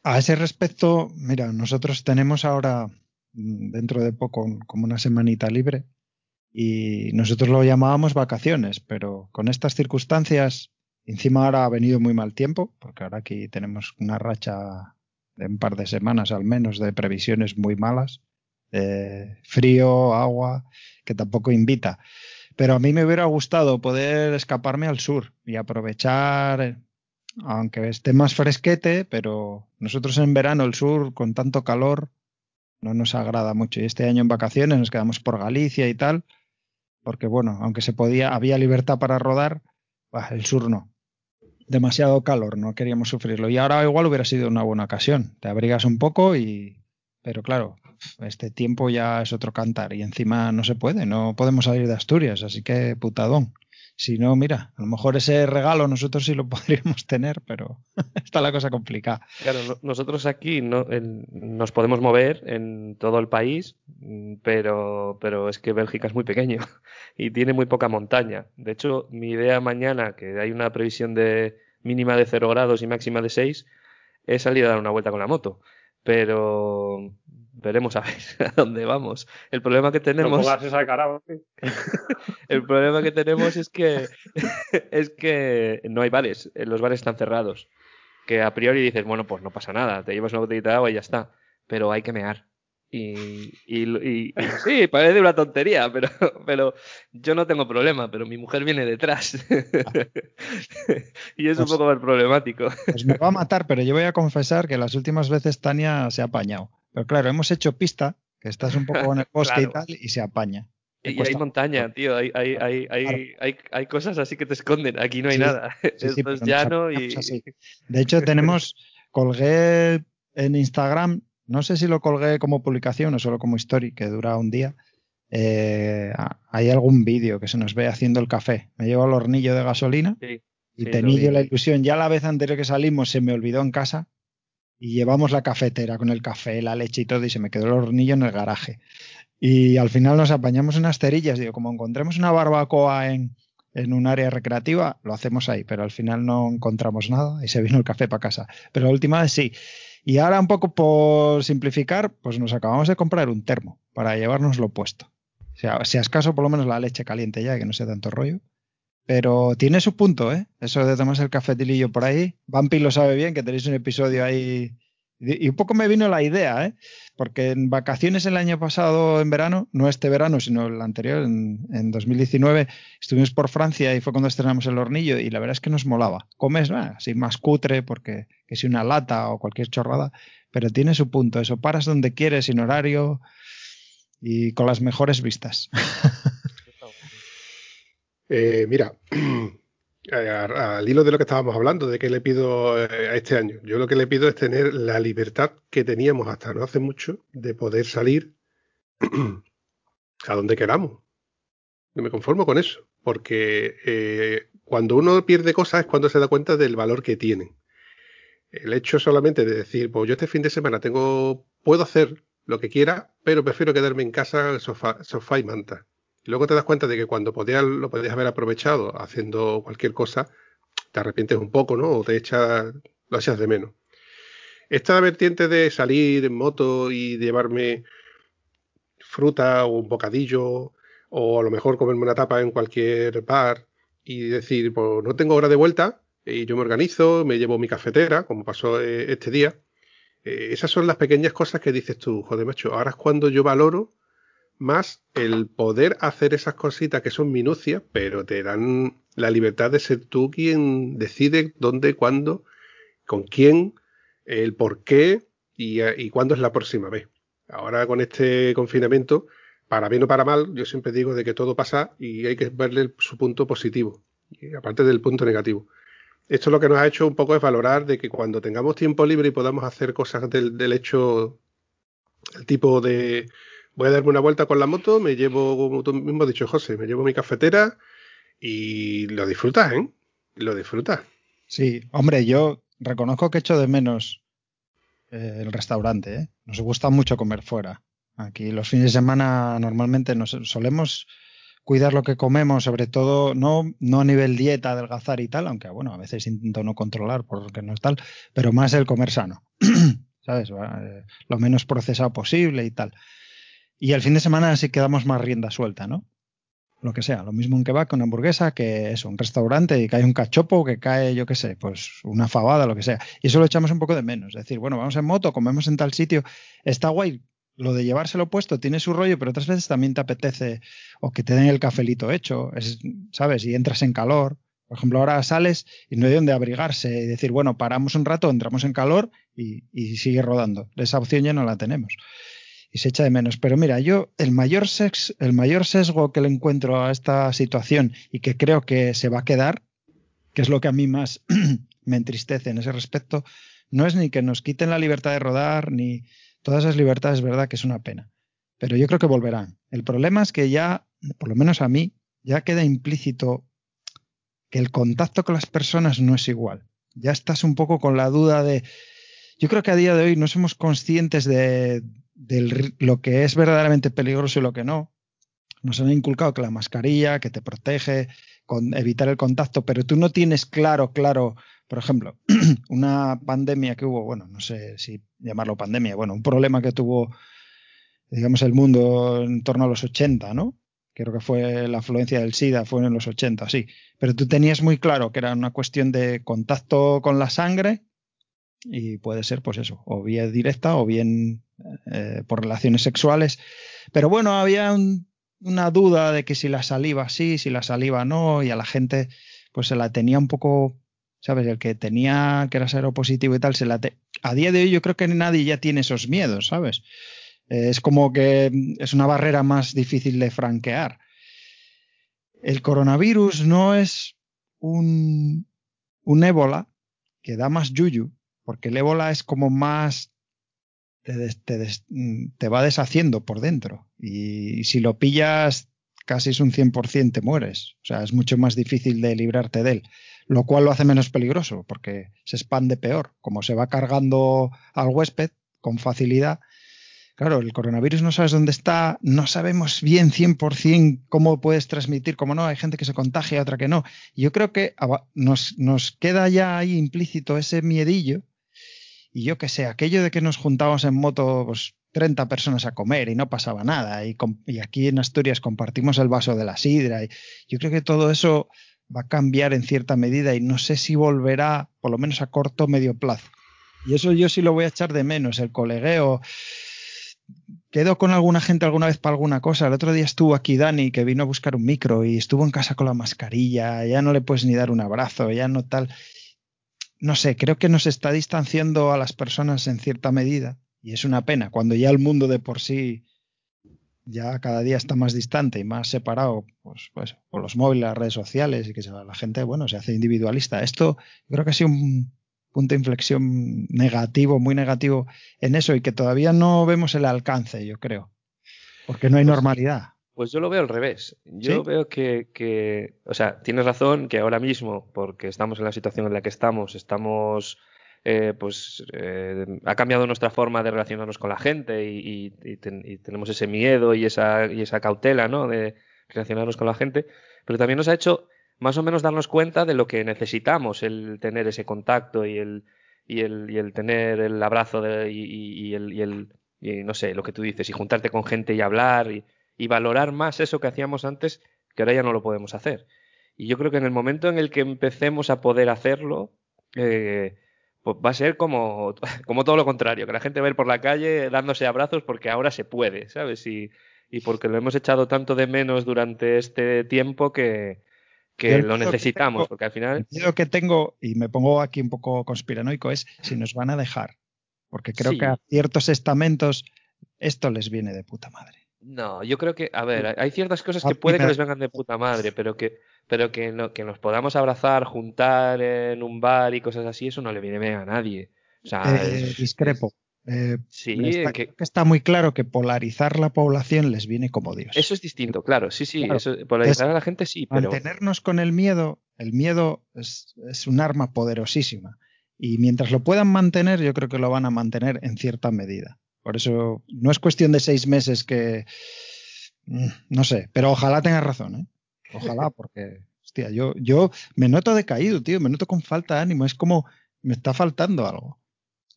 A ese respecto, mira, nosotros tenemos ahora, mm, dentro de poco, como una semanita libre, y nosotros lo llamábamos vacaciones, pero con estas circunstancias, encima ahora ha venido muy mal tiempo, porque ahora aquí tenemos una racha de un par de semanas al menos de previsiones muy malas, de frío, agua, que tampoco invita. Pero a mí me hubiera gustado poder escaparme al sur y aprovechar, aunque esté más fresquete, pero nosotros en verano el sur con tanto calor no nos agrada mucho. Y este año en vacaciones nos quedamos por Galicia y tal, porque bueno, aunque se podía, había libertad para rodar, el sur no. Demasiado calor, no queríamos sufrirlo. Y ahora igual hubiera sido una buena ocasión. Te abrigas un poco y. Pero claro, este tiempo ya es otro cantar y encima no se puede, no podemos salir de Asturias, así que putadón. Si no, mira, a lo mejor ese regalo nosotros sí lo (laughs) podríamos tener, pero (laughs) está la cosa complicada. Claro, nosotros aquí no, nos podemos mover en todo el país, pero, pero es que Bélgica es muy pequeño (laughs) y tiene muy poca montaña. De hecho, mi idea mañana, que hay una previsión de mínima de 0 grados y máxima de 6, es salir a dar una vuelta con la moto. Pero, veremos a (laughs) ver a dónde vamos. El problema que tenemos. (laughs) el problema que tenemos es que (laughs) es que no hay bares. Los bares están cerrados. Que a priori dices, bueno, pues no pasa nada, te llevas una botellita de agua y ya está. Pero hay que mear. Y, y, sí, parece una tontería, pero, pero yo no tengo problema, pero mi mujer viene detrás. y es un pues poco más problemático. Pues me va a matar, pero yo voy a confesar que las últimas veces Tania se ha apañado. Pero claro, hemos hecho pista, que estás un poco en el (laughs) bosque y tal, y se apaña. Y hay montaña, tío, hay, hay, hay, hay, hay, cosas así que te esconden, aquí no hay nada. (laughs) Esto es llano y... (laughs) De hecho, tenemos, colgué en Instagram, no sé si lo colgué como publicación o solo como story, que dura un día. Eh, hay algún vídeo que se nos ve haciendo el café. Me llevo el hornillo de gasolina y tenía yo la ilusión. Ya la vez anterior que salimos se me olvidó en casa y llevamos la cafetera con el café, la leche y todo, y se me quedó el hornillo en el garaje. Y al final nos apañamos unas cerillas. Digo, como encontremos una barbacoa en, en un área recreativa, lo hacemos ahí, pero al final no encontramos nada y se vino el café para casa. Pero la última vez sí. Y ahora un poco por simplificar, pues nos acabamos de comprar un termo para llevárnoslo puesto. O sea, si acaso por lo menos la leche caliente ya, que no sea tanto rollo. Pero tiene su punto, ¿eh? Eso de tomarse el cafetilillo por ahí. Vampi lo sabe bien, que tenéis un episodio ahí. Y un poco me vino la idea, ¿eh? Porque en vacaciones el año pasado, en verano, no este verano, sino el anterior, en, 2019, estuvimos por Francia y fue cuando estrenamos el hornillo y la verdad es que nos molaba. Comes, así más cutre, porque que si una lata o cualquier chorrada, pero tiene su punto. Eso, paras donde quieres, sin horario y con las mejores vistas. (laughs) Eh, mira, (clears throat) al hilo de lo que estábamos hablando, de qué le pido eh, a este año, yo lo que le pido es tener la libertad que teníamos hasta no hace mucho de poder salir (clears throat) a donde queramos. No me conformo con eso, porque eh, cuando uno pierde cosas es cuando se da cuenta del valor que tienen. El hecho solamente de decir, pues yo este fin de semana tengo, puedo hacer lo que quiera, pero prefiero quedarme en casa, sofá, sofá y manta. Y luego te das cuenta de que cuando podías, lo podías haber aprovechado haciendo cualquier cosa, te arrepientes un poco, ¿no? O te echas, lo echas de menos. Esta vertiente de salir en moto y llevarme fruta o un bocadillo, o a lo mejor comerme una tapa en cualquier bar y decir, pues no tengo hora de vuelta, y yo me organizo, me llevo mi cafetera, como pasó eh, este día. Eh, esas son las pequeñas cosas que dices tú, joder, macho, ahora es cuando yo valoro más el poder hacer esas cositas que son minucias, pero te dan la libertad de ser tú quien decide dónde, cuándo, con quién, el por qué y, cuándo es la próxima vez. Ahora con este confinamiento, para bien o para mal, yo siempre digo de que todo pasa y hay que verle su punto positivo, aparte del punto negativo. Esto lo que nos ha hecho un poco es valorar de que cuando tengamos tiempo libre y podamos hacer cosas del, del hecho, el tipo de, voy a darme una vuelta con la moto, me llevo, como tú mismo has dicho, José, me llevo mi cafetera y lo disfrutas, ¿eh? Lo disfrutas. Sí, hombre, yo reconozco que echo de menos eh, el restaurante, ¿eh? Nos gusta mucho comer fuera. Aquí los fines de semana normalmente nos solemos cuidar lo que comemos, sobre todo no, no a nivel dieta, adelgazar y tal, aunque bueno, a veces intento no controlar porque no es tal, pero más el comer sano, (clears throat) ¿sabes? Eh, lo menos procesado posible y tal. Y el fin de semana sí quedamos más rienda suelta, ¿no? Lo que sea, lo mismo un kebab que una hamburguesa, que es un restaurante y cae un cachopo, que cae, yo qué sé, pues una fabada, lo que sea. Y eso lo echamos un poco de menos. Es decir, bueno, vamos en moto, comemos en tal sitio, está guay lo de llevárselo puesto tiene su rollo, pero otras veces también te apetece o que te den el cafelito hecho, es, ¿sabes? Y entras en calor. Por ejemplo, ahora sales y no hay donde abrigarse y decir, bueno, paramos un rato, entramos en calor y, y sigue rodando. Esa opción ya no la tenemos. Y se echa de menos. Pero mira, yo el mayor, sex, el mayor sesgo que le encuentro a esta situación y que creo que se va a quedar, que es lo que a mí más (clears throat) me entristece en ese respecto, no es ni que nos quiten la libertad de rodar, ni, Todas esas libertades, verdad que es una pena. Pero yo creo que volverán. El problema es que ya, por lo menos a mí, ya queda implícito que el contacto con las personas no es igual. Ya estás un poco con la duda de... Yo creo que a día de hoy no somos conscientes de, lo que es verdaderamente peligroso y lo que no. Nos han inculcado que la mascarilla, que te protege, con evitar el contacto, pero tú no tienes claro, claro por ejemplo, (clears throat) una pandemia que hubo, bueno, no sé si llamarlo pandemia, bueno, un problema que tuvo, digamos, el mundo en torno a los 80, ¿no? Creo que fue la afluencia del SIDA, fue en los 80, sí. Pero tú tenías muy claro que era una cuestión de contacto con la sangre y puede ser, pues eso, o bien directa o bien eh, por relaciones sexuales. Pero bueno, había una duda de que si la saliva sí, si la saliva no, y a la gente pues se la tenía un poco ¿sabes? El que tenía que era seropositivo y tal, se la a día de hoy yo creo que nadie ya tiene esos miedos, ¿sabes? Eh, es como que es una barrera más difícil de franquear. El coronavirus no es un, un ébola que da más yuyu, porque el ébola es como más te, te, va deshaciendo por dentro. Y, y, si lo pillas, casi es un 100% te mueres. O sea, es mucho más difícil de librarte de él lo cual lo hace menos peligroso porque se expande peor. Como se va cargando al huésped con facilidad, claro, el coronavirus no sabes dónde está, no sabemos bien 100% cómo puedes transmitir, cómo no, hay gente que se contagia, otra que no. Yo creo que nos, nos queda ya ahí implícito ese miedillo y yo que sé, aquello de que nos juntábamos en moto pues, 30 personas a comer y no pasaba nada y, y aquí en Asturias compartimos el vaso de la sidra y yo creo que todo eso va a cambiar en cierta medida y no sé si volverá, por lo menos a corto o medio plazo. Y eso yo sí lo voy a echar de menos, el colegueo. Quedo con alguna gente alguna vez para alguna cosa. El otro día estuvo aquí Dani, que vino a buscar un micro y estuvo en casa con la mascarilla. Ya no le puedes ni dar un abrazo, ya no tal. No sé, creo que nos está distanciando a las personas en cierta medida. Y es una pena, cuando ya el mundo de por sí ya cada día está más distante y más separado pues, pues, por los móviles, las redes sociales y que la gente, bueno, se hace individualista. Esto creo que ha sido un punto de inflexión negativo, muy negativo en eso y que todavía no vemos el alcance, yo creo, porque no hay pues normalidad. Pues yo lo veo al revés. Yo veo que, que, o sea, tienes razón que ahora mismo, porque estamos en la situación en la que estamos, estamos eh, pues eh, ha cambiado nuestra forma de relacionarnos con la gente y, tenemos ese miedo y esa, y esa cautela ¿no? de relacionarnos con la gente, pero también nos ha hecho más o menos darnos cuenta de lo que necesitamos, el tener ese contacto y el, y el, y el tener el abrazo de, y, el, y el no sé, lo que tú dices, y juntarte con gente y hablar y, y valorar más eso que hacíamos antes, que ahora ya no lo podemos hacer. Y yo creo que en el momento en el que empecemos a poder hacerlo, eh, pues va a ser como, (laughs) como todo lo contrario, que la gente va a ir por la calle dándose abrazos porque ahora se puede, ¿sabes? Y, y porque lo hemos echado tanto de menos durante este tiempo que, que lo necesitamos, porque al final... El que tengo, y me pongo aquí un poco conspiranoico, es si nos van a dejar. Porque creo que a ciertos estamentos esto les viene de puta madre. No, yo creo que, a ver, hay ciertas cosas que puede que les vengan de puta madre, pero que pero que, no, que nos podamos abrazar, juntar en un bar y cosas así, eso no le viene bien a nadie. O sea, eh, discrepo. Eh, sí, está, que, está muy claro que polarizar la población les viene como Dios. Eso es distinto, claro, sí, sí, polarizar a la gente sí, pero... Mantenernos con el miedo, el miedo es, es, un arma poderosísima y mientras lo puedan mantener, yo creo que lo van a mantener en cierta medida. Por eso no es cuestión de seis meses que mm, no sé, pero ojalá tengas razón, ¿eh? Ojalá, (laughs) porque, hostia, yo, yo me noto decaído, tío, me noto con falta de ánimo, es como me está faltando algo.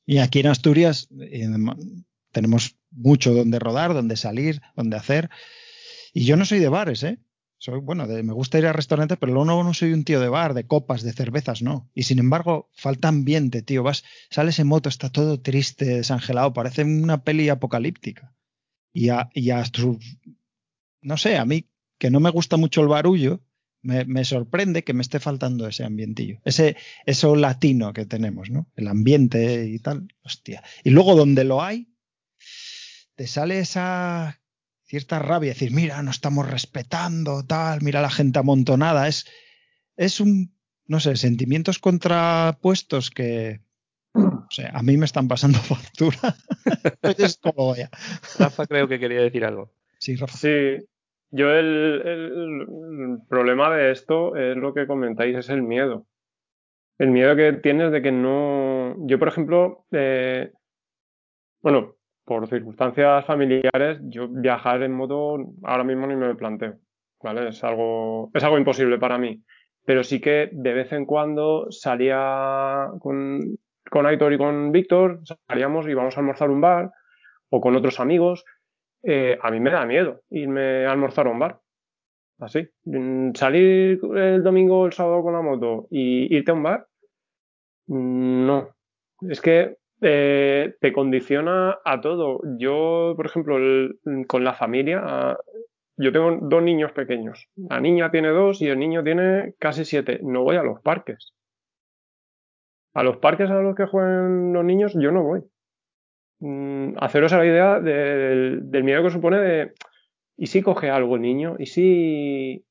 Y aquí en Asturias tenemos mucho donde rodar, donde salir, donde hacer. Y yo no soy de bares, ¿eh? Soy, bueno, me gusta ir a restaurantes, pero luego no soy un tío de bar, de copas, de cervezas, no. Y sin embargo, falta ambiente, tío. Vas, sales en moto, está todo triste, desangelado, parece una peli apocalíptica. Y a, y a no sé, a mí que no me gusta mucho el barullo, me, me, sorprende que me esté faltando ese ambientillo, ese eso latino que tenemos, ¿no? El ambiente y tal, hostia. Y luego donde lo hay, te sale esa cierta rabia, decir, mira, no estamos respetando, tal, mira la gente amontonada, es, es un, no sé, sentimientos contrapuestos que, o sea, a mí me están pasando (laughs) factura. es (laughs) como Rafa creo que quería decir algo. Sí, Rafa. Sí, yo el, el, problema de esto es lo que comentáis, es el miedo. El miedo que tienes de que no... Yo, por ejemplo, eh, bueno, por circunstancias familiares, yo viajar en moto ahora mismo ni me planteo. ¿Vale? Es algo, es algo imposible para mí. Pero sí que de vez en cuando salía con, con Aitor y con Víctor, salíamos y íbamos a almorzar un bar o con otros amigos eh, a mí me da miedo irme a almorzar a un bar. Así. Mm, salir el domingo o el sábado con la moto y irte a un bar, mm, no. Es que te condiciona a todo. Yo, por ejemplo, con la familia, yo tengo dos niños pequeños. La niña tiene dos y el niño tiene casi siete. No voy a los parques. A los parques a los que juegan los niños yo no voy. Mm, haceros a la idea del miedo que supone de, ¿y si coge algo el niño? ¿Y si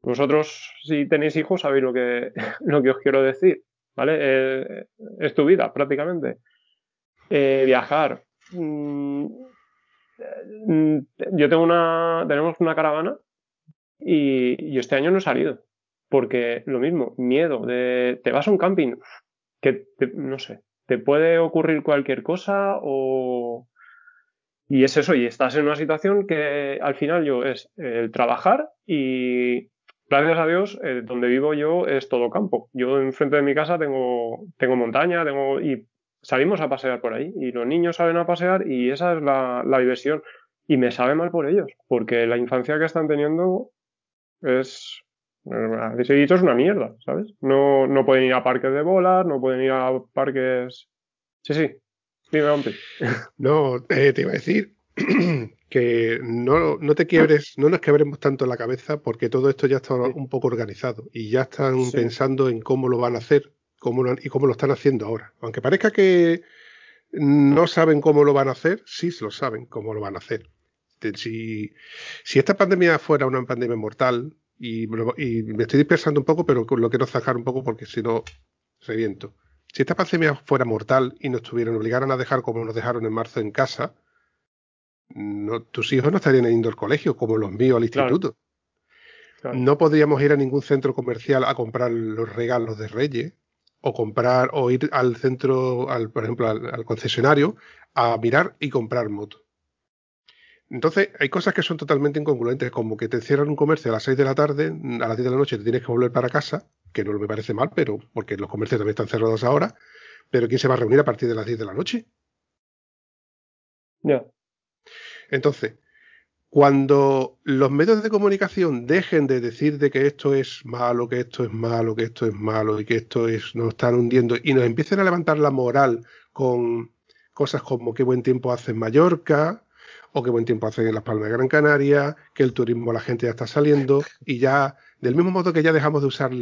vosotros, si tenéis hijos, sabéis lo que, (laughs) lo que os quiero decir? ¿Vale? Eh, es tu vida, prácticamente. Eh, viajar. Mm, mm, yo tengo una, tenemos una caravana y, este año no he salido. Porque lo mismo, miedo de, te vas a un camping, que no sé, te puede ocurrir cualquier cosa o... Y es eso, y estás en una situación que al final yo es el trabajar y gracias a Dios eh, donde vivo yo es todo campo. Yo enfrente de mi casa tengo, tengo montaña, tengo y salimos a pasear por ahí y los niños salen a pasear y esa es la, la diversión. Y me sabe mal por ellos, porque la infancia que están teniendo es, ese es una mierda, ¿sabes? No, no pueden ir a parques de bolas, no pueden ir a parques. Sí, sí. Dime, hombre. (laughs) No, eh, te iba a decir (clears throat) que no, no te quiebres, no nos quebremos tanto la cabeza porque todo esto ya está un poco organizado y ya están pensando en cómo lo van a hacer cómo y cómo lo están haciendo ahora. Aunque parezca que no saben cómo lo van a hacer, sí lo saben cómo lo van a hacer. Si, si esta pandemia fuera una pandemia mortal, y, me estoy dispersando un poco, pero lo quiero sacar un poco porque si no, reviento. Si esta pandemia fuera mortal y nos tuvieran, obligaran a dejar como nos dejaron en marzo en casa, no, tus hijos no estarían yendo al colegio como los míos al instituto. No podríamos ir a ningún centro comercial a comprar los regalos de Reyes o comprar o ir al centro, al, por ejemplo, al concesionario a mirar y comprar motos. Entonces, hay cosas que son totalmente incongruentes, como que te cierran un comercio a las 6 de la tarde, a las 10 de la noche te tienes que volver para casa, que no me parece mal, pero porque los comercios también están cerrados ahora, pero ¿quién se va a reunir a partir de las 10 de la noche? Ya. Entonces, cuando los medios de comunicación dejen de decir de que esto es malo, que esto es malo, que esto es malo y que esto es nos están hundiendo y nos empiecen a levantar la moral con cosas como qué buen tiempo hace en Mallorca, o qué buen tiempo hacen en las Palmas de Gran Canaria, que el turismo la gente ya está saliendo y ya, del mismo modo que ya dejamos de usar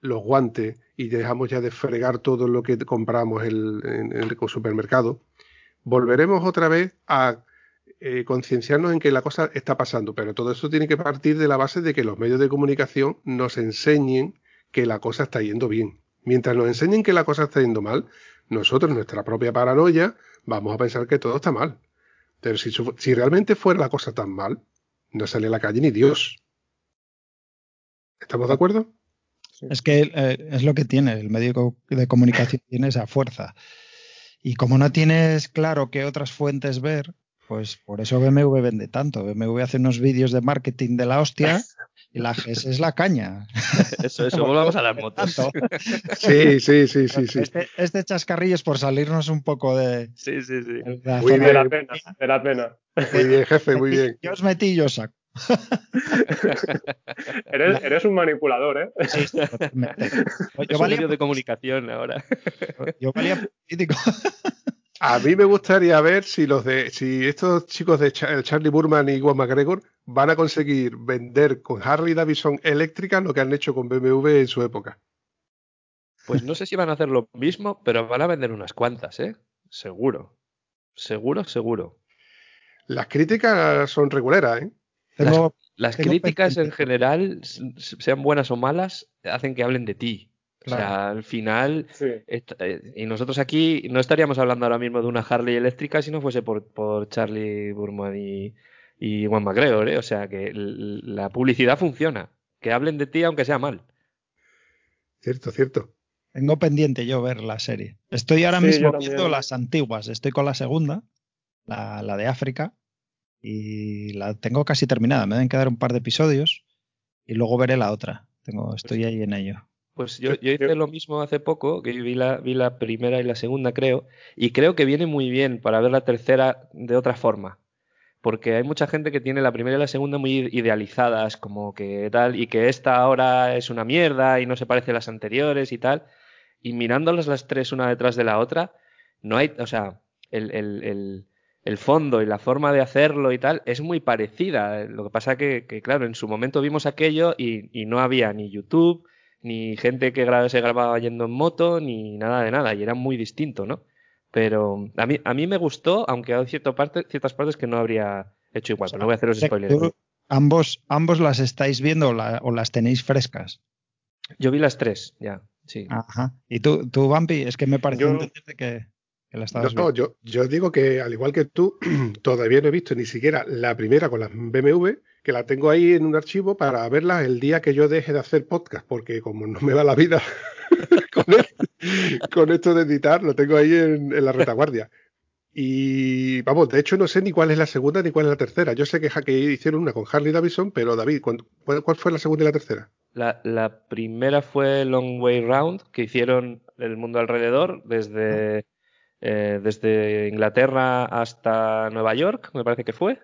los guantes y dejamos ya de fregar todo lo que compramos en, el supermercado, volveremos otra vez a eh, concienciarnos en que la cosa está pasando, pero todo eso tiene que partir de la base de que los medios de comunicación nos enseñen que la cosa está yendo bien. Mientras nos enseñen que la cosa está yendo mal, nosotros, nuestra propia paranoia, vamos a pensar que todo está mal. Pero si, realmente fuera la cosa tan mal, no sale a la calle ni Dios. ¿Estamos de acuerdo? Es que eh, es lo que tiene, el medio de comunicación tiene esa fuerza. Y como no tienes claro qué otras fuentes ver, Pues por eso BMW vende tanto. BMW hace unos vídeos de marketing de la hostia y la GS es la caña. (laughs) Eso, eso, volvamos a las motos. Sí, sí, sí, sí, sí. Este, este chascarrillo es por salirnos un poco de, Sí, sí, sí. de la Muy zona De bien. la pena, de la pena. Muy bien, jefe, muy bien. Yo os metí, yo saco. (laughs) Eres, eres un manipulador, ¿eh? Totalmente. (laughs) Es Yo un valía, medio de comunicación ahora. yo valía político. A mí me gustaría ver si los de, si estos chicos de Cha- Charlie Burman y Juan McGregor van a conseguir vender con Harley Davidson eléctrica lo que han hecho con BMW en su época. Pues no sé si van a hacer lo mismo, pero van a vender unas cuantas, ¿eh? Seguro. Seguro, seguro. Las críticas son reguleras, ¿eh? Las críticas en general, sean buenas o malas, hacen que hablen de ti. O sea, al final, Sí. eh, y nosotros aquí no estaríamos hablando ahora mismo de una Harley eléctrica si no fuese por, por Charlie Burman y, y Juan McGregor, ¿eh? O sea, que la publicidad funciona. Que hablen de ti aunque sea mal. Cierto, cierto. tengo pendiente yo ver la serie. Estoy ahora Sí, mismo viendo las antiguas. Estoy con la segunda, la, la de África, y la tengo casi terminada. Me deben quedar un par de episodios y luego veré la otra. Tengo, estoy ahí en ello. Pues yo, hice lo mismo hace poco, que vi la, vi la primera y la segunda, creo, y creo que viene muy bien para ver la tercera de otra forma. Porque hay mucha gente que tiene la primera y la segunda muy idealizadas, como que tal, y que esta ahora es una mierda y no se parece a las anteriores y tal. Y mirándolas las tres una detrás de la otra, no hay, o sea, el, el- el- el fondo y la forma de hacerlo y tal es muy parecida. Lo que pasa que, que, claro, en su momento vimos aquello y, y no había ni YouTube, ni gente que gra- se grababa yendo en moto, ni nada de nada, y era muy distinto, ¿no? Pero a mí, a mí me gustó, aunque hay cierto parte, ciertas partes que no habría hecho igual, pero no voy a haceros spoilers. Tú- ambos, ambos las estáis viendo o, la- o las tenéis frescas. Yo vi las tres, ya, sí. Ajá. Y tú, tú Bampi, es que me pareció Yo- entenderte que, que la estabas No, no, viendo. yo, yo digo que al igual que tú, (clears throat) todavía no he visto ni siquiera la primera con las BMW, que la tengo ahí en un archivo para verla el día que yo deje de hacer podcast, porque como no me va la vida (laughs) con, el- con esto de editar, lo tengo ahí en, en la retaguardia. Y vamos, de hecho no sé ni cuál es la segunda ni cuál es la tercera. Yo sé que, que hicieron una con Harley Davidson, pero David, ¿cuál, cuál fue la segunda y la tercera? La, la primera fue Long Way Round, que hicieron el mundo alrededor, desde, eh, desde Inglaterra hasta Nueva York, me parece que fue.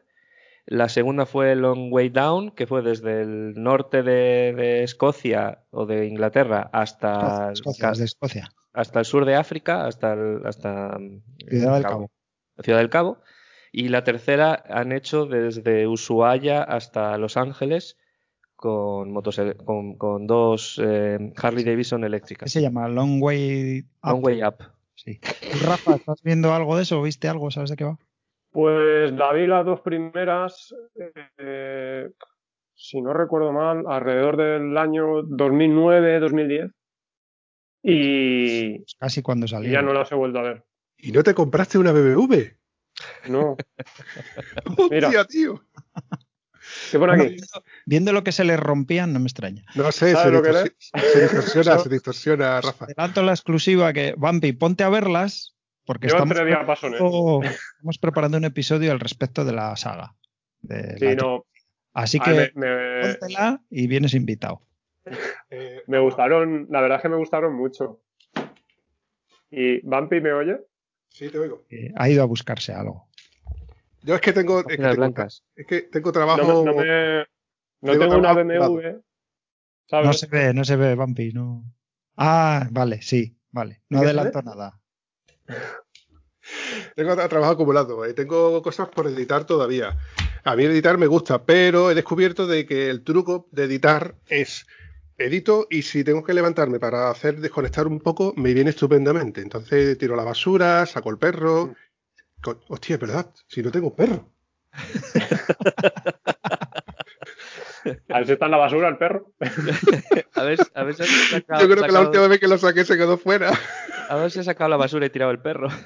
La segunda fue Long Way Down, que fue desde el norte de, de Escocia o de Inglaterra hasta, Escocia, desde Escocia. hasta el sur de África, hasta, el- hasta mm, Ciudad del Cabo- Cabo. Ciudad del Cabo. Y la tercera han hecho desde Ushuaia hasta Los Ángeles con, motos, con, con dos eh, Harley Davidson ¿Qué eléctricas. se llama? Long Way Up. Long Way Up. Sí. ¿Tú, Rafa, ¿estás viendo algo de eso? ¿Viste algo? ¿Sabes de qué va? Pues la vi las dos primeras, eh, si no recuerdo mal, alrededor del año 2009-2010. Y, casi cuando salió. ya no las he vuelto a ver. ¿Y no te compraste una BMW? No. (laughs) Mira. Hostia, tío. ¿Qué pone aquí? viendo, viendo lo que se le rompían, no me extraña. No sé, se, ¿Sabes lo que distorsi- se distorsiona, se (laughs) distorsiona, Rafa. Adelanto la exclusiva que, Bambi, ponte a verlas porque estamos preparando, estamos preparando un episodio al respecto de la saga. de Sí, la- no. Así a que me, y vienes invitado. Eh, me gustaron, la verdad es que me gustaron mucho. ¿Y Bumpy me oye? sí, te oigo. ha ido a buscarse algo. Yo es que tengo, es que Páginas tengo, blancas. es que tengo trabajo. No me, no me- no Tengo tengo una BMW. ¿Sabes? No se ve, no se ve, Bampi, no. Ah, vale, sí, vale. No ¿Qué se adelanto nada. (laughs) Tengo tra- trabajo acumulado, eh, tengo cosas por editar todavía. A mí editar me gusta, pero he descubierto de que el truco de editar es edito y si tengo que levantarme para hacer desconectar un poco, me viene estupendamente. Entonces tiro la basura, saco el perro. Co- Hostia, es verdad, si no tengo perro. (laughs) A ver si está en la basura el perro. (laughs) A ver, a ver si has sacado, Yo creo que la última vez que lo saqué se quedó fuera. a ver si has sacado la basura y tirado el perro. (laughs)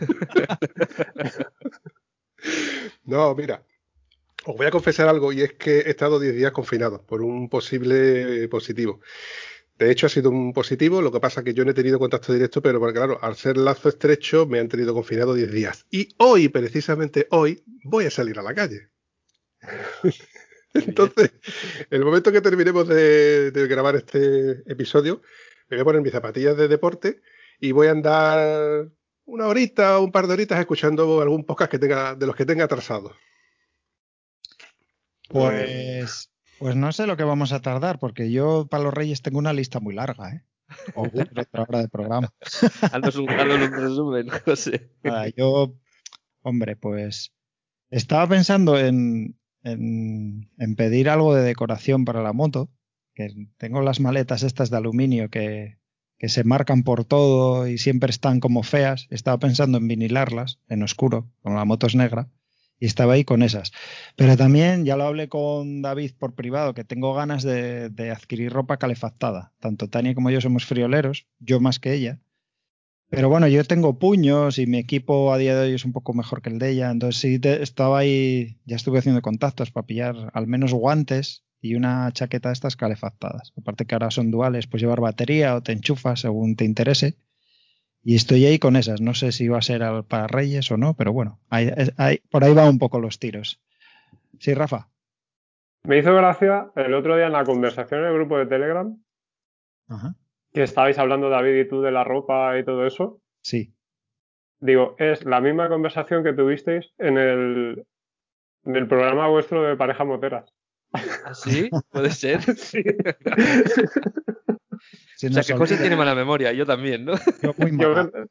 No, mira, os voy a confesar algo y es que he estado 10 días confinado por un posible positivo. De hecho, ha sido un positivo. Lo que pasa es que yo no he tenido contacto directo, pero porque, claro, al ser lazo estrecho me han tenido confinado 10 días. Y hoy, precisamente hoy, voy a salir a la calle. Entonces, el momento que terminemos de, de, grabar este episodio, me voy a poner mis zapatillas de deporte y voy a andar una horita o un par de horitas escuchando algún podcast que tenga, de los que tenga atrasado. Pues, pues no sé lo que vamos a tardar, porque yo para los Reyes tengo una lista muy larga, ¿eh? O (laughs) otra hora de programa. (laughs) Haznos un, un resumen, (laughs) José. Nada, yo, hombre, pues estaba pensando en, en, pedir algo de decoración para la moto, que tengo las maletas estas de aluminio que, que se marcan por todo y siempre están como feas. Estaba pensando en vinilarlas en oscuro, como la moto es negra, y estaba ahí con esas. Pero también ya lo hablé con David por privado, que tengo ganas de, de adquirir ropa calefactada. Tanto Tania como yo somos frioleros, yo más que ella. Pero bueno, yo tengo puños y mi equipo a día de hoy es un poco mejor que el de ella. Entonces sí te, estaba ahí, ya estuve haciendo contactos para pillar al menos guantes y una chaqueta de estas calefactadas. Aparte que ahora son duales, pues llevar batería o te enchufas según te interese. Y estoy ahí con esas. No sé si va a ser para Reyes o no, pero bueno, hay, hay, por ahí van un poco los tiros. Sí, Rafa. Me hizo gracia el otro día en la conversación en el grupo de Telegram. Ajá. Que estabais hablando, David y tú, de la ropa y todo eso. Sí. Digo, es la misma conversación que tuvisteis en el, en el programa vuestro de pareja moteras. ¿Así? ¿Ah, ¿Puede ser? (laughs) Sí. o sea, que José tiene mala memoria, yo también, ¿no? Yo muy mala. Yo,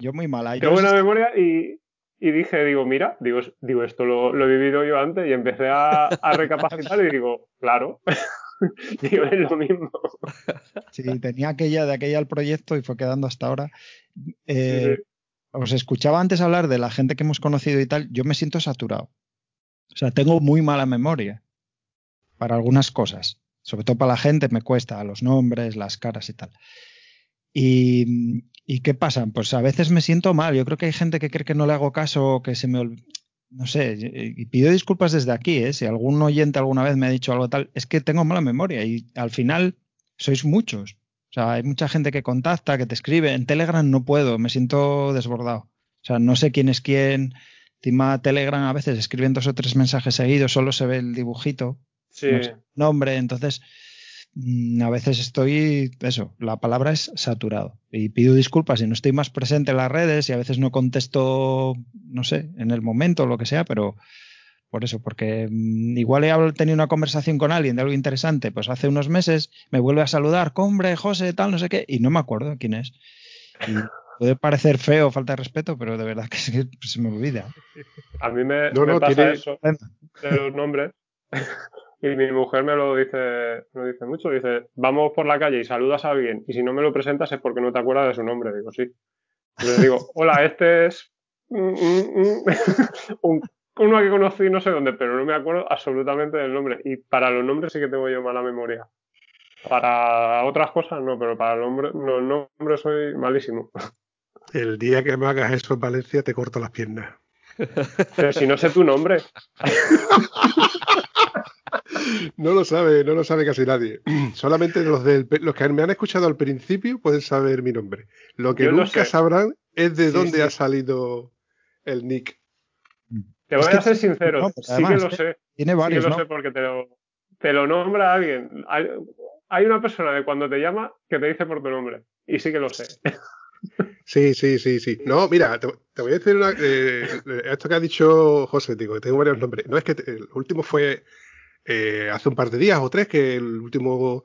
yo muy mala. Tengo buena memoria y, y, dije, digo, mira, digo, digo esto lo, lo, he vivido yo antes y empecé a, a recapacitar y digo, claro. (laughs) (laughs) digo, es lo mismo. (laughs) Sí, tenía aquella de aquella el proyecto y fue quedando hasta ahora. Eh, sí. Os escuchaba antes hablar de la gente que hemos conocido y tal, yo me siento saturado. O sea, tengo muy mala memoria para algunas cosas. Sobre todo para la gente me cuesta, los nombres, las caras y tal. Y, ¿Y, qué pasa? Pues a veces me siento mal. Yo creo que hay gente que cree que no le hago caso, que se me. No sé, y pido disculpas desde aquí, ¿eh? si algún oyente alguna vez me ha dicho algo tal, es que tengo mala memoria y al final sois muchos. O sea, hay mucha gente que contacta, que te escribe. En Telegram no puedo, me siento desbordado. O sea, no sé quién es quién. Encima Telegram a veces escriben dos o tres mensajes seguidos, solo se ve el dibujito. Sí. No nombre, entonces a veces estoy, eso, la palabra es saturado. Y pido disculpas si no estoy más presente en las redes y a veces no contesto, no sé, en el momento o lo que sea, pero por eso, porque mmm, igual he tenido una conversación con alguien de algo interesante, pues hace unos meses me vuelve a saludar, hombre, José, tal, no sé qué, y no me acuerdo quién es. Y puede parecer feo, falta de respeto, pero de verdad que se, se me olvida. A mí me, no, me no, pasa tiene... eso de los nombres. Y mi mujer me lo dice, me lo dice mucho, dice, vamos por la calle y saludas a alguien y si no me lo presentas es porque no te acuerdas de su nombre. Digo, sí. Entonces digo, (laughs) hola, este es (laughs) un, uno que conocí no sé dónde, pero no me acuerdo absolutamente del nombre. Y para los nombres sí que tengo yo mala memoria. Para otras cosas no, pero para el nombre, no, el nombre soy malísimo. El día que me hagas eso en Valencia te corto las piernas. Pero si no sé tu nombre. (laughs) (laughs) No lo sabe, no lo sabe casi nadie. (clears throat) Solamente los, del, los que me han escuchado al principio pueden saber mi nombre. Lo que Yo nunca sabrán es de sí, dónde sí. ha salido el nick. Te voy es a ser sincero, no, sí además, que lo sé. Tiene varios, sí que lo ¿no? sé porque te lo, te lo nombra alguien. Hay, hay, una persona de cuando te llama que te dice por tu nombre. Y sí que lo sé. (laughs) Sí, sí, sí, sí. No, mira, te, te voy a decir una, eh, esto que ha dicho José, digo, que tengo varios nombres. No es que te, el último fue eh, hace un par de días o tres que el último,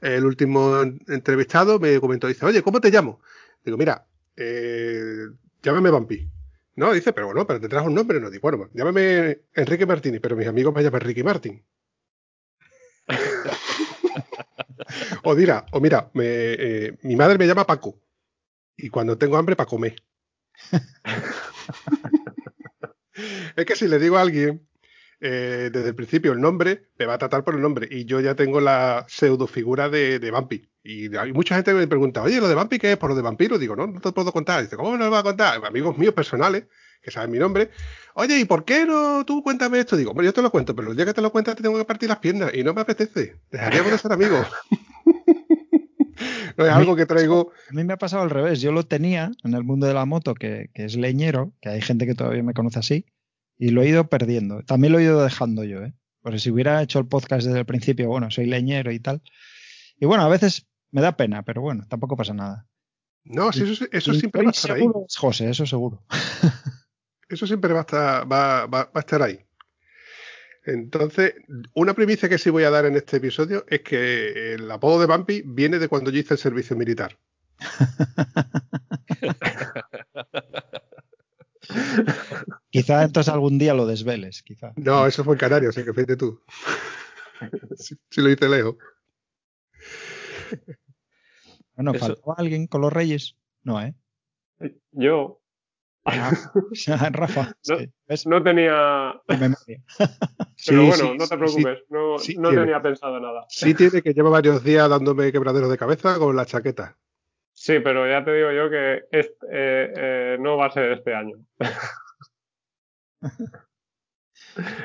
el último entrevistado me comentó, dice, oye, ¿cómo te llamo? Digo, mira, eh, llámame Vampi. No, dice, pero bueno, pero te traes un nombre. No, digo, bueno, llámame Enrique Martini, pero mis amigos me llaman Ricky Martin. (laughs) o mira, o mira, me, eh, mi madre me llama Paco. Y cuando tengo hambre, para comer. (laughs) es que si le digo a alguien, eh, desde el principio el nombre, me va a tratar por el nombre. Y yo ya tengo la pseudo figura de, de Vampi. Y hay mucha gente que me pregunta, oye, ¿lo de Vampi qué es? ¿Por lo de vampiro? Digo, no, no te puedo contar. Dice, ¿cómo me lo vas a contar? Amigos míos personales, que saben mi nombre. Oye, ¿y por qué no tú cuéntame esto? Digo, bueno, yo te lo cuento, pero el día que te lo cuentas te tengo que partir las piernas y no me apetece. Dejaríamos de ser amigos. (laughs) (laughs) Es algo que traigo. A mí me ha pasado al revés. Yo lo tenía en el mundo de la moto, que, que es leñero, que hay gente que todavía me conoce así, y lo he ido perdiendo. También lo he ido dejando yo, ¿eh? Porque si hubiera hecho el podcast desde el principio, bueno, soy leñero y tal. Y bueno, a veces me da pena, pero bueno, tampoco pasa nada. No, sí, eso, eso Y siempre va a estar ahí. José, eso seguro. (laughs) Eso siempre va a estar, va, va- va a estar ahí. Entonces, una primicia que sí voy a dar en este episodio es que el apodo de Bumpy viene de cuando yo hice el servicio militar. (laughs) Quizá entonces algún día lo desveles, quizá. No, eso fue en Canarias, así que fíjate tú. (laughs) Sí, sí lo hice lejos. Bueno, Eso- ¿faltaba alguien con los reyes? No, ¿eh? Yo (laughs) Rafa, No. sí, ¿ves? no tenía. (laughs) (laughs) Pero bueno, sí, no te preocupes, no, sí no tiene. tenía pensado nada. Sí tiene que lleva varios días dándome quebraderos de cabeza con la chaqueta. Sí, pero ya te digo yo que este, eh, eh, no va a ser este año.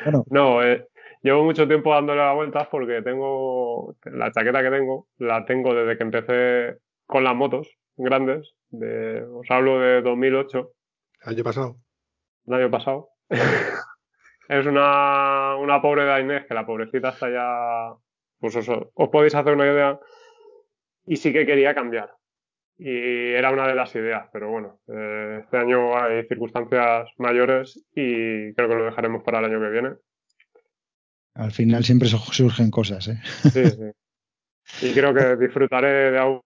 Bueno, No, eh, llevo mucho tiempo dándole la vueltas porque tengo la chaqueta que tengo, la tengo desde que empecé con las motos grandes. De, os hablo de 2008, Año pasado. el año pasado. (laughs) es una, una pobre de Inés que la pobrecita está ya. Pues eso, os podéis hacer una idea. Y sí que quería cambiar. Y era una de las ideas, pero bueno, eh, este año hay circunstancias mayores y creo que lo dejaremos para el año que viene. al final siempre su- surgen cosas, ¿eh? Sí, sí. Y creo que disfrutaré de, algo-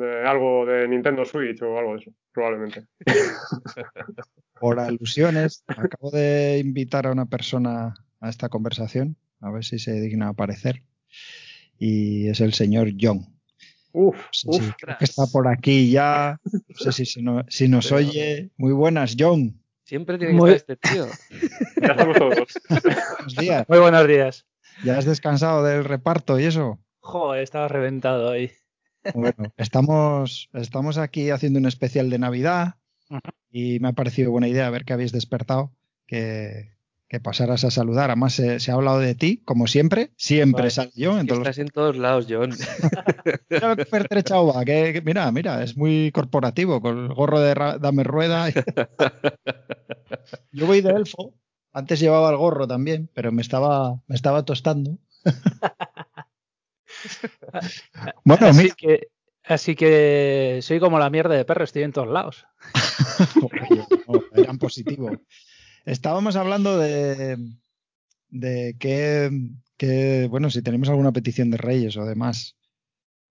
de algo de Nintendo Switch o algo de eso, probablemente. (laughs) Por alusiones, acabo de invitar a una persona a esta conversación, a ver si se digna a aparecer. Y es el señor John. Uf, No sé uf. si- creo que está por aquí ya. No sé si, si no- si nos oye. Muy buenas, John. Siempre tiene que Muy- estar este tío. Ya estamos todos. (laughs) Buenos días. Muy buenos días. ¿Ya has descansado del reparto y eso? Joder, estaba reventado hoy. Bueno, estamos, estamos aquí haciendo un especial de Navidad y me ha parecido buena idea ver que habéis despertado, que, que pasaras a saludar. Además, se, se ha hablado de ti, como siempre. Siempre Vale. sale yo. En todos los- estás en todos lados, John. (laughs) Mira lo que pertrechado va, que, que- mira, mira, es muy corporativo, con el gorro de Dame Rueda. (laughs) Yo voy de elfo. Antes llevaba el gorro también, pero me estaba, me estaba tostando. (laughs) (laughs) bueno, así mira, que, así que soy como la mierda de perro, estoy en todos lados. (laughs) No, positivo. Estábamos hablando de, de que, que, bueno, si tenemos alguna petición de Reyes o demás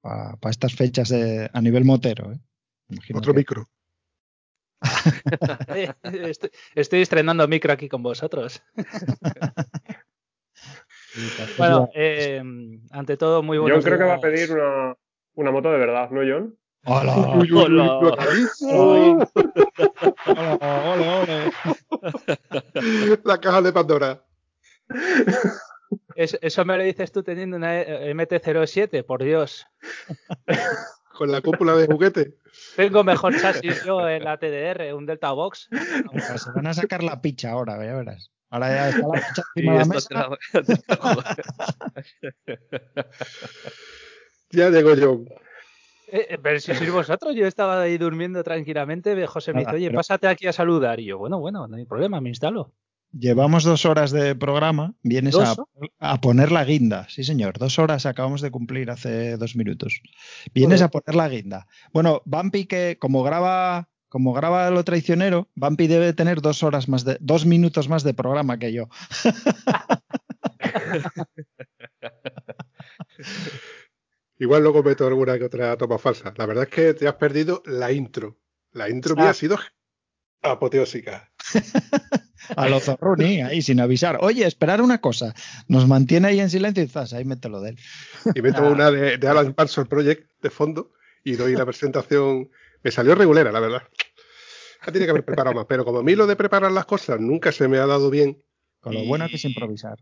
para estas fechas de- a nivel motero. ¿eh? Otro que- micro. (laughs) Eh, Estoy, estoy estrenando micro aquí con vosotros. Bueno, eh, ante todo, muy buenos John creo que va a pedir una, una moto de verdad, ¿no, John? ¡Hola! (laughs) Uy, uy, uy, hola. visto. ¡Hola! ¡Ole, ole! La caja de Pandora. Es- eso me lo dices tú teniendo una eh, MT-07, por Dios. Con la cúpula de juguete. Tengo mejor chasis yo en la TDR, un Delta Box. Se van a sacar la picha ahora, ya verás. Ahora ya está la picha (laughs) Y encima de la mesa. (laughs) (laughs) Ya llegó John. Eh, eh, pero si sois vosotros, yo estaba ahí durmiendo tranquilamente. José me dice, oye, pero- pásate aquí a saludar. Y yo, bueno, bueno, no hay problema, me instalo. Llevamos dos horas de programa. Vienes a, a poner la guinda. Sí, señor. Dos horas acabamos de cumplir hace dos minutos. Vienes a poner la guinda. Bueno, Bumpy, que como graba, como graba lo traicionero, Bumpy debe tener dos horas más de, dos minutos más de programa que yo. (laughs) Igual luego meto alguna que otra toma falsa. La verdad es que te has perdido la intro. La intro Ah. mía ha sido apoteósica. (laughs) A lo Zorruni, ahí sin avisar. Oye, esperar una cosa. Nos mantiene ahí en silencio y zas, ahí mételo de él. Y meto Ah. una de, de Alan Parsons Project de fondo y doy la presentación. Me salió regulera, la verdad. Ya tiene que haber preparado más. Pero como a mí lo de preparar las cosas nunca se me ha dado bien, Con lo Y- bueno que es improvisar.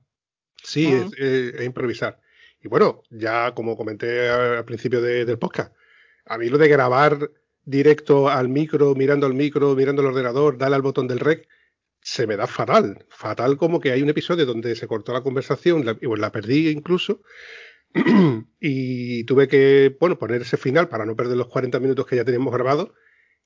Sí, es, eh, es improvisar. Y bueno, ya como comenté al principio de- del podcast, a mí lo de grabar directo al micro, mirando al micro, mirando al ordenador, darle al botón del rec, se me da fatal. Fatal como que hay un episodio donde se cortó la conversación la, y pues la perdí incluso (clears throat) y tuve que, bueno, poner ese final para no perder los 40 minutos que ya teníamos grabados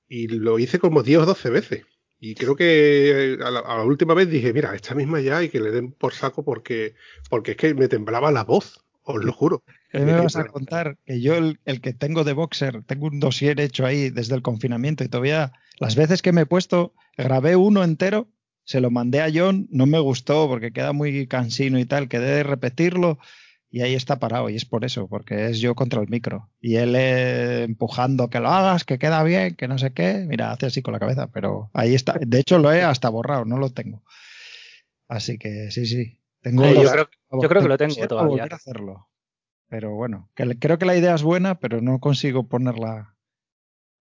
y lo hice como 10 o 12 veces. Y creo que a la, a la última vez dije, mira, esta misma ya y que le den por saco porque, porque es que me temblaba la voz, os lo juro. ¿Qué me vas a contar? Que yo, el, el, que tengo de boxer, tengo un dossier hecho ahí desde el confinamiento y todavía las veces que me he puesto, grabé uno entero, se lo mandé a John, no me gustó porque queda muy cansino y tal, quedé de repetirlo y ahí está parado y es por eso, porque es yo contra el micro y él eh, empujando que lo hagas, que queda bien, que no sé qué, mira, hace así con la cabeza, pero ahí está. De hecho lo he hasta borrado, no lo tengo. Así que sí, sí. Tengo yo, creo, yo creo que lo tengo todavía. volver a hacerlo. Pero bueno, que le- creo que la idea es buena, pero no consigo ponerla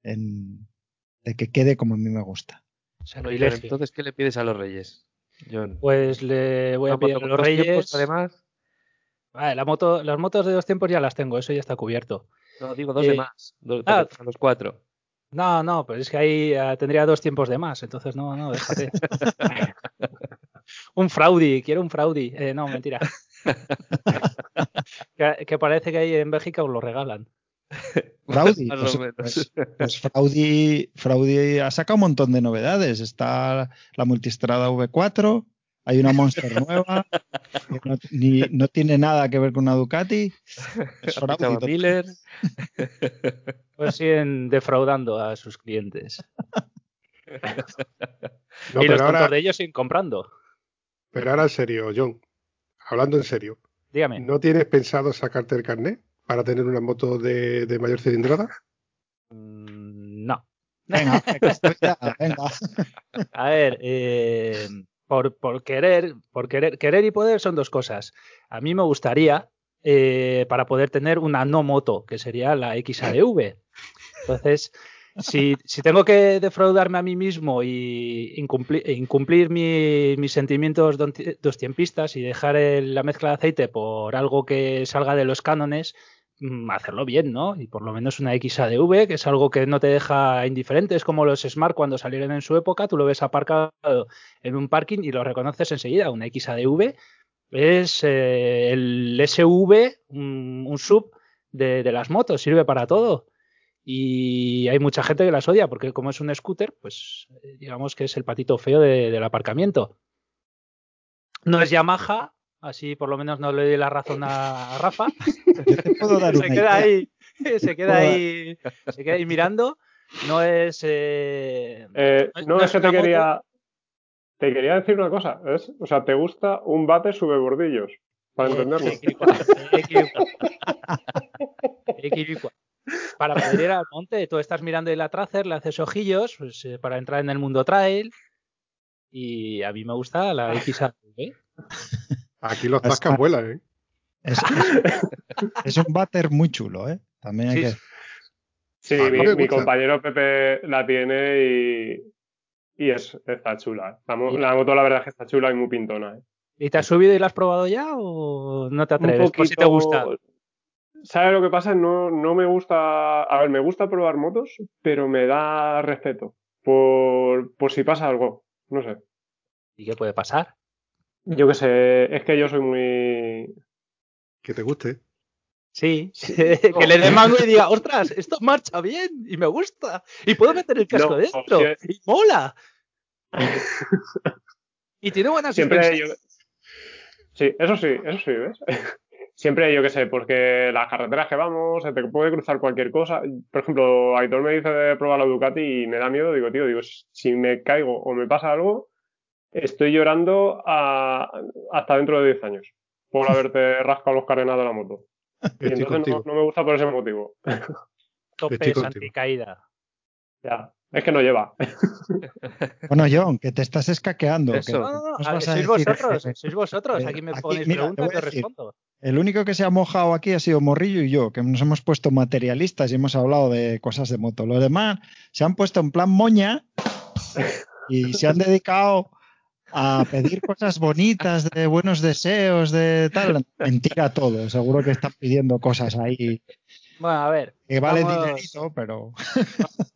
en de que quede como a mí me gusta. Sano Pero Ilegio. entonces, ¿qué le pides a los reyes? John? Pues le voy a pedir a los tiempos, reyes. además. Vale, la moto, las motos de dos tiempos ya las tengo, eso ya está cubierto. No, digo dos Eh, de más. Dos, ah. para los cuatro. No, no, pero es que ahí eh, tendría dos tiempos de más, entonces no, no, déjate. (laughs) un Fraudi, quiero un Fraudi. Eh, no, mentira. (laughs) que, que parece que ahí en Bélgica os lo regalan. Fraudi, (laughs) Más pues, o menos. pues- pues Fraudi, Fraudi ha sacado un montón de novedades. Está la multistrada V4, hay una Monster nueva, que no, ni- no tiene nada que ver con una Ducati. (laughs) Miller. (laughs) Pues siguen defraudando a sus clientes. (laughs) No, y los ahora, de ellos siguen comprando. pero ahora en serio, John, hablando en serio, Dígame. ¿no tienes pensado sacarte el carnet para tener una moto de, de mayor cilindrada? Mm, No. Venga, venga. A ver, eh, por, por querer, por querer, querer y poder son dos cosas. A mí me gustaría eh, para poder tener una no moto, que sería la XADV. Entonces, si, si tengo que defraudarme a mí mismo y incumplir, incumplir mi- mis sentimientos don- dostiempistas y dejar la mezcla de aceite por algo que salga de los cánones, hacerlo bien, ¿no? Y por lo menos una XADV, que es algo que no te deja indiferente, es como los Smart cuando salieron en su época, tú lo ves aparcado en un parking y lo reconoces enseguida, una XADV es eh, el SV, un, sub de, las motos, sirve para todo. Y hay mucha gente que las odia porque como es un scooter, pues eh, digamos que es el patito feo de- del aparcamiento. No es Yamaha, así por lo menos no le doy la razón a, a Rafa. (laughs) Yo te puedo dar (laughs) se una queda ahí, (laughs) se queda ahí, se queda ahí mirando. No es eh, Eh, No- es que te moto. quería. Te quería decir una cosa. ¿es? O sea, ¿te gusta un bate sube bordillos? Para Eh, entenderlo. Equivocua. Para poder ir al monte, tú estás mirando la tracer, le haces ojillos pues, eh, para entrar en el mundo trail. Y a mí me gusta la XAV. Aquí los tascas vuelan, ¿eh? Es, es- (laughs) es un váter muy chulo, ¿eh? También hay Sí, que. sí. Mi, compañero Pepe la tiene y, y es, está chula. La, mo- la moto la verdad es que está chula y muy pintona. ¿eh? ¿Y te has subido y la has probado ya o no te Un atreves? Por si te gusta. ¿Sabes lo que pasa? No, no me gusta. A ver, me gusta probar motos, pero me da respeto. Por, por si pasa algo. No sé. ¿Y qué puede pasar? Yo qué sé. Es que yo soy muy. Que te guste. Sí, (laughs) (laughs) que le dé mango y diga, ostras, esto marcha bien y me gusta. Y puedo meter el casco No, dentro. sí. Y mola. (laughs) y tiene buena Siempre yo... Sí, eso sí, eso sí, ¿ves? Siempre yo qué sé, porque las carreteras que vamos, se te puede cruzar cualquier cosa. Por ejemplo, Aitor me dice de probar la Ducati y me da miedo, digo, tío, digo, si me caigo o me pasa algo, estoy llorando a- hasta dentro de 10 años por (laughs) haberte rascado los carenados de la moto. Y entonces no, no me gusta por ese motivo. (laughs) Topes anticaída. Ya, es que no lleva. (laughs) Bueno, John, que te estás escaqueando. que Eso. No, no, no, nos a- vas a sois decir vosotros, sois vosotros. Eh, Aquí me aquí, ponéis mira, te preguntas voy y decir. respondo. El único que se ha mojado aquí ha sido Morrillo y yo, que nos hemos puesto materialistas y hemos hablado de cosas de moto. Los demás se han puesto en plan moña y se han dedicado a pedir cosas bonitas, de buenos deseos, de tal. Mentira todo, seguro que están pidiendo cosas ahí Bueno, a ver, que valen Vamos. dinerito, pero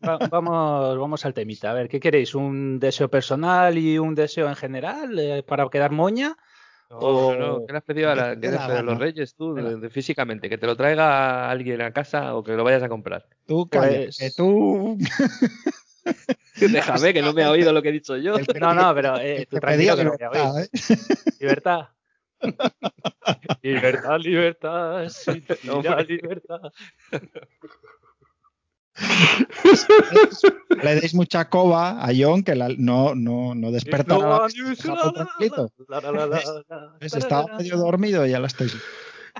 va- vamos, vamos al temita. A ver, ¿qué queréis? ¿Un deseo personal y un deseo en general eh, para quedar moña? No, no, no, ¿qué le has pedido a, la- Que qué te le da has pedido a los reyes tú, de- de físicamente? Que te lo traiga alguien a casa o que lo vayas a comprar. Tú Pues- que tú... Déjame, que no me ha oído lo que he dicho yo. No, no, pero eh, tú que tranquilo que lo voy a oír. libertad, ¿eh? Libertad. (laughs) libertad, libertad, sí, (laughs) No, libertad. Le deis mucha coba a John que la- no, no, no despertará. No, medio dormido y ya la estáis.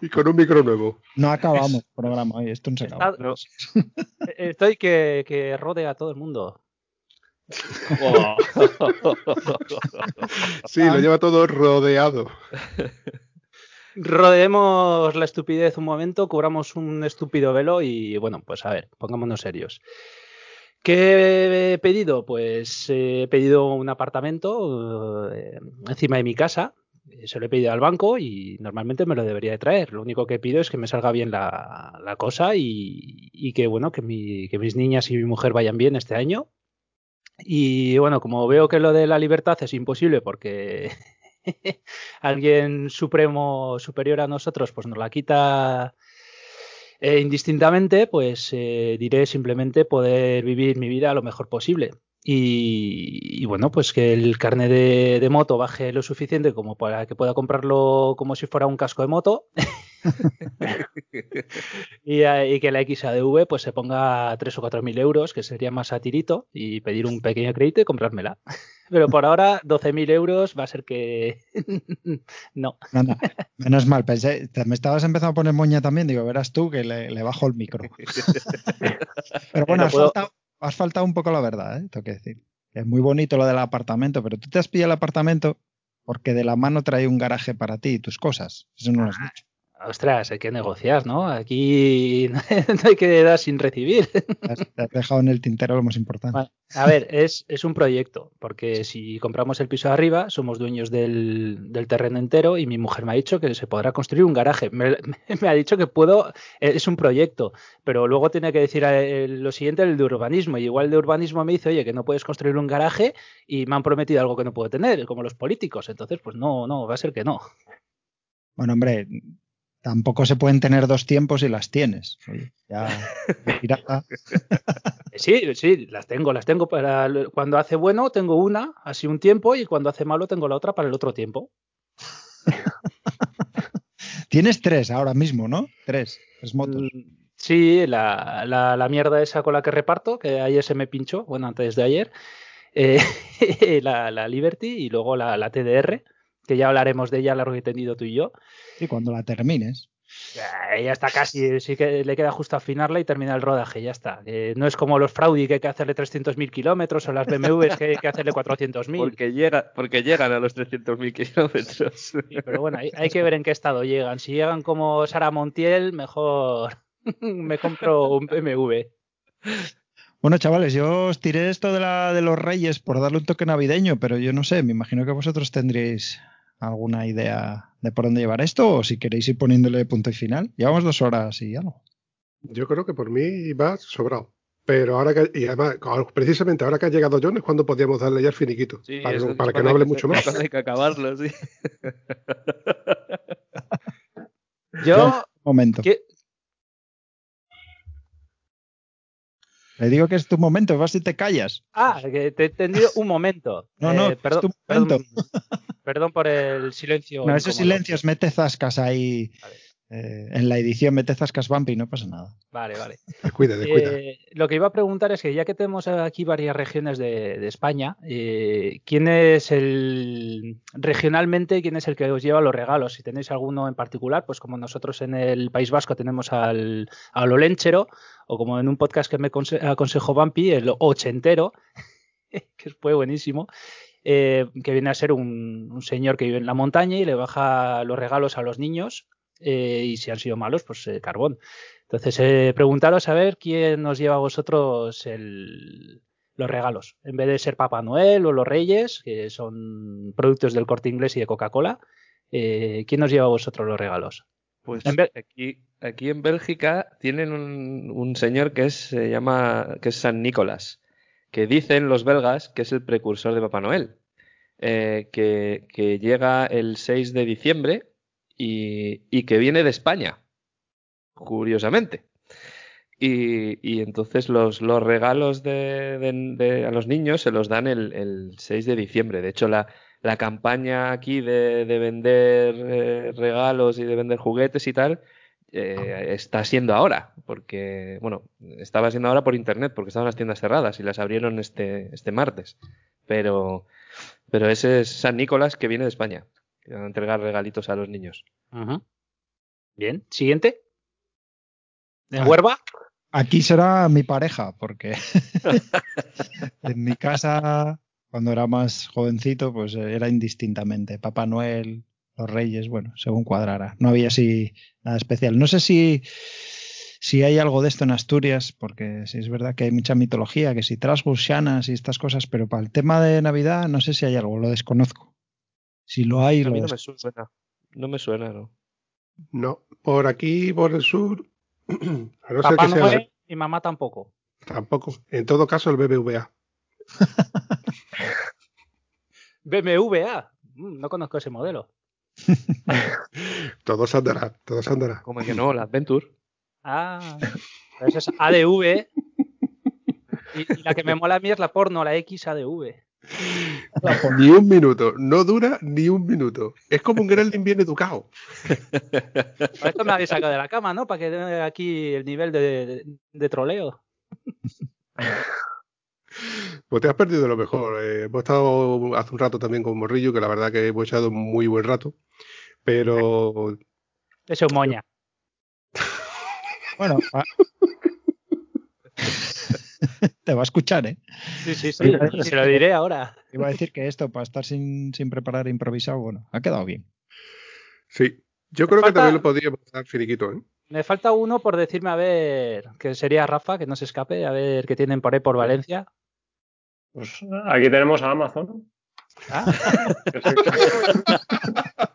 Y con un micro nuevo. No acabamos el programa hoy, esto no se acaba. Está- Estoy que, que rodea a todo el mundo. (laughs) Sí, lo lleva todo rodeado. Rodeemos la estupidez un momento, cubramos un estúpido velo y bueno, pues a ver, pongámonos serios. ¿Qué he pedido? Pues eh, he pedido un apartamento eh, encima de mi casa. Se lo he pedido al banco y normalmente me lo debería de traer. Lo único que pido es que me salga bien la, cosa y, que bueno, que mis niñas y mi mujer vayan bien este año. Y bueno, como veo que lo de la libertad es imposible porque (laughs) alguien supremo superior a nosotros pues nos la quita eh, indistintamente, pues eh, diré simplemente poder vivir mi vida lo mejor posible. Y, y bueno, pues que el carnet de, de moto baje lo suficiente como para que pueda comprarlo como si fuera un casco de moto. (laughs) y, y que la XADV pues se ponga a 3 o 4 mil euros, que sería más a tirito, y pedir un pequeño crédito y comprármela. (laughs) Pero por ahora, 12.000 euros va a ser que (laughs) no. Menos mal, pensé, te- me estabas empezando a poner moña también, digo, verás tú que le, le bajo el micro. Pero bueno, No has, puedo- faltado, has faltado un poco la verdad, ¿eh? tengo que decir. Es muy bonito lo del apartamento, pero tú te has pillado el apartamento porque de la mano trae un garaje para ti y tus cosas. Eso no lo has dicho. Ostras, hay que negociar, ¿no? Aquí (laughs) no hay que dar sin recibir. Te has, dejado en el tintero lo más importante. A ver, es, es un proyecto, porque si compramos el piso de arriba, somos dueños del, del terreno entero y mi mujer me ha dicho que se podrá construir un garaje. Me, (laughs) me ha dicho que puedo, es un proyecto, pero luego tiene que decir eh, lo siguiente el de urbanismo. Y igual el de urbanismo me dice, oye, que no puedes construir un garaje y me han prometido algo que no puedo tener, como los políticos. Entonces, pues no, no, va a ser que no. Bueno, hombre, tampoco se pueden tener dos tiempos y las tienes. Oye, ya, (laughs) pirata. Sí, sí, las tengo, las tengo para cuando hace bueno tengo una, así un tiempo, y cuando hace malo tengo la otra para el otro tiempo. (laughs) Tienes tres ahora mismo, ¿no? Tres, tres motos. Mm, Sí, la, la, la mierda esa con la que reparto, que ayer se me pinchó, bueno, antes de ayer, eh, (laughs) la, la Liberty y luego la, la TDR, que ya hablaremos de ella largo y tendido tú y yo. Y cuando la termines. Ya, ya está casi, sí que le queda justo afinarla y terminar el rodaje, ya está. Eh, no es como los Fraudi que hay que hacerle 300.000 kilómetros o las BMWs que hay que hacerle 400.000. Porque, llega, porque llegan a los 300.000 kilómetros. Sí, pero bueno, hay, hay que ver en qué estado llegan. Si llegan como Sara Montiel, mejor (laughs) me compro un BMW. Bueno, chavales, yo os tiré esto de, la, de los reyes por darle un toque navideño, pero yo no sé, me imagino que vosotros tendréis alguna idea de por dónde llevar esto o si queréis ir poniéndole punto y final. Llevamos dos horas y algo. Yo creo que por mí va sobrado. Pero ahora que, y además, precisamente ahora que ha llegado John es cuando podíamos darle ya el finiquito. Sí, para, que no hable mucho más. Hay que acabarlo, sí. Yo, Momento. ¿qué- Le digo que es tu momento, vas y te callas. Ah, que te he entendido un momento. (laughs) No, no, Eh, perdón, es tu momento. perdón, perdón por el silencio. No, esos incómodo. silencios, mete zascas ahí. Vale. Eh, en la edición mete zascas Bumpy, no pasa nada. Vale, vale. (laughs) Descuida, descuida. Eh, lo que iba a preguntar es que ya que tenemos aquí varias regiones de, de España, eh, ¿quién es el regionalmente quién es el que os lleva los regalos? Si tenéis alguno en particular, pues como nosotros en el País Vasco tenemos al, al Olenchero, o como en un podcast que me conse- aconsejó Bumpy, el ochentero, (laughs) que fue buenísimo. eh, que viene a ser un, un señor que vive en la montaña y le baja los regalos a los niños eh, y si han sido malos, pues eh, carbón. Entonces, eh, preguntaros a ver quién nos lleva a vosotros el- los regalos. En vez de ser Papá Noel o los Reyes, que son productos del corte inglés y de Coca-Cola, ¿quién nos lleva a vosotros los regalos? Pues En aquí, aquí en Bélgica tienen un, un señor que es, se llama que es San Nicolás, que dicen los belgas que es el precursor de Papá Noel. eh, que, que llega el 6 de diciembre y, que viene de España, curiosamente. Y, entonces los, los regalos de, de- a los niños se los dan el, el 6 de diciembre. De hecho, la, campaña aquí de, de vender eh, regalos y de vender juguetes y tal eh, está siendo ahora, porque, bueno, estaba siendo ahora por internet, porque estaban las tiendas cerradas y las abrieron este, este martes. Pero, pero ese es San Nicolás que viene de España, a entregar regalitos a los niños. Bien, siguiente. ¿En Ah. Huerva? Aquí será mi pareja, porque (laughs) en mi casa, cuando era más jovencito, pues eh, era indistintamente. Papá Noel, los Reyes, bueno, según cuadrara. No había así nada especial. No sé si, si hay algo de esto en Asturias, porque sí es verdad que hay mucha mitología, que si trasgos, shanas y estas cosas, pero para el tema de Navidad no sé si hay algo, lo desconozco. Si lo hay, A lo mí no me suena. No me suena, ¿no? No, por aquí, por el sur, (clears throat) a no ser Papá que sea la- Noel y mamá tampoco. tampoco. En todo caso, el BBVA. (laughs) BMWA. Mm, no conozco ese modelo. (laughs) Todo se andará, todo se andará. Como que no, la Adventure. Ah, eso es ADV. Y, y la que me mola a mí es la porno, la XADV. Ni un minuto, no dura ni un minuto. Es como un Gremlin bien educado. Por esto me habéis sacado de la cama, ¿no? Para que dé aquí el nivel de, troleo. Pues te has perdido lo mejor. Eh, hemos estado hace un rato también con Morrillo, que la verdad que hemos echado un muy buen rato. Pero Eso es moña. Bueno, (laughs) te va a escuchar, ¿eh? Sí, sí, sí. Se lo diré ahora. Iba a decir que esto, para estar sin, sin preparar improvisado, bueno, ha quedado bien. sí, yo creo que también lo podríamos dar finiquito. ¿eh? Me falta uno por decirme, a ver, que sería Rafa, que no se escape, a ver qué tienen por ahí por Valencia. Pues aquí tenemos a Amazon. Ah, (laughs) (laughs)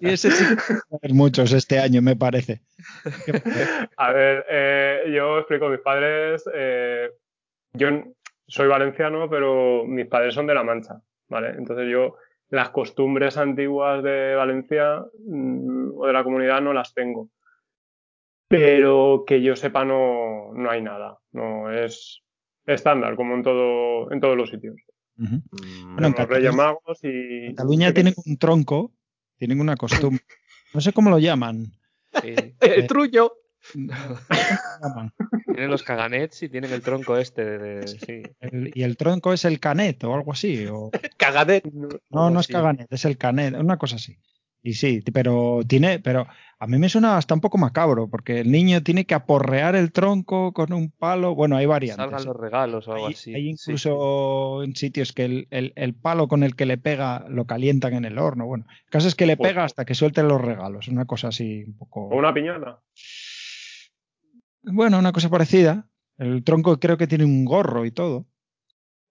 Sí, ese sí que (laughs) va a haber muchos este año, me parece. A ver, eh, yo explico, mis padres, eh, yo soy valenciano, pero mis padres son de La Mancha, ¿vale? Entonces yo las costumbres antiguas de Valencia mm, o de la comunidad no las tengo. Pero que yo sepa no, no hay nada, no es estándar como en todo, en todos los sitios. Mm, Bueno, en Los Reyes Cataluña- Magos y... Cataluña tienen un tronco, tienen una costumbre. No sé cómo lo llaman. sí. el trullo. Tienen los caganets y tienen el tronco este de, de- sí. El- y el tronco es el canet o algo así. O... (laughs) Cagadet. No, no es caganet, es el canet, una cosa así. Y sí, pero tiene, pero a mí me suena hasta un poco macabro, porque el niño tiene que aporrear el tronco con un palo. Bueno, hay variantes. Salgan los regalos o algo Hay, así. hay Sí, incluso en sitios que el, el- el palo con el que le pega lo calientan en el horno. Bueno, el caso es que le Pues- pega hasta que suelten los regalos. Una cosa así un poco. O una piñata. Bueno, una cosa parecida. El tronco creo que tiene un gorro y todo.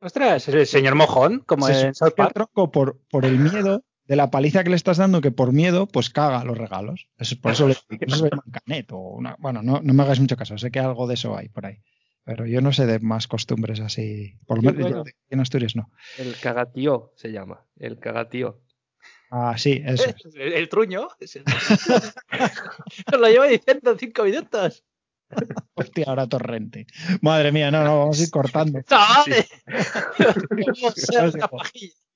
Ostras, es el señor mojón, como Se en South el tronco, por, por el miedo de la paliza que le estás dando, que por miedo, pues caga los regalos. Eso- por eso le, (laughs) por eso le llaman canet o una- bueno, no, no me hagas mucho caso, sé que algo de eso hay por ahí. Pero yo no sé de más costumbres así. Por lo menos bueno. en Asturias no. El cagatío se llama. El cagatío. Ah, sí, eso. es. (laughs) El, el truño. Es el- (laughs) Os lo llevo diciendo cinco minutos. Hostia, ahora torrente. Madre mía, no, no, vamos a ir cortando. ¡Chavales! Digo,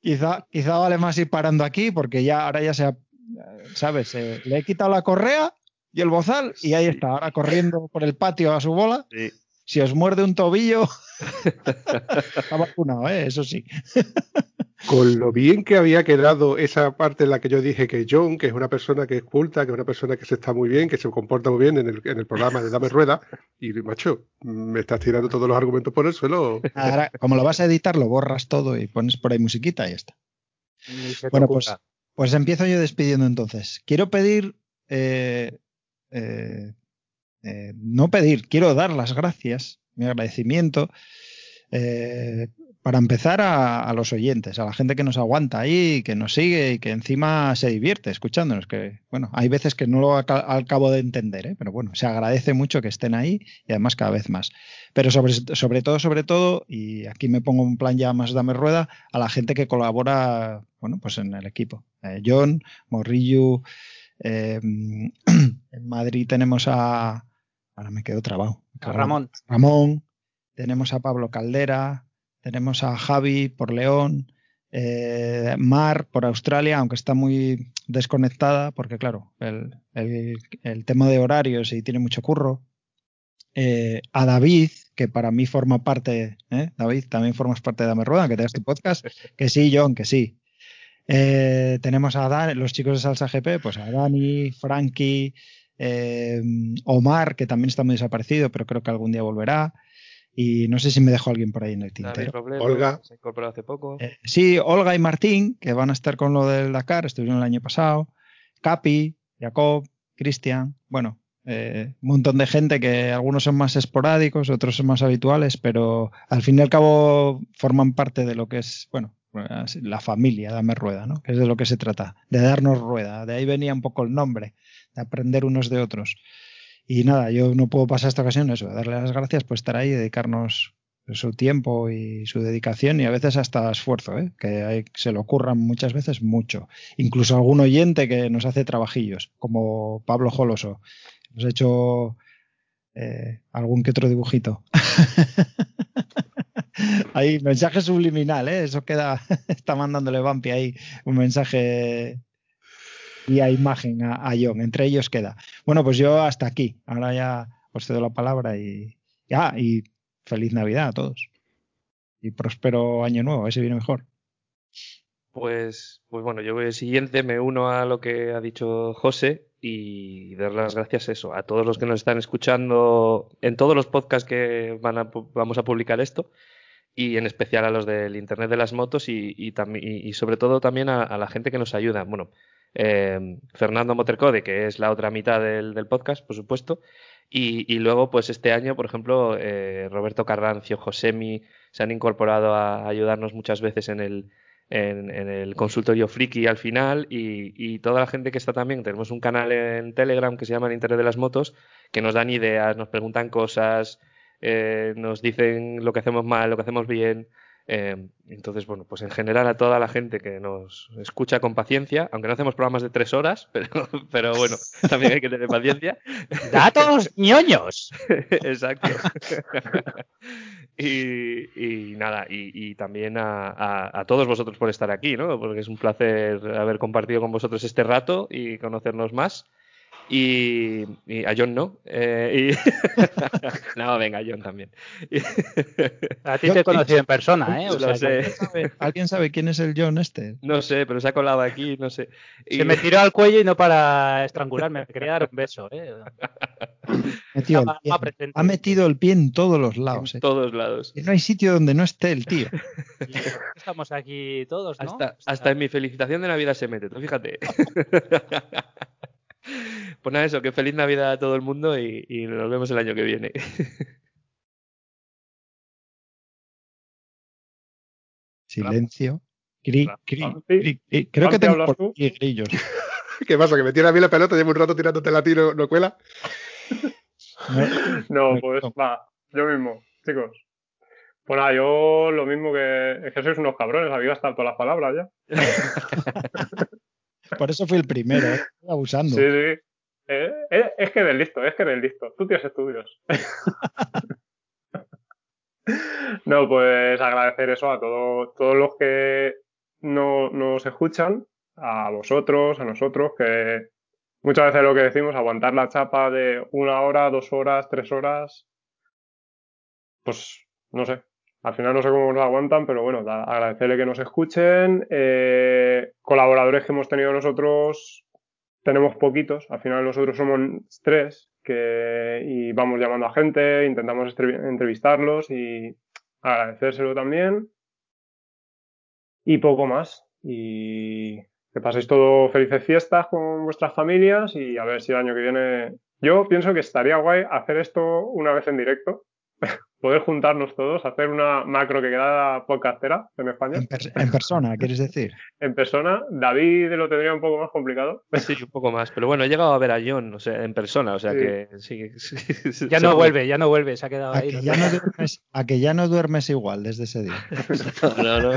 Quizá, quizá vale más ir parando aquí porque ya ahora ya se ha, ¿sabes? Eh, le he quitado la correa y el bozal y ahí está, ahora corriendo por el patio a su bola. Sí. Si os muerde un tobillo, (laughs) está vacunado, ¿eh? eso sí. Con lo bien que había quedado esa parte en la que yo dije que John, que es una persona que es culta, que es una persona que se está muy bien, que se comporta muy bien en el, en el programa de Dame Rueda, y macho, me estás tirando todos los argumentos por el suelo. Ahora, como lo vas a editar, lo borras todo y pones por ahí musiquita y ya está. Bueno, pues, pues empiezo yo despidiendo entonces. Quiero pedir, eh, eh, eh, no pedir, quiero dar las gracias, mi agradecimiento, eh, para empezar a, los oyentes, a la gente que nos aguanta ahí, que nos sigue y que encima se divierte escuchándonos. Que bueno, hay veces que no lo aca- acabo de entender, ¿eh? pero bueno, se agradece mucho que estén ahí y además cada vez más. pero sobre, sobre todo, sobre todo, y aquí me pongo un plan ya más dame rueda, a la gente que colabora, bueno, pues en el equipo. Eh, John, Morrillo, (clears throat) en Madrid tenemos a, ahora me quedo trabado. Ramón. Ramón, tenemos a Pablo Caldera, tenemos a Javi por León, eh, Mar por Australia, aunque está muy desconectada, porque claro, el, el, el tema de horarios y tiene mucho curro. Eh, a David, que para mí forma parte, ¿eh? David, también formas parte de Dame Rueda, que te tu podcast, (laughs) que sí, John, que sí. Tenemos a Dan, los chicos de Salsa GP, pues a Dani, Frankie, eh, Omar, que también está muy desaparecido, pero creo que algún día volverá. Y no sé si me dejo alguien por ahí en el tintero. Robledo, Olga. Se incorporó hace poco. Eh, sí, Olga y Martín, que van a estar con lo del Dakar, estuvieron el año pasado. Capi, Jacob, Cristian, bueno, eh, un montón de gente que algunos son más esporádicos, otros son más habituales, pero al fin y al cabo forman parte de lo que es, bueno, la familia, dame rueda, ¿no? Que es de lo que se trata, de darnos rueda. De ahí venía un poco el nombre, aprender unos de otros. Y nada, yo no puedo pasar esta ocasión eso, darle las gracias por estar ahí, dedicarnos su tiempo y su dedicación y a veces hasta esfuerzo, ¿eh? que se le ocurran muchas veces mucho. Incluso algún oyente que nos hace trabajillos, como Pablo Joloso. Ha hecho eh, algún que otro dibujito. (laughs) ahí, mensaje subliminal, ¿eh? eso queda, (laughs) está mandándole Vampi ahí un mensaje y a imagen a, a John, entre ellos queda. Bueno, pues yo hasta aquí, ahora ya os cedo la palabra y, ya, y feliz Navidad a todos. Y próspero año nuevo, ese viene mejor. Pues, pues bueno, yo el siguiente me uno a lo que ha dicho José y dar las gracias eso, a todos los que nos están escuchando en todos los podcasts que van a, vamos a publicar esto y en especial a los del Internet de las Motos y, y- y sobre todo también a, a la gente que nos ayuda. Bueno, eh, Fernando Motercode, que es la otra mitad del, del podcast, por supuesto, y, y luego pues este año, por ejemplo, eh, Roberto Carrancio, Josemi se han incorporado a ayudarnos muchas veces en el, en, en el consultorio friki al final y, y toda la gente que está también, tenemos un canal en Telegram que se llama el Internet de las Motos, que nos dan ideas, nos preguntan cosas, eh, nos dicen lo que hacemos mal, lo que hacemos bien. Eh, entonces, bueno, pues en general a toda la gente que nos escucha con paciencia, aunque no hacemos programas de tres horas, pero, (laughs) pero bueno, también hay que tener paciencia. (laughs) ¡Datos ñoños! (laughs) Exacto. y, y nada, y, y también a, a- a todos vosotros por estar aquí, ¿no? Porque es un placer haber compartido con vosotros este rato y conocernos más. Y, y a John no. eh, y- (laughs) no, venga, a John también. (laughs) A ti te he conocido en persona, ¿eh? O Lo sea, que sé. ¿Sabe- (laughs) ¿Alguien sabe quién es el John este? No sé, pero se ha colado aquí, no sé. Y- Se me tiró al cuello y no para estrangularme. Me quería dar un beso, ¿eh? Metido el pie- ha metido el pie en todos los en lados. eh. todos lados. Y no hay sitio donde no esté el tío. Estamos aquí todos, ¿no? Hasta, O sea, hasta en mi felicitación de Navidad se mete, fíjate. Pues nada, eso, que feliz Navidad a todo el mundo y, y nos vemos el año que viene. (laughs) Silencio. Cri, cri, Vampi. cri, cri. Creo que tengo ¿hablas por tú? aquí grillos. (laughs) ¿Qué pasa? ¿Que me tira a mí la pelota? Llevo un rato tirándote la tiro, ¿no cuela? (laughs) No, pues va, yo mismo, chicos. Pues nada, yo lo mismo que. Es que sois unos cabrones, habéis gastado todas las palabras ya. Por eso fui el primero, eh. Abusando. Sí, sí. Eh, eh, es que eres listo, es que eres listo. Tú tienes estudios. (laughs) no, pues agradecer eso a todo- todos los que no, nos escuchan, a vosotros, a nosotros, que muchas veces lo que decimos, aguantar la chapa de una hora, dos horas, tres horas, pues no sé. Al final no sé cómo nos aguantan, pero bueno, agradecerle que nos escuchen. eh, colaboradores que hemos tenido nosotros, tenemos poquitos. Al final nosotros somos tres que, y vamos llamando a gente, intentamos entrevistarlos y agradecérselo también. Y poco más. Y que paséis todo felices fiestas con vuestras familias y a ver si el año que viene... Yo pienso que estaría guay hacer esto una vez en directo. (laughs) poder juntarnos todos, hacer una macro que queda podcastera en España. En, per- en persona, (laughs) ¿quieres decir? En persona, David lo tendría un poco más complicado. Sí, un poco más. Pero bueno, he llegado a ver a John, o sea, en persona, o sea Sí. que sí. sí, Ya no vuelve, ya no vuelve, se ha quedado A ahí. que, no ya no duermes, a que ya no duermes igual desde ese día. No, no.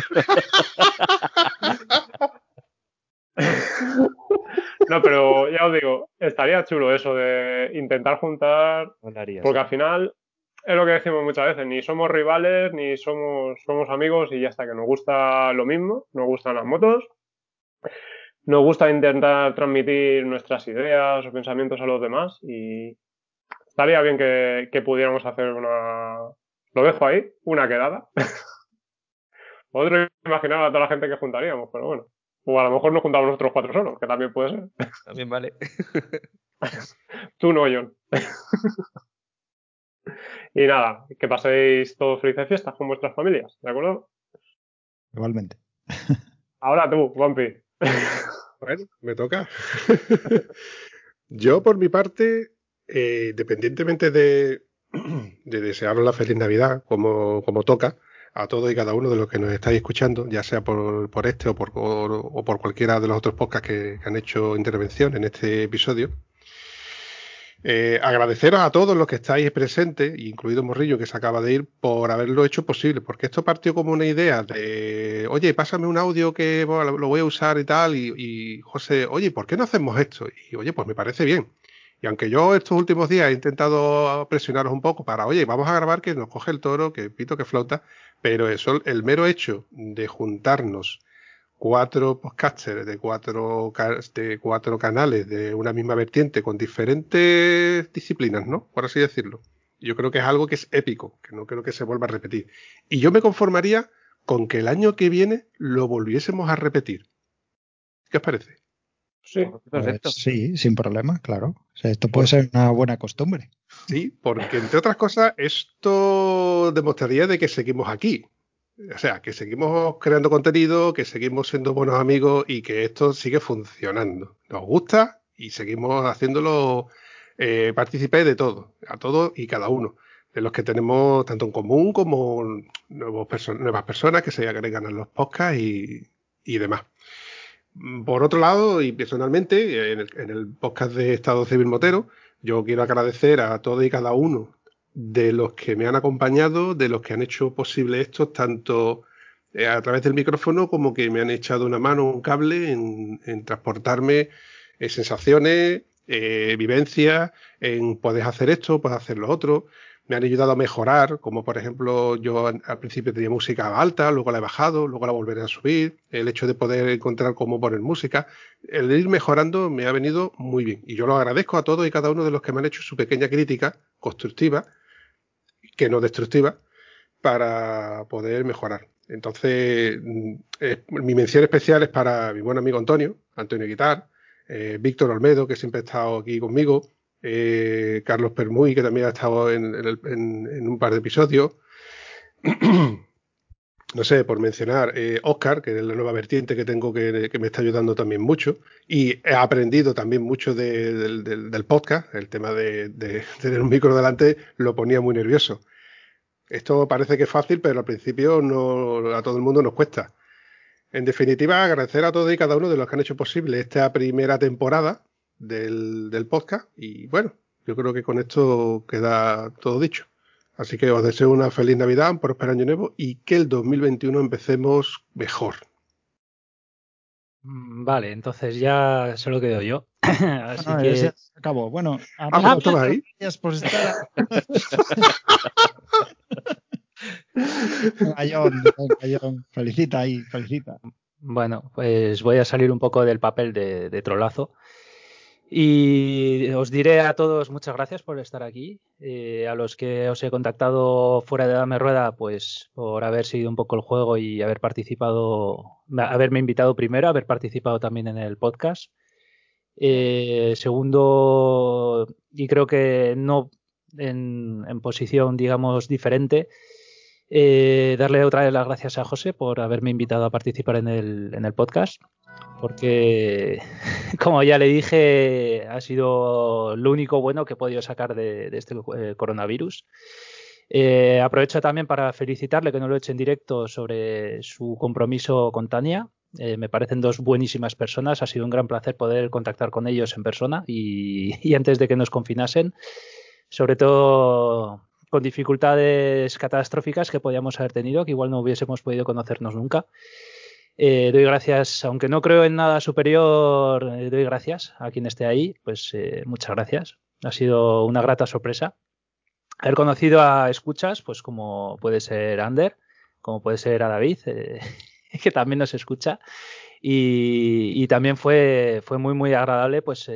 No, (laughs) pero ya os digo, estaría chulo eso de intentar juntar Molaría, Porque al final es lo que decimos muchas veces, ni somos rivales, ni somos, somos amigos y ya está, que nos gusta lo mismo, nos gustan las motos, nos gusta intentar transmitir nuestras ideas o pensamientos a los demás y estaría bien que, que pudiéramos hacer una, lo dejo ahí, una quedada. (laughs) Otro imaginar a toda la gente que juntaríamos, pero bueno. O a lo mejor nos juntamos nosotros cuatro solos, que también puede ser. También vale. (laughs) Tú no, John. (laughs) y nada, que paséis todos felices fiestas con vuestras familias, ¿de acuerdo? Igualmente. (laughs) Ahora tú, Bumpy. (laughs) Bueno, me toca. (laughs) Yo, por mi parte, eh, independientemente de, (clears throat) de desearos la feliz Navidad, como, como toca, a todos y cada uno de los que nos estáis escuchando, ya sea por, por este o por, o por cualquiera de los otros podcasts que, que han hecho intervención en este episodio. Eh, agradeceros a todos los que estáis presentes, incluido Morrillo que se acaba de ir, por haberlo hecho posible, porque esto partió como una idea de, oye, pásame un audio que lo voy a usar y tal, y, José, oye, ¿por qué no hacemos esto? Y oye, pues me parece bien. Y aunque yo estos últimos días he intentado presionaros un poco para, oye, vamos a grabar que nos coge el toro, que pito, que flauta, pero eso, el mero hecho de juntarnos cuatro podcasters de cuatro, de cuatro canales de una misma vertiente con diferentes disciplinas, ¿no? Por así decirlo. Yo creo que es algo que es épico, que no creo que se vuelva a repetir. Y yo me conformaría con que el año que viene lo volviésemos a repetir. ¿Qué os parece? Sí, Perfecto. Pues sí, sin problema, claro. O sea, esto puede ser una buena costumbre. Sí, porque entre otras cosas, esto demostraría de que seguimos aquí. O sea, que seguimos creando contenido, que seguimos siendo buenos amigos y que esto sigue funcionando. Nos gusta y seguimos haciéndolo eh, de todo, a todos y cada uno. De los que tenemos tanto en común como nuevos perso nuevas personas que se agregan a los podcasts y, y demás. Por otro lado, y personalmente, en el, en el podcast de Estado Civil Motero, yo quiero agradecer a todos y cada uno de los que me han acompañado, de los que han hecho posible esto, tanto eh, a través del micrófono como que me han echado una mano, un cable en, transportarme eh, sensaciones, eh, vivencias, en puedes hacer esto, puedes hacer lo otro. Me han ayudado a mejorar, como por ejemplo yo al principio tenía música alta, luego la he bajado, luego la volveré a subir. El hecho de poder encontrar cómo poner música, el ir mejorando me ha venido muy bien. Y yo lo agradezco a todos y cada uno de los que me han hecho su pequeña crítica constructiva, que no destructiva, para poder mejorar. Entonces, mm, mi mención especial es para mi buen amigo Antonio, Antonio Guitar, eh, Víctor Olmedo, que siempre ha estado aquí conmigo, eh, Carlos Permuy, que también ha estado en, el- en un par de episodios. (clears throat) no sé, por mencionar, eh, Oscar, que es la nueva vertiente que tengo que, que me está ayudando también mucho. Y he aprendido también mucho de- del- podcast. El tema de, de (laughs) tener un micro delante lo ponía muy nervioso. Esto parece que es fácil, pero al principio no, a todo el mundo nos cuesta. En definitiva, agradecer a todos y cada uno de los que han hecho posible esta primera temporada del, del podcast. Y bueno, yo creo que con esto queda todo dicho. Así que os deseo una feliz Navidad, un próspero año nuevo y que el 2021 empecemos mejor. Mm, Vale, entonces ya se lo quedo yo. (clears throat) Así Ah, que se acabó. Bueno, Ah, amigos, pues, ahí. gracias por estar. (laughs) Felicita ahí, felicita. Bueno, pues voy a salir un poco del papel de, de trolazo. Y os diré a todos muchas gracias por estar aquí. Eh, a los que os he contactado fuera de Dame Rueda, pues por haber seguido un poco el juego y haber participado, haberme invitado primero, haber participado también en el podcast. Eh, segundo, y creo que no en, en posición, digamos, diferente, eh, darle otra vez las gracias a José por haberme invitado a participar en el, podcast, porque, (laughs) como ya le dije, ha sido lo único bueno que he podido sacar de, este eh, coronavirus. Eh, aprovecho también para felicitarle, que no lo he hecho en directo, sobre su compromiso con Tania. Me parecen dos buenísimas personas. Ha sido un gran placer poder contactar con ellos en persona y (laughs) antes de que nos confinasen. Sobre todo con dificultades catastróficas que podíamos haber tenido, que igual no hubiésemos podido conocernos nunca. Eh, doy gracias, aunque no creo en nada superior, eh, doy gracias a quien esté ahí. Pues eh, muchas gracias. Ha sido una grata sorpresa. Haber conocido a escuchas, pues como puede ser Ander, como puede ser a David, (laughs) que también nos escucha. Y, y, también fue, fue muy, muy agradable pues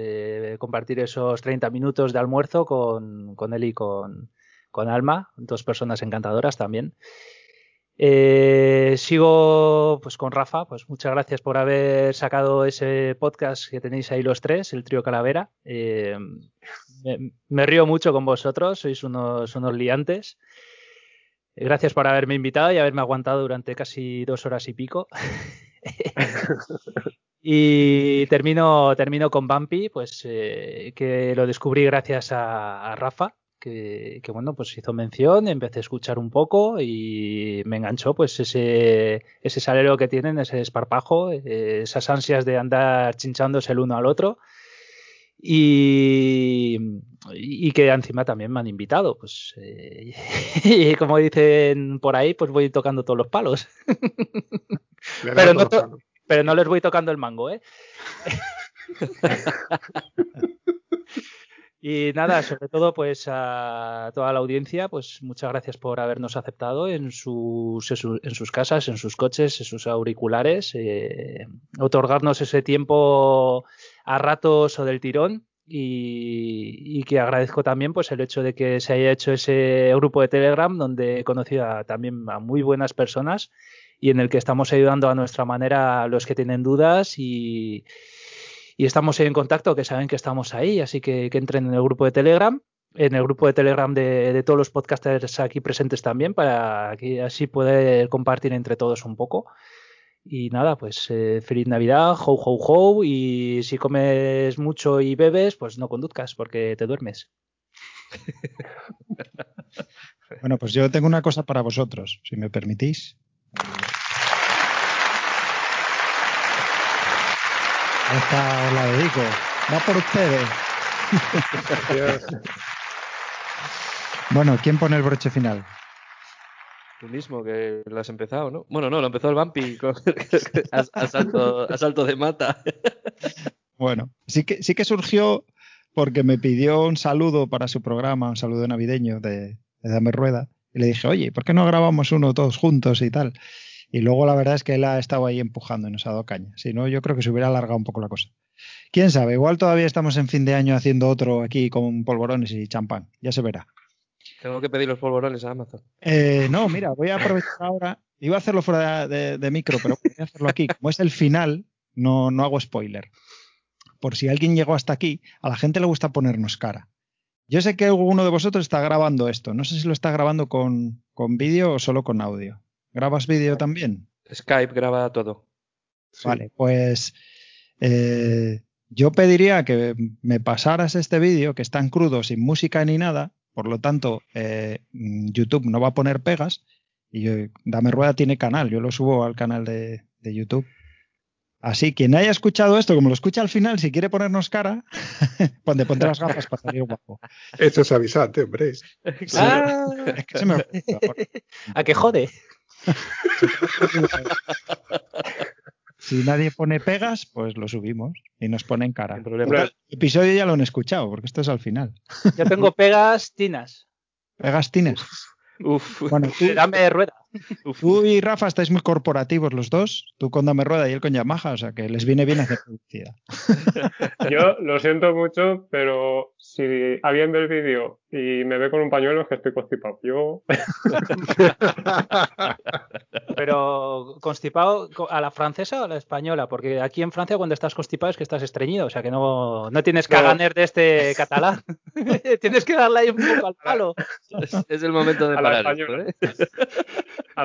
compartir esos 30 minutos de almuerzo con, con él y con, con Alma, dos personas encantadoras también. Eh, sigo pues con Rafa, pues muchas gracias por haber sacado ese podcast que tenéis ahí los tres, el trío Calavera. Eh, me, me, río mucho con vosotros, sois unos, unos liantes. Gracias por haberme invitado y haberme aguantado durante casi dos horas y pico. (laughs) y termino, termino con Bumpy, pues eh, que lo descubrí gracias a, a Rafa, que, que, bueno, pues hizo mención, empecé a escuchar un poco y me enganchó pues ese, ese salero que tienen, ese desparpajo, eh, esas ansias de andar chinchándose el uno al otro. Y, y, que encima también me han invitado, pues eh, (laughs) y como dicen por ahí, pues voy tocando todos los palos. pero, no to pero no les voy tocando el mango, ¿eh? (laughs) (laughs) Y nada, sobre todo, pues a toda la audiencia, pues muchas gracias por habernos aceptado en sus, en sus casas, en sus coches, en sus auriculares, eh, otorgarnos ese tiempo a ratos o del tirón. Y, que agradezco también pues el hecho de que se haya hecho ese grupo de Telegram donde he conocido a, también a muy buenas personas y en el que estamos ayudando a nuestra manera a los que tienen dudas y, y estamos en contacto, que saben que estamos ahí, así que, entren en el grupo de Telegram, en el grupo de Telegram de, de, todos los podcasters aquí presentes también, para que así poder compartir entre todos un poco. Y nada, pues eh, feliz Navidad, ho, ho, ho, y si comes mucho y bebes, pues no conduzcas porque te duermes. (laughs) bueno, pues yo tengo una cosa para vosotros, si me permitís. Esta os la dedico. Va por ustedes. bueno, ¿quién pone el broche final? Tú mismo, que lo has empezado, ¿no? Bueno, no, lo empezó el Vampi con asalto, (laughs) asalto de mata. bueno, sí que, sí que surgió porque me pidió un saludo para su programa, un saludo navideño de, de Dame Rueda. Y le dije, oye, ¿por qué no grabamos uno todos juntos y tal? Y luego la verdad es que él ha estado ahí empujando y nos ha dado caña. Si no, yo creo que se hubiera alargado un poco la cosa. Quién sabe, igual todavía estamos en fin de año haciendo otro aquí con polvorones y champán. Ya se verá. Tengo que pedir los polvorones a Amazon. Eh, no, mira, voy a aprovechar ahora. Iba a hacerlo fuera de, de, de, micro, pero voy a hacerlo aquí. Como es el final, no, no hago spoiler. Por si alguien llegó hasta aquí, a la gente le gusta ponernos cara. Yo sé que alguno de vosotros está grabando esto. No sé si lo está grabando con, con vídeo o solo con audio. ¿Grabas vídeo también? Skype graba todo. Sí. Vale, pues eh, yo pediría que me pasaras este vídeo que está en crudo, sin música ni nada. Por lo tanto, eh, YouTube no va a poner pegas. Y yo, Dame Rueda tiene canal, yo lo subo al canal de, de, YouTube. Así, quien haya escuchado esto, como lo escucha al final, si quiere ponernos cara, (laughs) ponte, ponte las gafas para salir guapo. Esto es avisante, hombre. (laughs) Ah, (laughs) es que se me... ¿A qué jode? Si nadie pone pegas, pues lo subimos y nos ponen cara. El episodio ya lo han escuchado, porque esto es al final. Yo tengo pegas tinas. ¿Pegas tinas? Uf, bueno, tú, (laughs) dame rueda. Tú y Rafa estáis muy corporativos los dos. Tú con Dame Rueda y él con Yamaha, o sea que les viene bien hacer publicidad. (laughs) Yo lo siento mucho, pero si alguien ve el vídeo y me ve con un pañuelo es que estoy constipado. Yo. (laughs) pero constipado a la francesa o a la española, porque aquí en Francia cuando estás constipado es que estás estreñido, o sea que no, no tienes caganer de este (laughs) catalán. tienes que darle ahí un poco al palo. Es, es el momento de a parar. La española. ¿eh?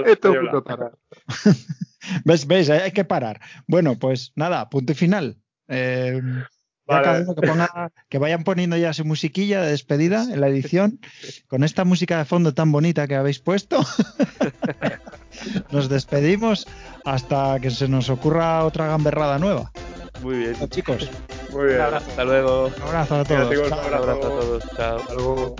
Esto es punto parar. (laughs) ¿Ves? ¿Ves? Hay que parar. Bueno, pues nada, punto y final. Eh, Ya Vale. cada uno que, ponga, que vayan poniendo ya su musiquilla de despedida en la edición, (laughs) con esta música de fondo tan bonita que habéis puesto. (laughs) nos despedimos hasta que se nos ocurra otra gamberrada nueva. Muy bien. Chicos, Muy bien. Hasta luego. un abrazo a todos. chicos, Chao. un Un abrazo a todos. Chao. Hasta luego.